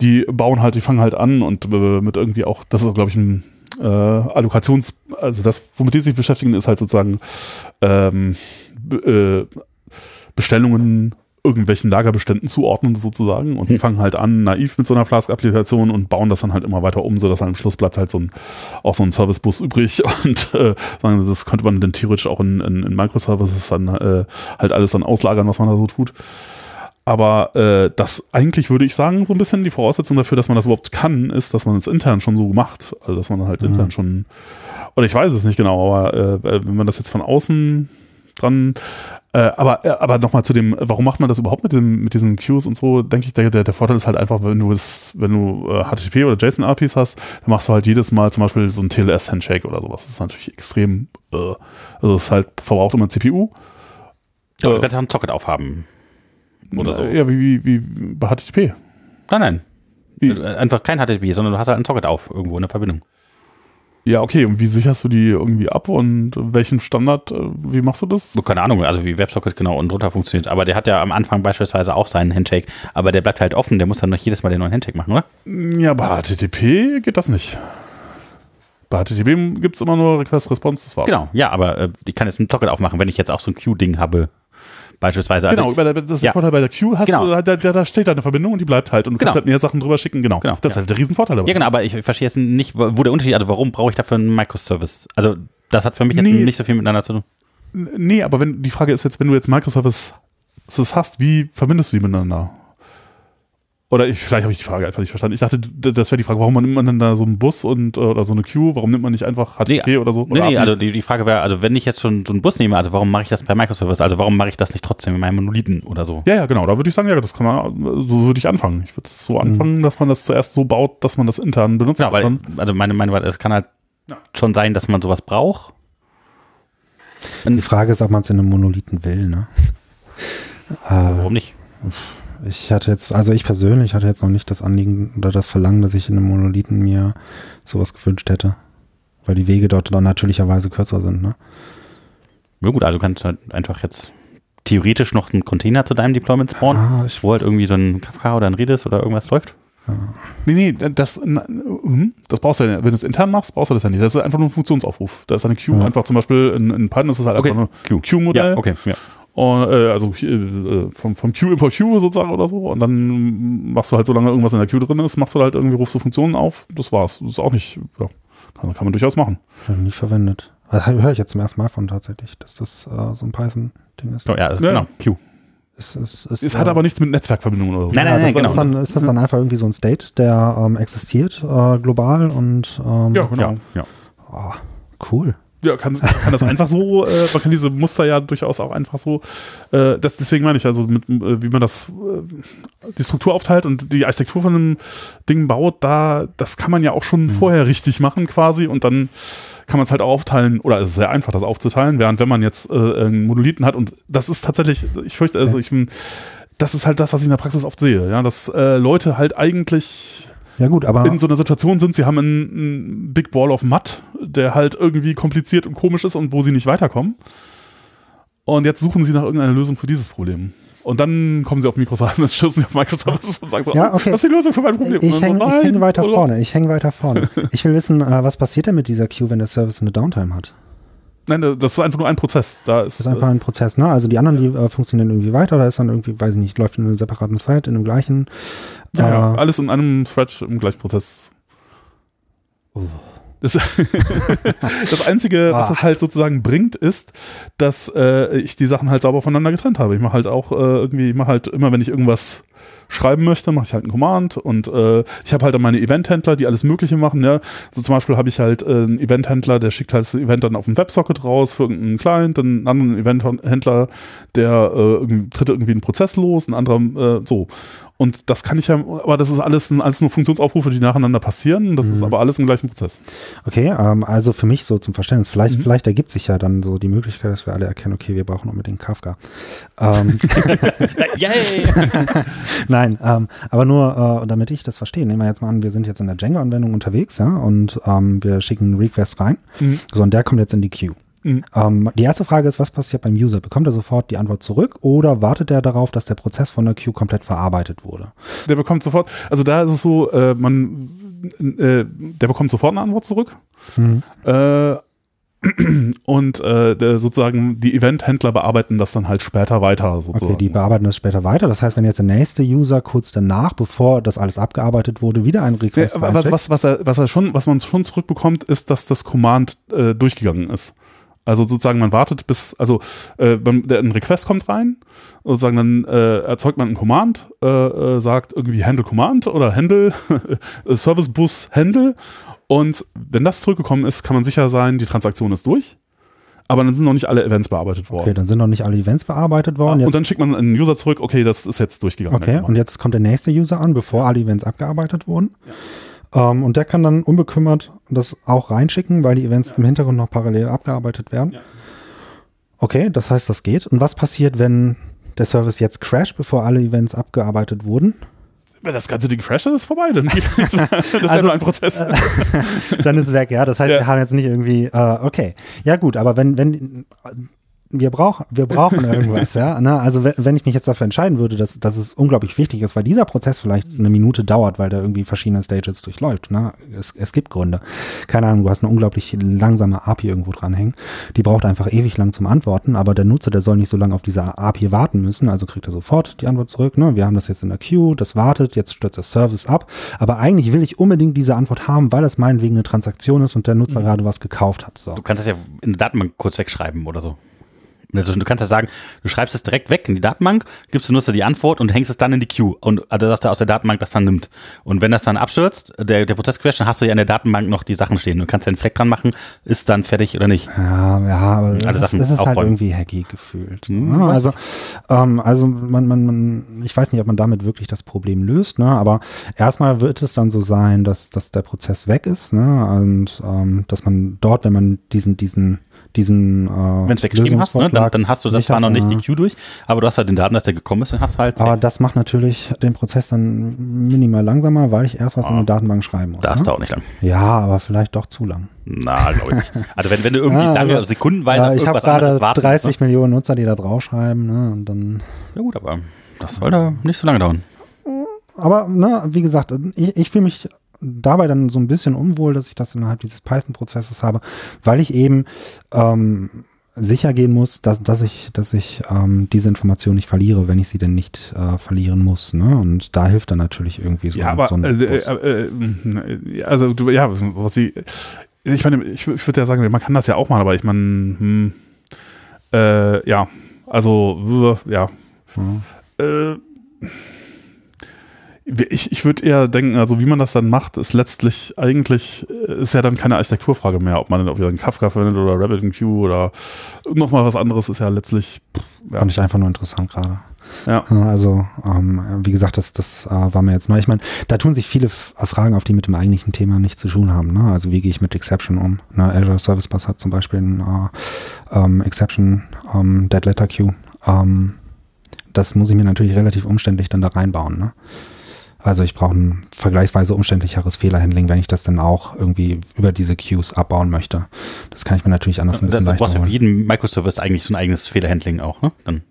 Die bauen halt, die fangen halt an und äh, mit irgendwie auch, das ist glaube ich ein äh, Allokations, also das, womit die sich beschäftigen, ist halt sozusagen ähm, äh, Bestellungen irgendwelchen Lagerbeständen zuordnen sozusagen und die hm. fangen halt an naiv mit so einer Flask-Applikation und bauen das dann halt immer weiter um, sodass am Schluss bleibt halt so ein auch so ein Servicebus übrig und äh, sagen, das könnte man dann theoretisch auch in, in, in Microservices dann äh, halt alles dann auslagern, was man da so tut. Aber äh, das eigentlich würde ich sagen, so ein bisschen die Voraussetzung dafür, dass man das überhaupt kann, ist, dass man es intern schon so macht. Also dass man halt mhm. intern schon, oder ich weiß es nicht genau, aber äh, wenn man das jetzt von außen dran. Äh, aber äh, aber nochmal zu dem, warum macht man das überhaupt mit, dem, mit diesen Queues und so, denke ich, der, der, Vorteil ist halt einfach, wenn du es, wenn du äh, HTTP oder JSON-APIs hast, dann machst du halt jedes Mal zum Beispiel so ein TLS-Handshake oder sowas. Das ist natürlich extrem, äh, also es halt verbraucht immer CPU. Ja, Äh, du kannst auch einen Socket aufhaben. Oder so. Ja, wie, wie, wie bei HTTP. Nein, nein. Wie? Äh, Einfach kein HTTP, sondern du hast halt einen Socket auf, irgendwo in der Verbindung. Ja, okay, und wie sicherst du die irgendwie ab und welchen Standard, äh, wie machst du das? So, keine Ahnung, also wie WebSocket genau und drunter funktioniert. Aber der hat ja am Anfang beispielsweise auch seinen Handshake, aber der bleibt halt offen, der muss dann noch jedes Mal den neuen Handshake machen, oder? Ja, bei HTTP geht das nicht. Bei HTTP gibt es immer nur Request-Response, das war's. Genau, ja, aber äh, ich kann jetzt einen Socket aufmachen, wenn ich jetzt auch so ein Q-Ding habe, beispielsweise. Also, Genau, bei der, das ist Ja. der Vorteil bei der Queue, hast Genau. du, da, da, da steht deine Verbindung und die bleibt halt und du Genau. kannst halt mehr Sachen drüber schicken, genau. Genau, Das ist ja. halt der Riesenvorteil dabei. Ja, genau, aber ich verstehe jetzt nicht, wo wo der Unterschied, also warum brauche ich dafür einen Microservice? Also das hat für mich jetzt Nee. nicht so viel miteinander zu tun. Nee, aber wenn die Frage ist jetzt, wenn du jetzt Microservices hast, wie verbindest du die miteinander? Oder ich, vielleicht habe ich die Frage einfach nicht verstanden. Ich dachte, das wäre die Frage, warum nimmt man denn da so einen Bus und äh, oder so eine Queue? Warum nimmt man nicht einfach HTTP Nee, oder so? Nee, Oder nee, API? also die, die Frage wäre, also wenn ich jetzt schon so einen Bus nehme, also warum mache ich das bei Microservice? Also warum mache ich das nicht trotzdem in meinem Monolithen oder so? Ja, ja, genau. Da würde ich sagen, ja, das kann man, so würde ich anfangen. Ich würde es so anfangen, dass man das zuerst so baut, dass man das intern benutzt. Genau, weil, also meine Meinung war, es kann halt Ja. schon sein, dass man sowas braucht. Die Frage ist, ob man es in einem Monolithen will, ne? Äh, Warum nicht? Ich hatte jetzt, also ich persönlich hatte jetzt noch nicht das Anliegen oder das Verlangen, dass ich in einem Monolithen mir sowas gewünscht hätte. Weil die Wege dort dann natürlicherweise kürzer sind, ne? Ja gut, also du kannst halt einfach jetzt theoretisch noch einen Container zu deinem Deployment spawnen, Ah, ich, wo halt irgendwie so ein Kafka oder ein Redis oder irgendwas läuft. Nee, nee, das, mhm, das brauchst du ja nicht. Wenn du es intern machst, brauchst du das ja nicht. Das ist einfach nur ein Funktionsaufruf. Da ist eine Queue Ja. einfach zum Beispiel in, in Python ist das halt Okay, einfach Q. ein Queue-Modell. Ja, okay, ja. Und, äh, also äh, vom, vom Queue Import Queue sozusagen oder so. Und dann machst du halt, solange irgendwas in der Queue drin ist, machst du halt irgendwie, rufst du Funktionen auf. Das war's. Das ist auch nicht, ja, kann, kann man durchaus machen. nie verwendet. Also, Höre ich jetzt zum ersten Mal von tatsächlich, dass das äh, so ein Python-Ding ist. Oh, ja, also, Ja. genau, Q. Es, es, es, Es hat äh, aber nichts mit Netzwerkverbindungen oder so. Nein, nein, nein, das genau. Ist, dann, ist das dann einfach irgendwie so ein State, der ähm, existiert äh, global und ähm, Ja, genau. Ja, ja. oh, cool. Ja, kann, kann das einfach so, äh, man kann diese Muster ja durchaus auch einfach so, äh, das, deswegen meine ich, also mit, äh, wie man das, äh, die Struktur aufteilt und die Architektur von einem Ding baut, da, das kann man ja auch schon vorher richtig machen quasi und dann kann man es halt auch aufteilen, oder es ist sehr einfach, das aufzuteilen, während wenn man jetzt äh, einen Monolithen hat und das ist tatsächlich, ich fürchte, also ich, das ist halt das, was ich in der Praxis oft sehe, ja, dass äh, Leute halt eigentlich Ja gut, aber in so einer Situation sind, sie haben einen, einen Big Ball of Mud, der halt irgendwie kompliziert und komisch ist und wo sie nicht weiterkommen. Und jetzt suchen sie nach irgendeiner Lösung für dieses Problem. Und dann kommen sie auf Microservices, stoßen sie auf Microservices und sagen so, Ja, okay. das ist die Lösung für mein Problem. ich hänge so, häng weiter vorne. Ich hänge weiter vorne. Ich will wissen, äh, was passiert denn mit dieser Queue, wenn der Service eine Downtime hat? Nein, das ist einfach nur ein Prozess. Da ist, Das ist einfach ein Prozess, ne? Also die anderen, die äh, funktionieren irgendwie weiter, da ist dann irgendwie, weiß ich nicht, läuft in einem separaten Thread, in einem gleichen. äh, ja, ja, äh, alles in einem Thread im gleichen Prozess. Oh. Das, das Einzige, was Ah. das halt sozusagen bringt, ist, dass äh, ich die Sachen halt sauber voneinander getrennt habe. Ich mache halt auch äh, irgendwie, ich mache halt immer, wenn ich irgendwas schreiben möchte, mache ich halt einen Command und äh, ich habe halt dann meine Event-Händler, die alles Mögliche machen. Ja. So zum Beispiel habe ich halt äh, einen Event-Händler, der schickt halt das Event dann auf den Websocket raus für irgendeinen Client, einen anderen Event-Händler, der äh, irgendwie, tritt irgendwie einen Prozess los, ein anderer äh, so. Und das kann ich ja, aber das ist alles, alles nur Funktionsaufrufe, die nacheinander passieren. Das ist aber alles im gleichen Prozess. Okay, ähm, also für mich so zum Verständnis, vielleicht, Mhm. vielleicht ergibt sich ja dann so die Möglichkeit, dass wir alle erkennen, okay, wir brauchen unbedingt Kafka. Ähm, Yay! Nein, ähm, aber nur, äh, damit ich das verstehe, nehmen wir jetzt mal an, wir sind jetzt in der Django-Anwendung unterwegs, ja, und ähm, wir schicken einen Request rein. Mhm. So, und der kommt jetzt in die Queue. Mhm. Ähm, die erste Frage ist, was passiert beim User? Bekommt er sofort die Antwort zurück oder wartet er darauf, dass der Prozess von der Queue komplett verarbeitet wurde? Der bekommt sofort, also da ist es so, äh, man, äh, der bekommt sofort eine Antwort zurück. Mhm. Äh, und äh, sozusagen die Event-Händler bearbeiten das dann halt später weiter. Sozusagen. Okay, die bearbeiten das später weiter. Das heißt, wenn jetzt der nächste User kurz danach, bevor das alles abgearbeitet wurde, wieder einen Request aber was, was, was, er, was, er schon, was man schon zurückbekommt, ist, dass das Command äh, durchgegangen ist. Also sozusagen, man wartet bis, also äh, ein Request kommt rein, sozusagen dann äh, erzeugt man ein Command, äh, äh, sagt irgendwie Handle Command oder Handle, Service Bus Handle und wenn das zurückgekommen ist, kann man sicher sein, die Transaktion ist durch. aber dann sind noch nicht alle Events bearbeitet worden. Okay, dann sind noch nicht alle Events bearbeitet worden. Ah, und dann schickt man einen User zurück, okay, das ist jetzt durchgegangen. okay, und jetzt kommt der nächste User an, bevor alle Events abgearbeitet wurden. Ähm, und der kann dann unbekümmert das auch reinschicken, weil die Events im Hintergrund noch parallel abgearbeitet werden. Okay, das heißt, das geht. Und was passiert, wenn der Service jetzt crasht, bevor alle Events abgearbeitet wurden? Wenn das ganze Ding crasht, dann ist es vorbei. Dann geht. Das ist ja Also, nur ein Prozess. dann ist es weg, ja. Das heißt, Ja. wir haben jetzt nicht irgendwie, äh, okay. Ja, gut, aber wenn, wenn, wir brauchen, wir brauchen irgendwas, ja. Ne? Also wenn, ich mich jetzt dafür entscheiden würde, dass, dass es unglaublich wichtig ist, weil dieser Prozess vielleicht eine Minute dauert, weil der irgendwie verschiedene Stages durchläuft. Ne? Es, es gibt Gründe. Keine Ahnung, du hast eine unglaublich langsame API irgendwo dranhängen. Die braucht einfach ewig lang zum Antworten, aber der Nutzer, der soll nicht so lange auf diese API warten müssen, also kriegt er sofort die Antwort zurück. Ne? Wir haben das jetzt in der Queue, das wartet, jetzt stürzt der Service ab. Aber eigentlich will ich unbedingt diese Antwort haben, weil das meinetwegen eine Transaktion ist und der Nutzer gerade was gekauft hat. So. Du kannst das ja in der Datenbank kurz wegschreiben oder so. Also Du kannst ja sagen, du schreibst es direkt weg in die Datenbank, gibst dem Nutzer die Antwort und hängst es dann in die Queue. Und also, dass der aus der Datenbank das dann nimmt. Und wenn das dann abstürzt, der, der Prozess crasht, dann hast du ja in der Datenbank noch die Sachen stehen. Du kannst ja einen Fleck dran machen, ist dann fertig oder nicht. Ja, ja, aber das, ist, Sachen das ist halt irgendwie hacky gefühlt. Hm, Ja, weiß also, ähm, also man, man, man, ich weiß nicht, ob man damit wirklich das Problem löst, ne? aber erstmal wird es dann so sein, dass, dass der Prozess weg ist ne? und ähm, dass man dort, wenn man diesen, diesen, diesen äh, Wenn du es weggeschrieben hast, ne, dann, dann hast du das hat, noch nicht ja. die Queue durch, aber du hast halt den Daten, dass der gekommen ist, dann hast du halt Aber das macht natürlich den Prozess dann minimal langsamer, weil ich erst was in Ah. eine Datenbank schreiben muss. das ne? dauert nicht lang. Ja, aber vielleicht doch zu lang. Na, glaube ich nicht. Also wenn, wenn du irgendwie Ja, lange also, Sekundenweise auf Äh, ich habe irgendwas anderes gerade warten 30 Millionen Nutzer, die da draufschreiben, ne? Und dann. Ne? Ja gut, aber das soll da nicht so lange dauern. Aber ne, wie gesagt, ich, ich fühle mich dabei dann so ein bisschen unwohl, dass ich das innerhalb dieses Python-Prozesses habe, weil ich eben ähm, sicher gehen muss, dass, dass ich, dass ich ähm, diese Information nicht verliere, wenn ich sie denn nicht äh, verlieren muss. Ne? Und da hilft dann natürlich irgendwie so, Ja, aber so ein äh, Bus. äh, äh, also du, ja, was wie ich meine, ich, ich würde ja sagen, man kann das ja auch mal, aber ich meine, hm, äh, ja, also äh, ja, äh, ich, ich würde eher denken, also wie man das dann macht, ist letztlich eigentlich, äh, ist ja dann keine Architekturfrage mehr, ob man ob ihr einen Kafka verwendet oder RabbitMQ oder nochmal was anderes, ist ja letztlich, ja, Fand ich einfach nur interessant gerade. ja. Also, ähm, wie gesagt, das, das äh, war mir jetzt neu. Ich meine, da tun sich viele F Fragen auf, die mit dem eigentlichen Thema nichts zu tun haben. Ne? Also, wie gehe ich mit Exception um? Ne? Azure Service Bus hat zum Beispiel ein äh, ähm, Exception ähm, Dead Letter Queue. Ähm, das muss ich mir natürlich relativ umständlich dann da reinbauen. Ne? Also, ich brauche ein vergleichsweise umständlicheres Fehlerhandling, wenn ich das dann auch irgendwie über diese Queues abbauen möchte. Das kann ich mir natürlich anders ein Da, bisschen da leichter brauchst du für jeden Microservice eigentlich so ein eigenes Fehlerhandling auch, ne? Dann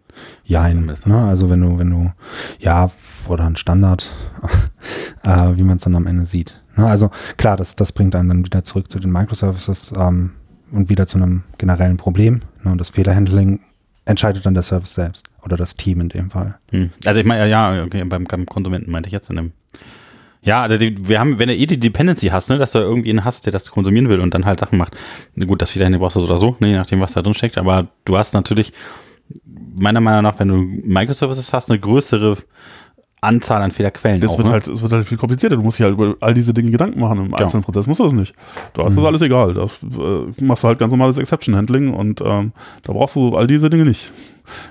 Jein, Zumindest. ne? Also wenn du, wenn du, ja, oder ein Standard, äh, wie man es dann am Ende sieht. Ne? Also klar, das, das bringt einen dann wieder zurück zu den Microservices ähm, und wieder zu einem generellen Problem. Ne? Und das Fehlerhandling entscheidet dann der Service selbst oder das Team in dem Fall. Hm. Also ich meine, ja, okay, beim, beim Konsumenten meinte ich jetzt in dem. Ja, also die, wir haben, wenn du eh die Dependency hast, ne, dass du irgendwie einen hast, der das konsumieren will und dann halt Sachen macht. Gut, das Wiederhände brauchst du oder so, ne, je nachdem, was da drin steckt, aber du hast natürlich, meiner Meinung nach, wenn du Microservices hast, eine größere Anzahl an Fehlerquellen. Es auch, wird ne? halt, es wird halt viel komplizierter. Du musst dich halt über all diese Dinge Gedanken machen. Im einzelnen Prozess musst du das nicht. Du hast das alles egal. Da äh, machst du halt ganz normales Exception Handling und ähm, da brauchst du all diese Dinge nicht.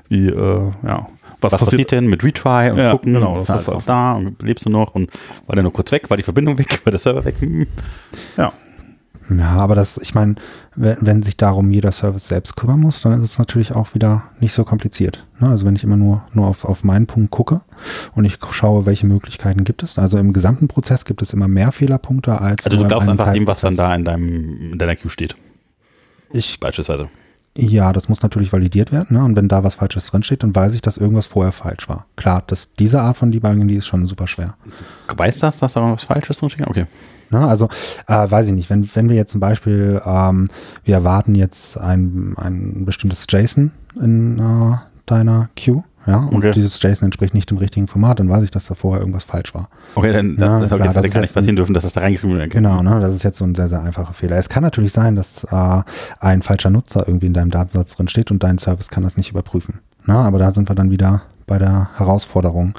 Wie, äh, ja, was, was passiert denn mit Retry und Ja, gucken, genau, ist das alles ist noch da und lebst du noch und war der nur kurz weg, war die Verbindung weg, war der Server weg? Hm. Ja. Ja, aber das, ich meine, wenn, wenn sich darum jeder Service selbst kümmern muss, dann ist es natürlich auch wieder nicht so kompliziert. Ne? Also wenn ich immer nur, nur auf, auf meinen Punkt gucke und ich schaue, welche Möglichkeiten gibt es. Also im gesamten Prozess gibt es immer mehr Fehlerpunkte als Also du glaubst einfach dem, was dann da in deinem in deiner Queue steht, Ich beispielsweise. Ja, das muss natürlich validiert werden. Ne? Und wenn da was Falsches drinsteht, dann weiß ich, dass irgendwas vorher falsch war. Klar, das, diese Art von Debugging, die ist schon super schwer. Weißt du das, dass da was Falsches drinsteht? Okay. Ne? Also, äh, weiß ich nicht, wenn, wenn wir jetzt zum Beispiel, ähm, wir erwarten jetzt ein, ein bestimmtes JSON in äh, deiner Queue, ja, und Okay. dieses JSON entspricht nicht dem richtigen Format, dann weiß ich, dass da vorher irgendwas falsch war. Okay, dann Ja, das, das, klar, das das gar jetzt nicht passieren dürfen, dass das da reingeschrieben wurde. Genau, ne? das ist jetzt so ein sehr, sehr einfacher Fehler. Es kann natürlich sein, dass äh, ein falscher Nutzer irgendwie in deinem Datensatz drin steht und dein Service kann das nicht überprüfen. Ne? Aber da sind wir dann wieder bei der Herausforderung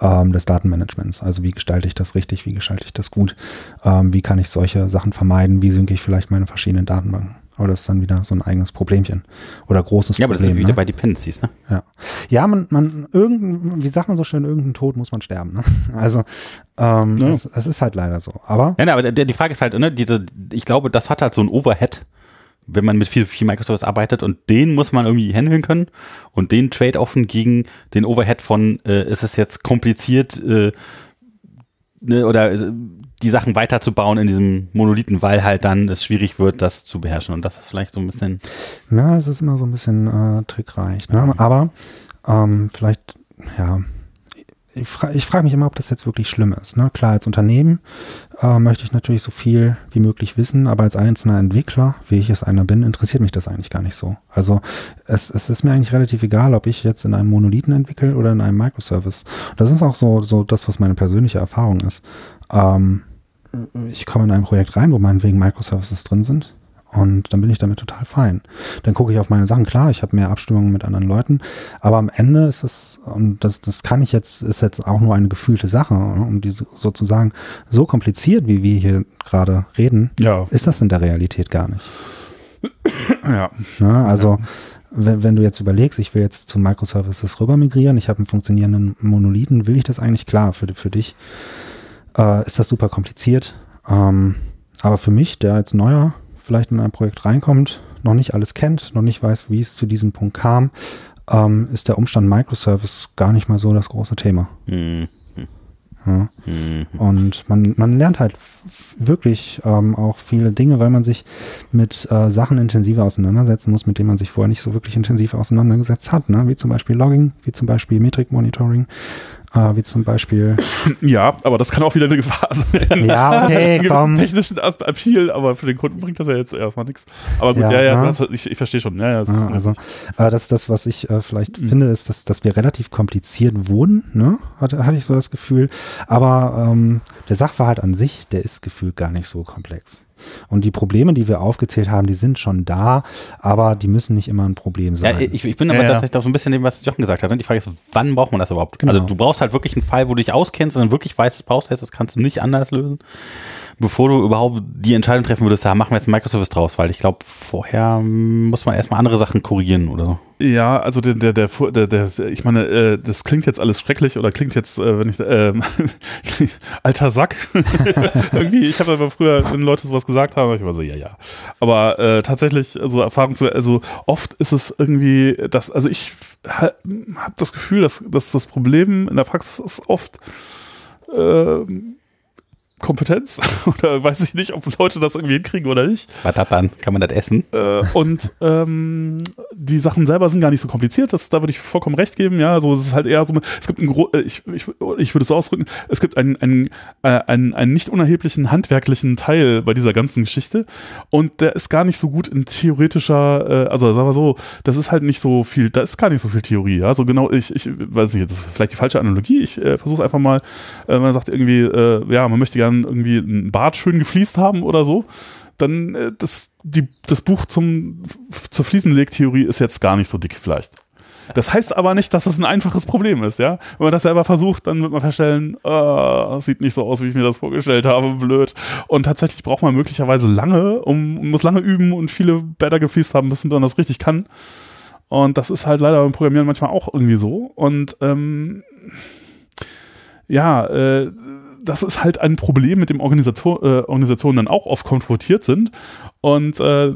ähm, des Datenmanagements. Also wie gestalte ich das richtig, wie gestalte ich das gut, ähm, wie kann ich solche Sachen vermeiden, wie synke ich vielleicht meine verschiedenen Datenbanken. Aber das ist dann wieder so ein eigenes Problemchen oder großes Ja, aber das ist Problem. wieder ne? bei Dependencies, ne? Ja, ja man, man, irgendein, wie sagt man so schön, irgendein Tod muss man sterben. Ne? Also, ähm, Ja. es, es ist halt leider so. Aber Ja, ne, aber die Frage ist halt, ne, diese, ich glaube, das hat halt so ein Overhead, wenn man mit viel, viel Microservice arbeitet und den muss man irgendwie handeln können und den Trade-offen gegen den Overhead von, äh, ist es jetzt kompliziert, äh, ne, oder äh, die Sachen weiterzubauen in diesem Monolithen, weil halt dann es schwierig wird, das zu beherrschen. Und das ist vielleicht so ein bisschen. ja, es ist immer so ein bisschen äh, trickreich. Ne? Aber ähm, vielleicht, ja, ich, fra ich frage mich immer, ob das jetzt wirklich schlimm ist. Ne? Klar, als Unternehmen äh, möchte ich natürlich so viel wie möglich wissen, aber als einzelner Entwickler, wie ich es einer bin, interessiert mich das eigentlich gar nicht so. Also es, es ist mir eigentlich relativ egal, ob ich jetzt in einem Monolithen entwickle oder in einem Microservice. Das ist auch so, so das, was meine persönliche Erfahrung ist. Ähm, ich komme in ein Projekt rein, wo meinetwegen Microservices drin sind. Und dann bin ich damit total fein. Dann gucke ich auf meine Sachen. Klar, ich habe mehr Abstimmungen mit anderen Leuten, aber am Ende ist es, und das, das kann ich jetzt, ist jetzt auch nur eine gefühlte Sache, um die so- sozusagen so kompliziert, wie wir hier gerade reden, Ja, ist das in der Realität gar nicht. ja. Ne? Also, wenn, wenn du jetzt überlegst, ich will jetzt zu Microservices rüber migrieren, ich habe einen funktionierenden Monolithen, will ich das eigentlich klar für, für dich? Äh, ist das super kompliziert. Ähm, aber für mich, der als Neuer vielleicht in ein Projekt reinkommt, noch nicht alles kennt, noch nicht weiß, wie es zu diesem Punkt kam, ähm, ist der Umstand Microservice gar nicht mal so das große Thema. Hm, Ja. hm, Und man, man lernt halt wirklich ähm, auch viele Dinge, weil man sich mit äh, Sachen intensiver auseinandersetzen muss, mit denen man sich vorher nicht so wirklich intensiv auseinandergesetzt hat. Ne? Wie zum Beispiel Logging, wie zum Beispiel Metric Monitoring, wie zum Beispiel. Ja, aber das kann auch wieder eine Gefahr sein. Ja, Das okay, komm. technischen Appeal, aber für den Kunden bringt das ja jetzt erstmal nichts. Aber gut, Ja, ja, ja, ja. du hast- ich, ich verstehe schon. Ja, ja, ist Äh, also äh, das, das, was ich äh, vielleicht finde, ist, dass, dass wir relativ kompliziert wurden, ne? hatte, hatte ich so das Gefühl. Aber ähm, der Sachverhalt an sich, der ist gefühlt gar nicht so komplex. Und die Probleme, die wir aufgezählt haben, die sind schon da, aber die müssen nicht immer ein Problem Ja, sein. ich, ich bin aber Ja, ja. tatsächlich auch so ein bisschen dem, was Jochen gesagt hat. ne? Die Frage ist, wann braucht man das überhaupt? Genau. Also du brauchst halt wirklich einen Fall, wo du dich auskennst und dann wirklich weißt, das brauchst du jetzt, das kannst du nicht anders lösen, bevor du überhaupt die Entscheidung treffen würdest, ja, machen wir jetzt einen Microservice draus, weil ich glaube, vorher muss man erstmal andere Sachen korrigieren oder so. Ja, also der, der, der, der, der ich meine, äh, das klingt jetzt alles schrecklich oder klingt jetzt, äh, wenn ich, ähm, alter Sack. Irgendwie, ich habe aber früher, wenn Leute sowas gesagt haben, ich war so, ja, ja. Aber äh, tatsächlich, so Erfahrung zu, also oft ist es irgendwie, das, also ich habe das Gefühl, dass, dass das Problem in der Praxis ist oft ähm, Kompetenz oder weiß ich nicht, ob Leute das irgendwie hinkriegen oder nicht. Was hat dann? Kann man das essen? Äh, und ähm, die Sachen selber sind gar nicht so kompliziert, das, da würde ich vollkommen recht geben, ja, also es ist halt eher so, es gibt ein äh, ich, ich, ich würde es so ausdrücken, es gibt einen, einen, äh, einen, einen nicht unerheblichen handwerklichen Teil bei dieser ganzen Geschichte und der ist gar nicht so gut in theoretischer, äh, also sagen wir so, das ist halt nicht so viel, da ist gar nicht so viel Theorie, ja, so genau, ich, ich weiß nicht, das ist vielleicht die falsche Analogie, ich äh, versuche einfach mal, äh, man sagt irgendwie, ja, man möchte gerne irgendwie ein Bad schön gefliest haben oder so, dann äh, das, die, das Buch zum, zur Fliesenlegtheorie ist jetzt gar nicht so dick vielleicht. Das heißt aber nicht, dass das ein einfaches Problem ist, ja. Wenn man das selber versucht, dann wird man feststellen, äh, sieht nicht so aus, wie ich mir das vorgestellt habe, blöd. Und tatsächlich braucht man möglicherweise lange, um muss lange üben und viele Bäder gefliest haben müssen, bis man das richtig kann. Und das ist halt leider beim Programmieren manchmal auch irgendwie so. Und ähm, ja, äh, das ist halt ein Problem, mit dem Organisation, äh, Organisationen dann auch oft konfrontiert sind und äh,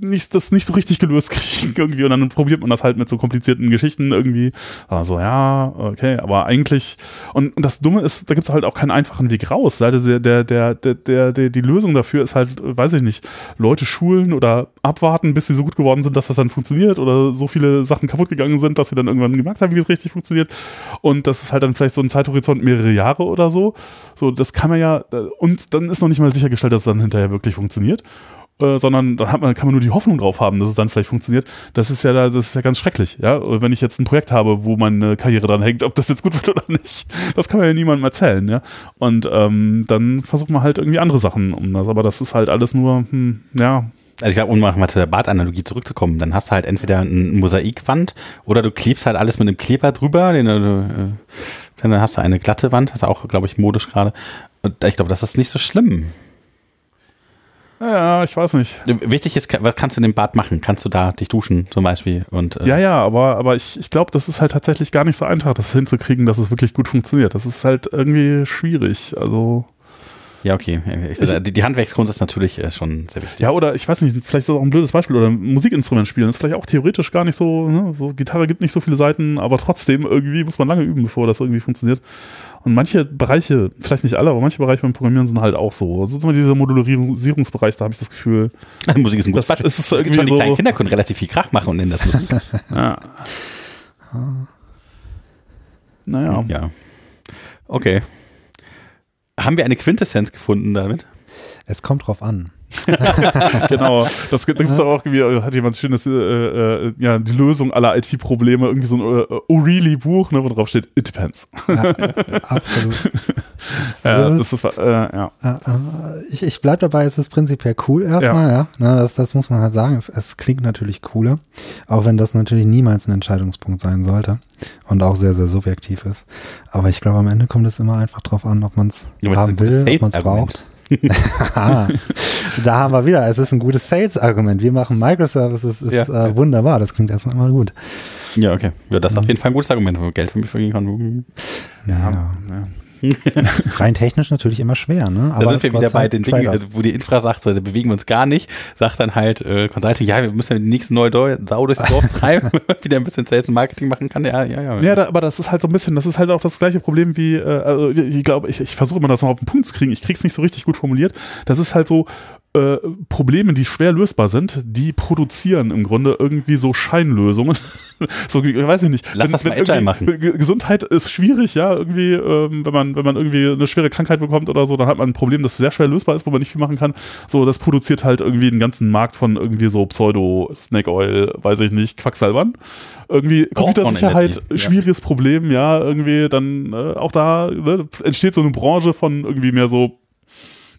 nicht, das nicht so richtig gelöst kriegen irgendwie und dann probiert man das halt mit so komplizierten Geschichten irgendwie. Also ja, okay, aber eigentlich und, und das Dumme ist, da gibt es halt auch keinen einfachen Weg raus. Der, der, der, der, der, die Lösung dafür ist halt, weiß ich nicht, Leute schulen oder abwarten, bis sie so gut geworden sind, dass das dann funktioniert oder so viele Sachen kaputt gegangen sind, dass sie dann irgendwann gemerkt haben, wie es richtig funktioniert. Und das ist halt dann vielleicht so ein Zeithorizont mehrere Jahre oder so. So, das kann man ja, und dann ist noch nicht mal sichergestellt, dass es dann hinterher wirklich funktioniert. Äh, sondern dann hat man, kann man nur die Hoffnung drauf haben, dass es dann vielleicht funktioniert. Das ist ja da, das ist ja ganz schrecklich, ja. Wenn ich jetzt ein Projekt habe, wo meine Karriere dran hängt, ob das jetzt gut wird oder nicht, das kann man ja niemandem erzählen, ja. Und ähm, dann versucht man halt irgendwie andere Sachen um das, aber das ist halt alles nur, hm, ja, Also ich glaube, um mal zu der Badanalogie zurückzukommen, dann hast du halt entweder eine Mosaikwand oder du klebst halt alles mit einem Kleber drüber, den, du, äh, dann hast du eine glatte Wand, das ist auch, glaube ich, modisch gerade. Und ich glaube, das ist nicht so schlimm. Ja, ich weiß nicht. Wichtig ist, was kannst du in dem Bad machen? Kannst du da dich duschen zum Beispiel? Und, äh, Ja, ja, aber, aber ich, ich glaube, das ist halt tatsächlich gar nicht so einfach, das hinzukriegen, dass es wirklich gut funktioniert. Das ist halt irgendwie schwierig. Also. Ja, okay. Die, die Handwerkskunst ist natürlich äh, schon sehr wichtig. Ja, oder ich weiß nicht, vielleicht ist das auch ein blödes Beispiel, oder Musikinstrument spielen ist vielleicht auch theoretisch gar nicht so, ne? so Gitarre gibt nicht so viele Seiten, aber trotzdem irgendwie muss man lange üben, bevor das irgendwie funktioniert. Und manche Bereiche, vielleicht nicht alle, aber manche Bereiche beim Programmieren sind halt auch so. Also zum Beispiel dieser Modularisierungsbereich, da habe ich das Gefühl, Musik ist ein gutes Das Beispiel. ist es irgendwie schon die so- kleinen Kinder können relativ viel Krach machen und nennen das Musik. ja. Naja. ja. Okay. Haben wir eine Quintessenz gefunden damit? Es kommt drauf an. genau. Das gibt es auch irgendwie, äh, hat jemand schönes, äh, äh, ja, die Lösung aller IT-Probleme, irgendwie so ein äh, O'Reilly-Buch, ne, wo drauf steht, it depends. Ja, absolut. ja, Das ist, äh, ja. Äh, ich, ich bleib dabei, es ist prinzipiell cool erstmal, ja. Ne, das, das muss man halt sagen. Es, es klingt natürlich cooler, auch wenn das natürlich niemals ein Entscheidungspunkt sein sollte und auch sehr, sehr subjektiv ist. Aber ich glaube, am Ende kommt es immer einfach drauf an, ob man es Ja, haben will, ob man es braucht. Da haben wir wieder, es ist ein gutes Sales-Argument. Wir machen Microservices, ist Ja. äh, wunderbar, das klingt erstmal immer gut. Ja, okay. Ja, das ist auf jeden Fall ein gutes Argument, wenn man Geld für mich verdienen kann. Ja, Ja. ja. Rein technisch natürlich immer schwer, ne? Da sind wir wieder bei halt den Dingen, äh, wo die Infra sagt, so, da bewegen wir uns gar nicht, sagt dann halt äh, Consulting, ja, wir müssen die nächste neue Deu Sau durchs Dorf treiben, wieder ein bisschen Sales und Marketing machen kann. Ja, ja, ja. Ja, da, aber das ist halt so ein bisschen, das ist halt auch das gleiche Problem wie, äh, also ich glaube, ich, ich versuche immer das noch auf den Punkt zu kriegen, ich krieg's nicht so richtig gut formuliert. Das ist halt so, äh, Probleme, die schwer lösbar sind, die produzieren im Grunde irgendwie so Scheinlösungen. so, ich weiß ich nicht. Lass das mal Agile machen. Ge- Gesundheit ist schwierig, ja, irgendwie, ähm, wenn man, wenn man irgendwie eine schwere Krankheit bekommt oder so, dann hat man ein Problem, das sehr schwer lösbar ist, wo man nicht viel machen kann. So, das produziert halt irgendwie einen ganzen Markt von irgendwie so Pseudo-Snake Oil, weiß ich nicht, Quacksalbern. Irgendwie Computersicherheit, ja. schwieriges Problem, ja, irgendwie dann äh, auch da ne, entsteht so eine Branche von irgendwie mehr so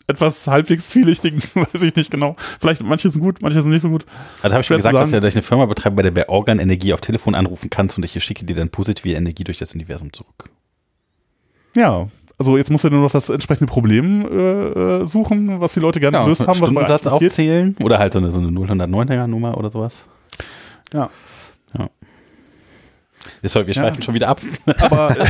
etwas halbwegs zwielichtigen, weiß ich nicht genau. Vielleicht manche sind gut, manche sind nicht so gut. Also habe ich schon gesagt, dass, ja, dass ich eine Firma betreibe, bei der bei Organ Energie auf Telefon anrufen kannst und ich schicke dir dann positive Energie durch das Universum zurück. Ja, also jetzt musst du nur noch das entsprechende Problem äh, äh, suchen, was die Leute gerne gelöst haben, was eigentlich nicht geht. aufzählen oder halt so eine, so eine 090er Nummer oder sowas. Ja. Ist, wir schweifen schon wieder ab. Aber äh,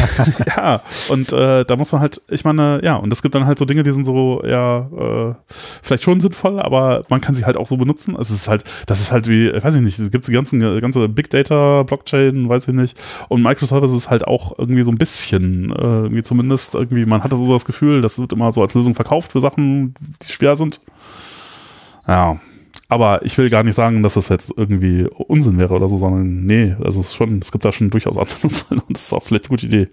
ja, und äh, da muss man halt, ich meine, ja, und es gibt dann halt so Dinge, die sind so, ja, äh, vielleicht schon sinnvoll, aber man kann sie halt auch so benutzen. Es ist halt, das ist halt wie, weiß ich nicht, es gibt die ganzen, ganze Big Data, Blockchain, weiß ich nicht. Und Microservices ist halt auch irgendwie so ein bisschen, äh, irgendwie zumindest irgendwie, man hatte so das Gefühl, das wird immer so als Lösung verkauft für Sachen, die schwer sind. Ja. Aber ich will gar nicht sagen, dass das jetzt irgendwie Unsinn wäre oder so, sondern nee, also es ist schon, es gibt da schon durchaus Anwendungsfälle und das ist auch vielleicht eine gute Idee.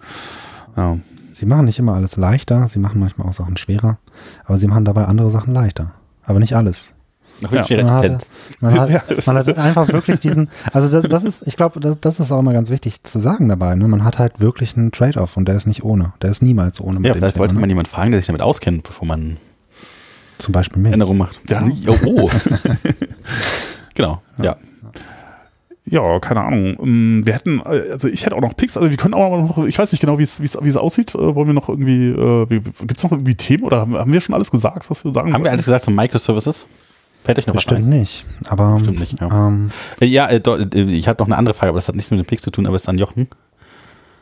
Ja. Sie machen nicht immer alles leichter, sie machen manchmal auch Sachen schwerer, aber sie machen dabei andere Sachen leichter. Aber nicht alles. Wirklich Ja, man, hat, man, hat, man hat einfach wirklich diesen, also das, das ist, ich glaube, das, das ist auch immer ganz wichtig zu sagen dabei. Ne? Man hat halt wirklich einen Trade-off und der ist nicht ohne. Der ist niemals ohne. mit Ja, dem vielleicht Thema, sollte ne? man jemanden fragen, der sich damit auskennt, bevor man Zum Beispiel mich. Änderungen macht. Ja. Oh, oh. genau, ja. Ja, keine Ahnung. Ähm, Wir hätten, äh, also ich hätte auch noch Picks, also wir können auch noch, ich weiß nicht genau, wie es, wie es, wie es aussieht. Äh, Wollen wir noch irgendwie, äh, gibt es noch irgendwie Themen oder haben, wir schon alles gesagt, was wir sagen Haben wir alles gesagt zu Microservices? Fällt euch noch Bestimmt was ein? nicht. Aber Bestimmt nicht, ja. ähm, Äh, Ja, äh, ich habe noch eine andere Frage, aber das hat nichts mit den Picks zu tun, aber es ist an Jochen.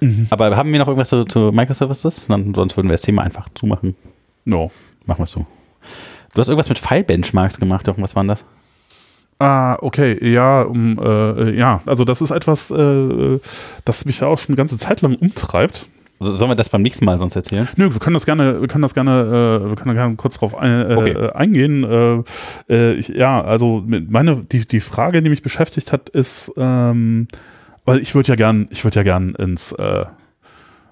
Mhm. Aber haben wir noch irgendwas zu, zu Microservices? Dann, sonst würden wir das Thema einfach zumachen. No. Machen wir es so. Du hast irgendwas mit File-Benchmarks gemacht, Jochen, was war denn das? Ah, okay, ja, um, äh, ja, also das ist etwas, äh, das mich ja auch schon eine ganze Zeit lang umtreibt. So- Sollen wir das beim nächsten Mal sonst erzählen? Nö, wir können das gerne, wir können das gerne, äh, wir können da gerne kurz drauf ein, äh, Okay. äh, eingehen. Äh, äh, ich, ja, also meine, die, die Frage, die mich beschäftigt hat, ist, ähm, weil ich würde ja gern, ich würde ja gern ins, äh,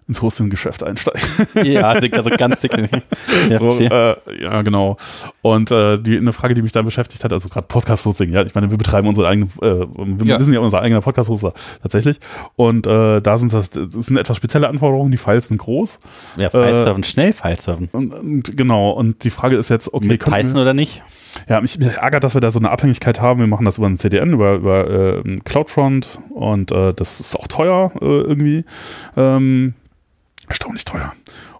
ins Hosting-Geschäft einsteigen. Ja, also ganz dick. Ja, so, äh, ja, genau. Und äh, die eine Frage, die mich da beschäftigt hat, also gerade Podcast-Hosting, ja, ich meine, wir betreiben unsere eigene, äh, wir Ja. sind ja unser eigener Podcast-Hoster tatsächlich. Und äh, da sind das, das sind etwas spezielle Anforderungen, die Files sind groß. ja, äh, File-Serven, schnell File-Serven. Und, und genau, und die Frage ist jetzt, okay, Mit Python wir, oder nicht? ja, mich, mich ärgert, dass wir da so eine Abhängigkeit haben. Wir machen das über ein CDN, über, über äh, CloudFront und äh, das ist auch teuer äh, irgendwie. Ähm, erstaunlich teuer.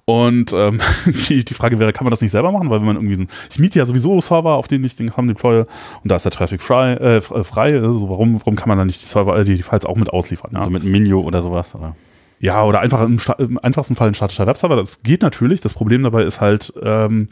Und ähm, die, die Frage wäre, kann man das nicht selber machen? Weil wenn man irgendwie so, ich miete ja sowieso Server, auf denen ich den Kram deploye und da ist der Traffic frei, äh, frei also warum, warum kann man dann nicht die Server, äh, die Files auch mit ausliefern? Ja? Also mit Minio oder sowas, oder? Ja, oder einfach im, im, einfachsten Fall ein statischer Webserver. Das geht natürlich. Das Problem dabei ist halt, ähm,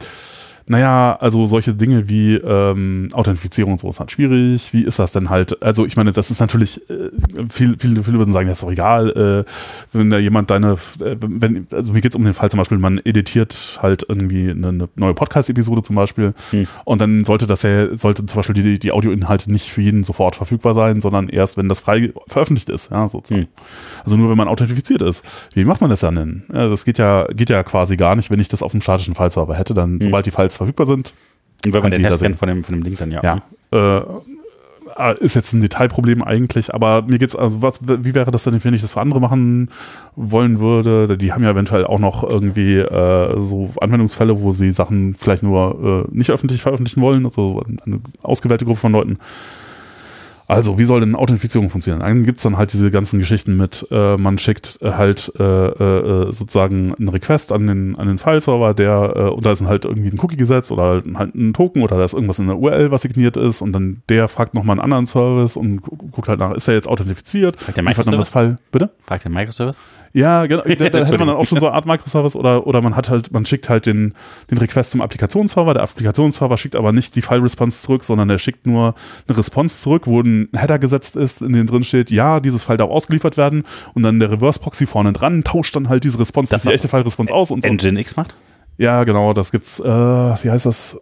naja, also solche Dinge wie ähm, Authentifizierung und so ist halt schwierig. Wie ist das denn halt? Also ich meine, das ist natürlich, äh, viel, viele, viele würden sagen, das ist doch egal, äh, wenn da jemand deine, äh, wenn, also mir geht es um den Fall zum Beispiel, man editiert halt irgendwie eine, eine neue Podcast-Episode zum Beispiel hm. und dann sollte das ja, sollte zum Beispiel die, die Audioinhalte nicht für jeden sofort verfügbar sein, sondern erst, wenn das frei veröffentlicht ist, ja, sozusagen. Hm. Also nur wenn man authentifiziert ist. Wie macht man das dann denn? Ja, das geht ja, geht ja quasi gar nicht, wenn ich das auf einem statischen File-Server hätte, dann, hm. sobald die Files jetzt verfügbar sind. Und wenn man den Hash kennt von dem, von dem Link dann ja. Ja. Äh, äh, ist jetzt ein Detailproblem eigentlich, aber mir geht's, also was, wie wäre das denn, wenn ich das für andere machen wollen würde? Die haben ja eventuell auch noch irgendwie äh, so Anwendungsfälle, wo sie Sachen vielleicht nur äh, nicht öffentlich veröffentlichen wollen, also eine ausgewählte Gruppe von Leuten. Also, wie soll denn Authentifizierung funktionieren? Dann gibt es dann halt diese ganzen Geschichten mit, äh, man schickt äh, halt äh, äh, sozusagen einen Request an den, an den File-Server, der, äh, und da ist dann halt irgendwie ein Cookie gesetzt oder halt ein Token oder da ist irgendwas in der URL, was signiert ist und dann der fragt nochmal einen anderen Service und guckt halt nach, ist er jetzt authentifiziert? Fragt der Microservice? Bitte? Fragt der Microservice? Ja, genau. Da, da hätte man dann auch schon so eine Art Microservice oder, oder man hat halt, man schickt halt den, den Request zum Applikationsserver. Der Applikationsserver schickt aber nicht die File-Response zurück, sondern der schickt nur eine Response zurück, wo ein Header gesetzt ist, in dem drin steht, ja, dieses File darf ausgeliefert werden. Und dann der Reverse-Proxy vorne dran tauscht dann halt diese Response das die echte File-Response aus und so. Engine X macht? Ja, genau, das gibt's, äh, wie heißt das?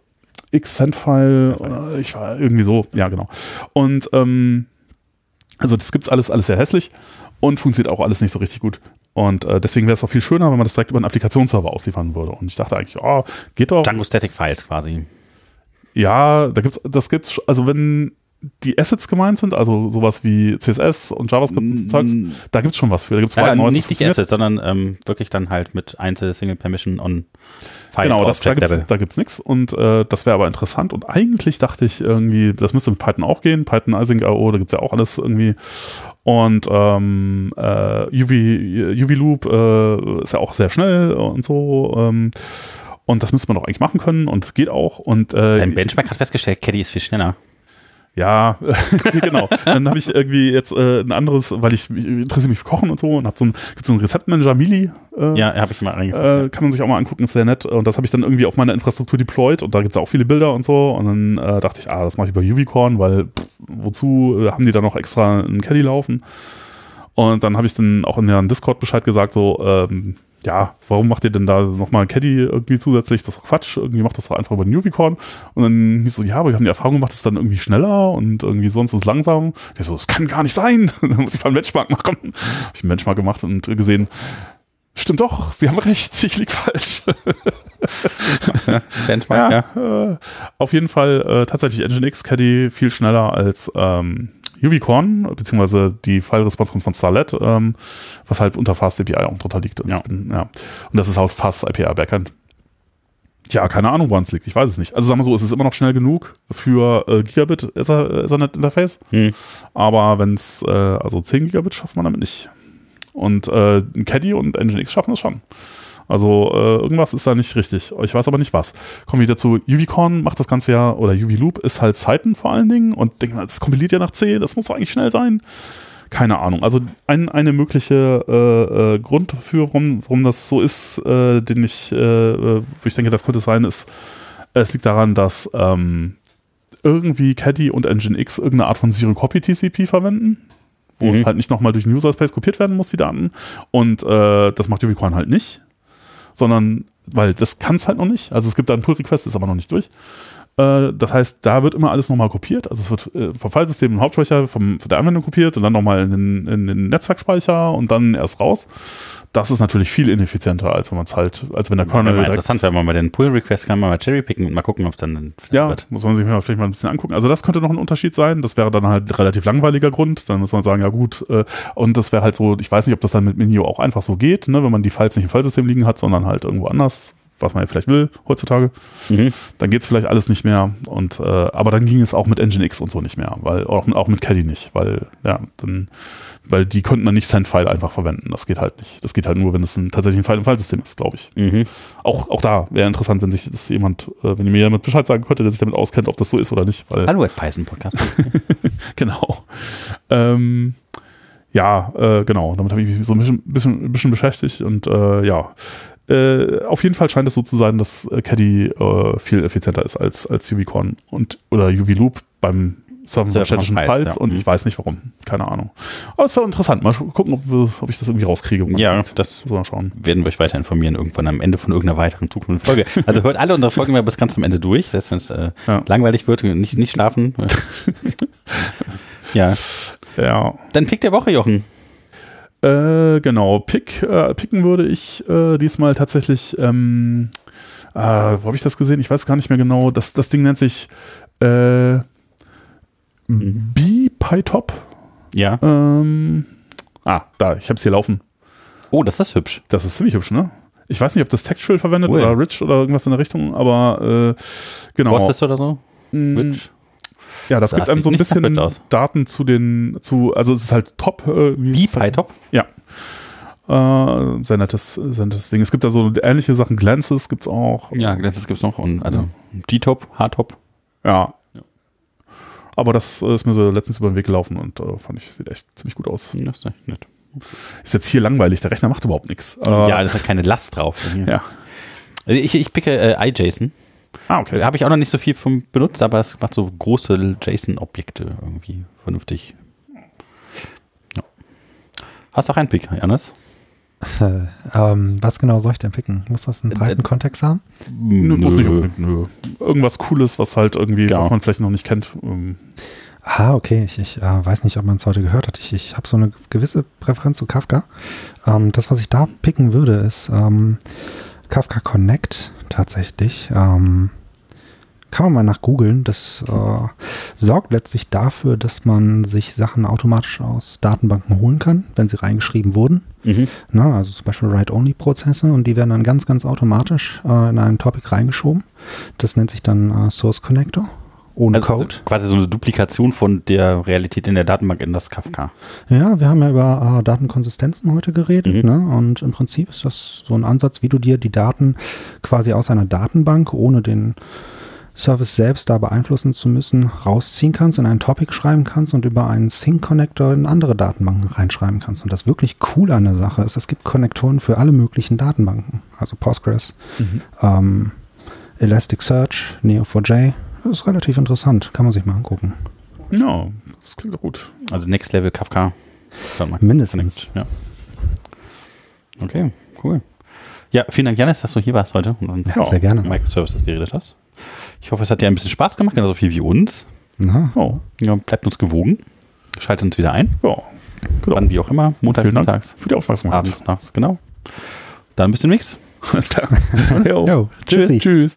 X-Send-File, äh, ich war irgendwie so, ja, genau. Und ähm, also das gibt's alles, alles sehr hässlich und funktioniert auch alles nicht so richtig gut. Und äh, deswegen wäre es auch viel schöner, wenn man das direkt über einen Applikationsserver ausliefern würde. Und ich dachte eigentlich, oh, geht doch. Django Static Files quasi. Ja, da gibt's, das gibt's, also wenn die Assets gemeint sind, also sowas wie CSS und JavaScript und so Zeugs, da gibt es schon was für. Da gibt's ja, Neues, nicht die Assets, sondern ähm, wirklich dann halt mit Einzel Single Permission on File Genau, das, da gibt es da gibt's nichts und äh, das wäre aber interessant und eigentlich dachte ich irgendwie, das müsste mit Python auch gehen, Python Async.io, da gibt es ja auch alles irgendwie und ähm, äh, UV, UV Loop äh, ist ja auch sehr schnell und so ähm, und das müsste man doch eigentlich machen können und es geht auch und äh, Dein Benchmark hat festgestellt, Caddy ist viel schneller. Ja, genau. Dann habe ich irgendwie jetzt äh, ein anderes, weil ich, ich interessiere mich für Kochen und so und habe so ein, so ein Rezeptmanager Mili. Äh, ja, habe ich mal reingeguckt. Äh, kann man sich auch mal angucken, ist sehr nett. Und das habe ich dann irgendwie auf meiner Infrastruktur deployed und da gibt es auch viele Bilder und so. Und dann äh, dachte ich, ah, das mache ich über Uvicorn, weil pff, wozu äh, haben die da noch extra einen Caddy laufen? Und dann habe ich dann auch in deren Discord Bescheid gesagt, so, ähm, ja, warum macht ihr denn da nochmal ein Caddy irgendwie zusätzlich? Das ist doch Quatsch. Irgendwie macht das doch einfach über den Uvicorn. Und dann hieß so, ja, aber wir haben die Erfahrung gemacht, es ist dann irgendwie schneller und irgendwie sonst ist es langsam. Der so, das kann gar nicht sein. dann muss ich mal einen Benchmark machen. Habe ich einen Benchmark gemacht und gesehen, stimmt doch, sie haben recht, ich lieg falsch. Benchmark, ja. ja. Äh, auf jeden Fall äh, tatsächlich Nginx Caddy viel schneller als ähm, Uvicorn, beziehungsweise die File-Response kommt von Starlet, ähm, was halt unter Fast API auch drunter liegt. Und, ja. Bin, ja. und das ist halt Fast API Backend. Ja, keine Ahnung, woran es liegt. Ich weiß es nicht. Also sagen wir so, es ist immer noch schnell genug für äh, Gigabit Ethernet Interface. Hm. Aber wenn es, äh, also 10 Gigabit schafft man damit nicht. Und äh, Caddy und Nginx schaffen es schon. Also äh, irgendwas ist da nicht richtig. Ich weiß aber nicht was. Kommen wir wieder zu UVCon, macht das Ganze ja, oder UV-Loop ist halt Zeiten vor allen Dingen und denke mal, das kompiliert ja nach C, das muss doch eigentlich schnell sein. Keine Ahnung. Also ein, eine mögliche äh, äh, Grund dafür, warum, warum das so ist, äh, den ich, äh, wo ich denke, das könnte sein, ist, es liegt daran, dass ähm, irgendwie Caddy und Nginx irgendeine Art von Zero-Copy-TCP verwenden wo mhm. es halt nicht nochmal durch den User Space kopiert werden muss, die Daten. Und äh, das macht Uvicorn halt nicht sondern weil das kann es halt noch nicht. Also es gibt da einen Pull-Request, ist aber noch nicht durch. Äh, das heißt, da wird immer alles nochmal kopiert. Also es wird äh, vom Filesystem im Hauptspeicher von der Anwendung kopiert und dann nochmal in in den Netzwerkspeicher und dann erst raus. Das ist natürlich viel ineffizienter, als wenn man es halt, als wenn der Kernel. Ja, interessant, wenn man mal den Pull-Request kann man mal cherrypicken und mal gucken, ob es dann Ja, wird. muss man sich mal vielleicht mal ein bisschen angucken. Also das könnte noch ein Unterschied sein. Das wäre dann halt ein relativ langweiliger Grund. Dann muss man sagen, ja gut, äh, und das wäre halt so, ich weiß nicht, ob das dann mit Minio auch einfach so geht, ne, wenn man die Files nicht im Filesystem liegen hat, sondern halt irgendwo anders was man ja vielleicht will heutzutage. Mhm. Dann geht's vielleicht alles nicht mehr. Und äh, aber dann ging es auch mit Nginx und so nicht mehr, weil auch, auch mit Caddy nicht, weil ja dann, weil die konnten dann nicht Send-File einfach verwenden. Das geht halt nicht. Das geht halt nur, wenn es ein tatsächlich ein File-in-File-System ist, glaube ich. Mhm. Auch, auch da wäre interessant, wenn sich das jemand, äh, wenn ihr mir jemand Bescheid sagen könnte, der sich damit auskennt, ob das so ist oder nicht. Weil, Hallo, Python Podcast. genau. Ähm, ja, äh, genau. Damit habe ich mich so ein bisschen, bisschen, bisschen beschäftigt und äh, ja. Äh, auf jeden Fall scheint es so zu sein, dass äh, Caddy äh, viel effizienter ist als, als UVCon und oder UV-Loop beim Surfen von Files, Files ja. und Mhm. ich weiß nicht warum. Keine Ahnung. Aber es ist doch interessant. Mal gucken, ob, ob ich das irgendwie rauskriege. ja, das So, mal schauen. werden wir euch weiter informieren, irgendwann am Ende von irgendeiner weiteren zukünftigen Folge. Also hört alle unsere Folgen mal bis ganz zum Ende durch, wenn es äh, Ja. langweilig wird, nicht, nicht schlafen. ja. Ja. Dann Pick der Woche, Jochen. Äh, genau, Pick, äh, picken würde ich äh, diesmal tatsächlich, ähm, äh, wo habe ich das gesehen? Ich weiß gar nicht mehr genau. Das, das Ding nennt sich äh, B-PyTop. Ja. Ähm, ah, da, ich habe es hier laufen. Oh, das ist hübsch. Das ist ziemlich hübsch, ne? Ich weiß nicht, ob das Textual verwendet Cool. oder Rich oder irgendwas in der Richtung, aber äh, genau. Process oder so? Mm, Rich? Ja, das, Das gibt einem so ein bisschen. Daten zu den, zu, also es ist halt top. Äh, wie es PyTop? Ja. Äh, sehr, nettes, sehr nettes Ding. Es gibt da so ähnliche Sachen. Glances gibt es auch. Ja, das gibt's noch. Und also G-Top, H-Top. Ja. Ja. Aber das äh, ist mir so letztens über den Weg gelaufen und äh, fand ich, sieht echt ziemlich gut aus. Das ist echt nett. Ist jetzt hier langweilig, der Rechner macht überhaupt nichts. Äh, ja, das hat keine Last drauf. ja. Also ich, ich picke äh, iJSON. Ah, okay. Habe ich auch noch nicht so viel von benutzt, aber es macht so große JSON-Objekte irgendwie vernünftig. Ja. Hast du auch einen Pick, Janis? Äh, ähm, was genau soll ich denn picken? Muss das einen Äh, breiten Kontext haben? Nö, muss nicht unbedingt, nö. Irgendwas Cooles, was halt irgendwie, Ja. was man vielleicht noch nicht kennt. Ähm, Ah, okay. Ich, ich äh, weiß nicht, ob man es heute gehört hat. Ich, ich habe so eine gewisse Präferenz zu Kafka. Ähm, das, was ich da picken würde, ist ähm, Kafka Connect tatsächlich. Ähm, kann man mal nach googeln. Das äh, sorgt letztlich dafür, dass man sich Sachen automatisch aus Datenbanken holen kann, wenn sie reingeschrieben wurden. Mhm. Na, also zum Beispiel Write-Only-Prozesse und die werden dann ganz, ganz automatisch äh, in einen Topic reingeschoben. Das nennt sich dann äh, Source Connector. Ohne Also Code. quasi so eine Duplikation von der Realität in der Datenbank in das Kafka. Ja, wir haben ja über äh, Datenkonsistenzen heute geredet, Mhm. ne? Und im Prinzip ist das so ein Ansatz, wie du dir die Daten quasi aus einer Datenbank, ohne den Service selbst da beeinflussen zu müssen, rausziehen kannst, in einen Topic schreiben kannst und über einen Sync-Connector in andere Datenbanken reinschreiben kannst. Und das wirklich cool an der Sache ist, es gibt Konnektoren für alle möglichen Datenbanken. Also Postgres, ähm, Elasticsearch, Neo4j. Das ist relativ interessant, kann man sich mal angucken. ja, das klingt gut. Also Next Level Kafka. Mindestens. Ja. Okay, cool. Ja, vielen Dank, Janis, dass du hier warst heute und uns Ja. Sehr gerne. Microservices geredet hast. Ich hoffe, es hat dir ein bisschen Spaß gemacht, genauso viel wie uns. Na, Oh, Ja, bleibt uns gewogen. Schaltet uns wieder ein. ja. Genau. Wann wie auch immer. Montag, Vielen Dank mittags, für die Aufmerksamkeit. abends, nachts. Genau. Dann bis demnächst. Alles klar. jo. Jo, Tschüss. Tschüss.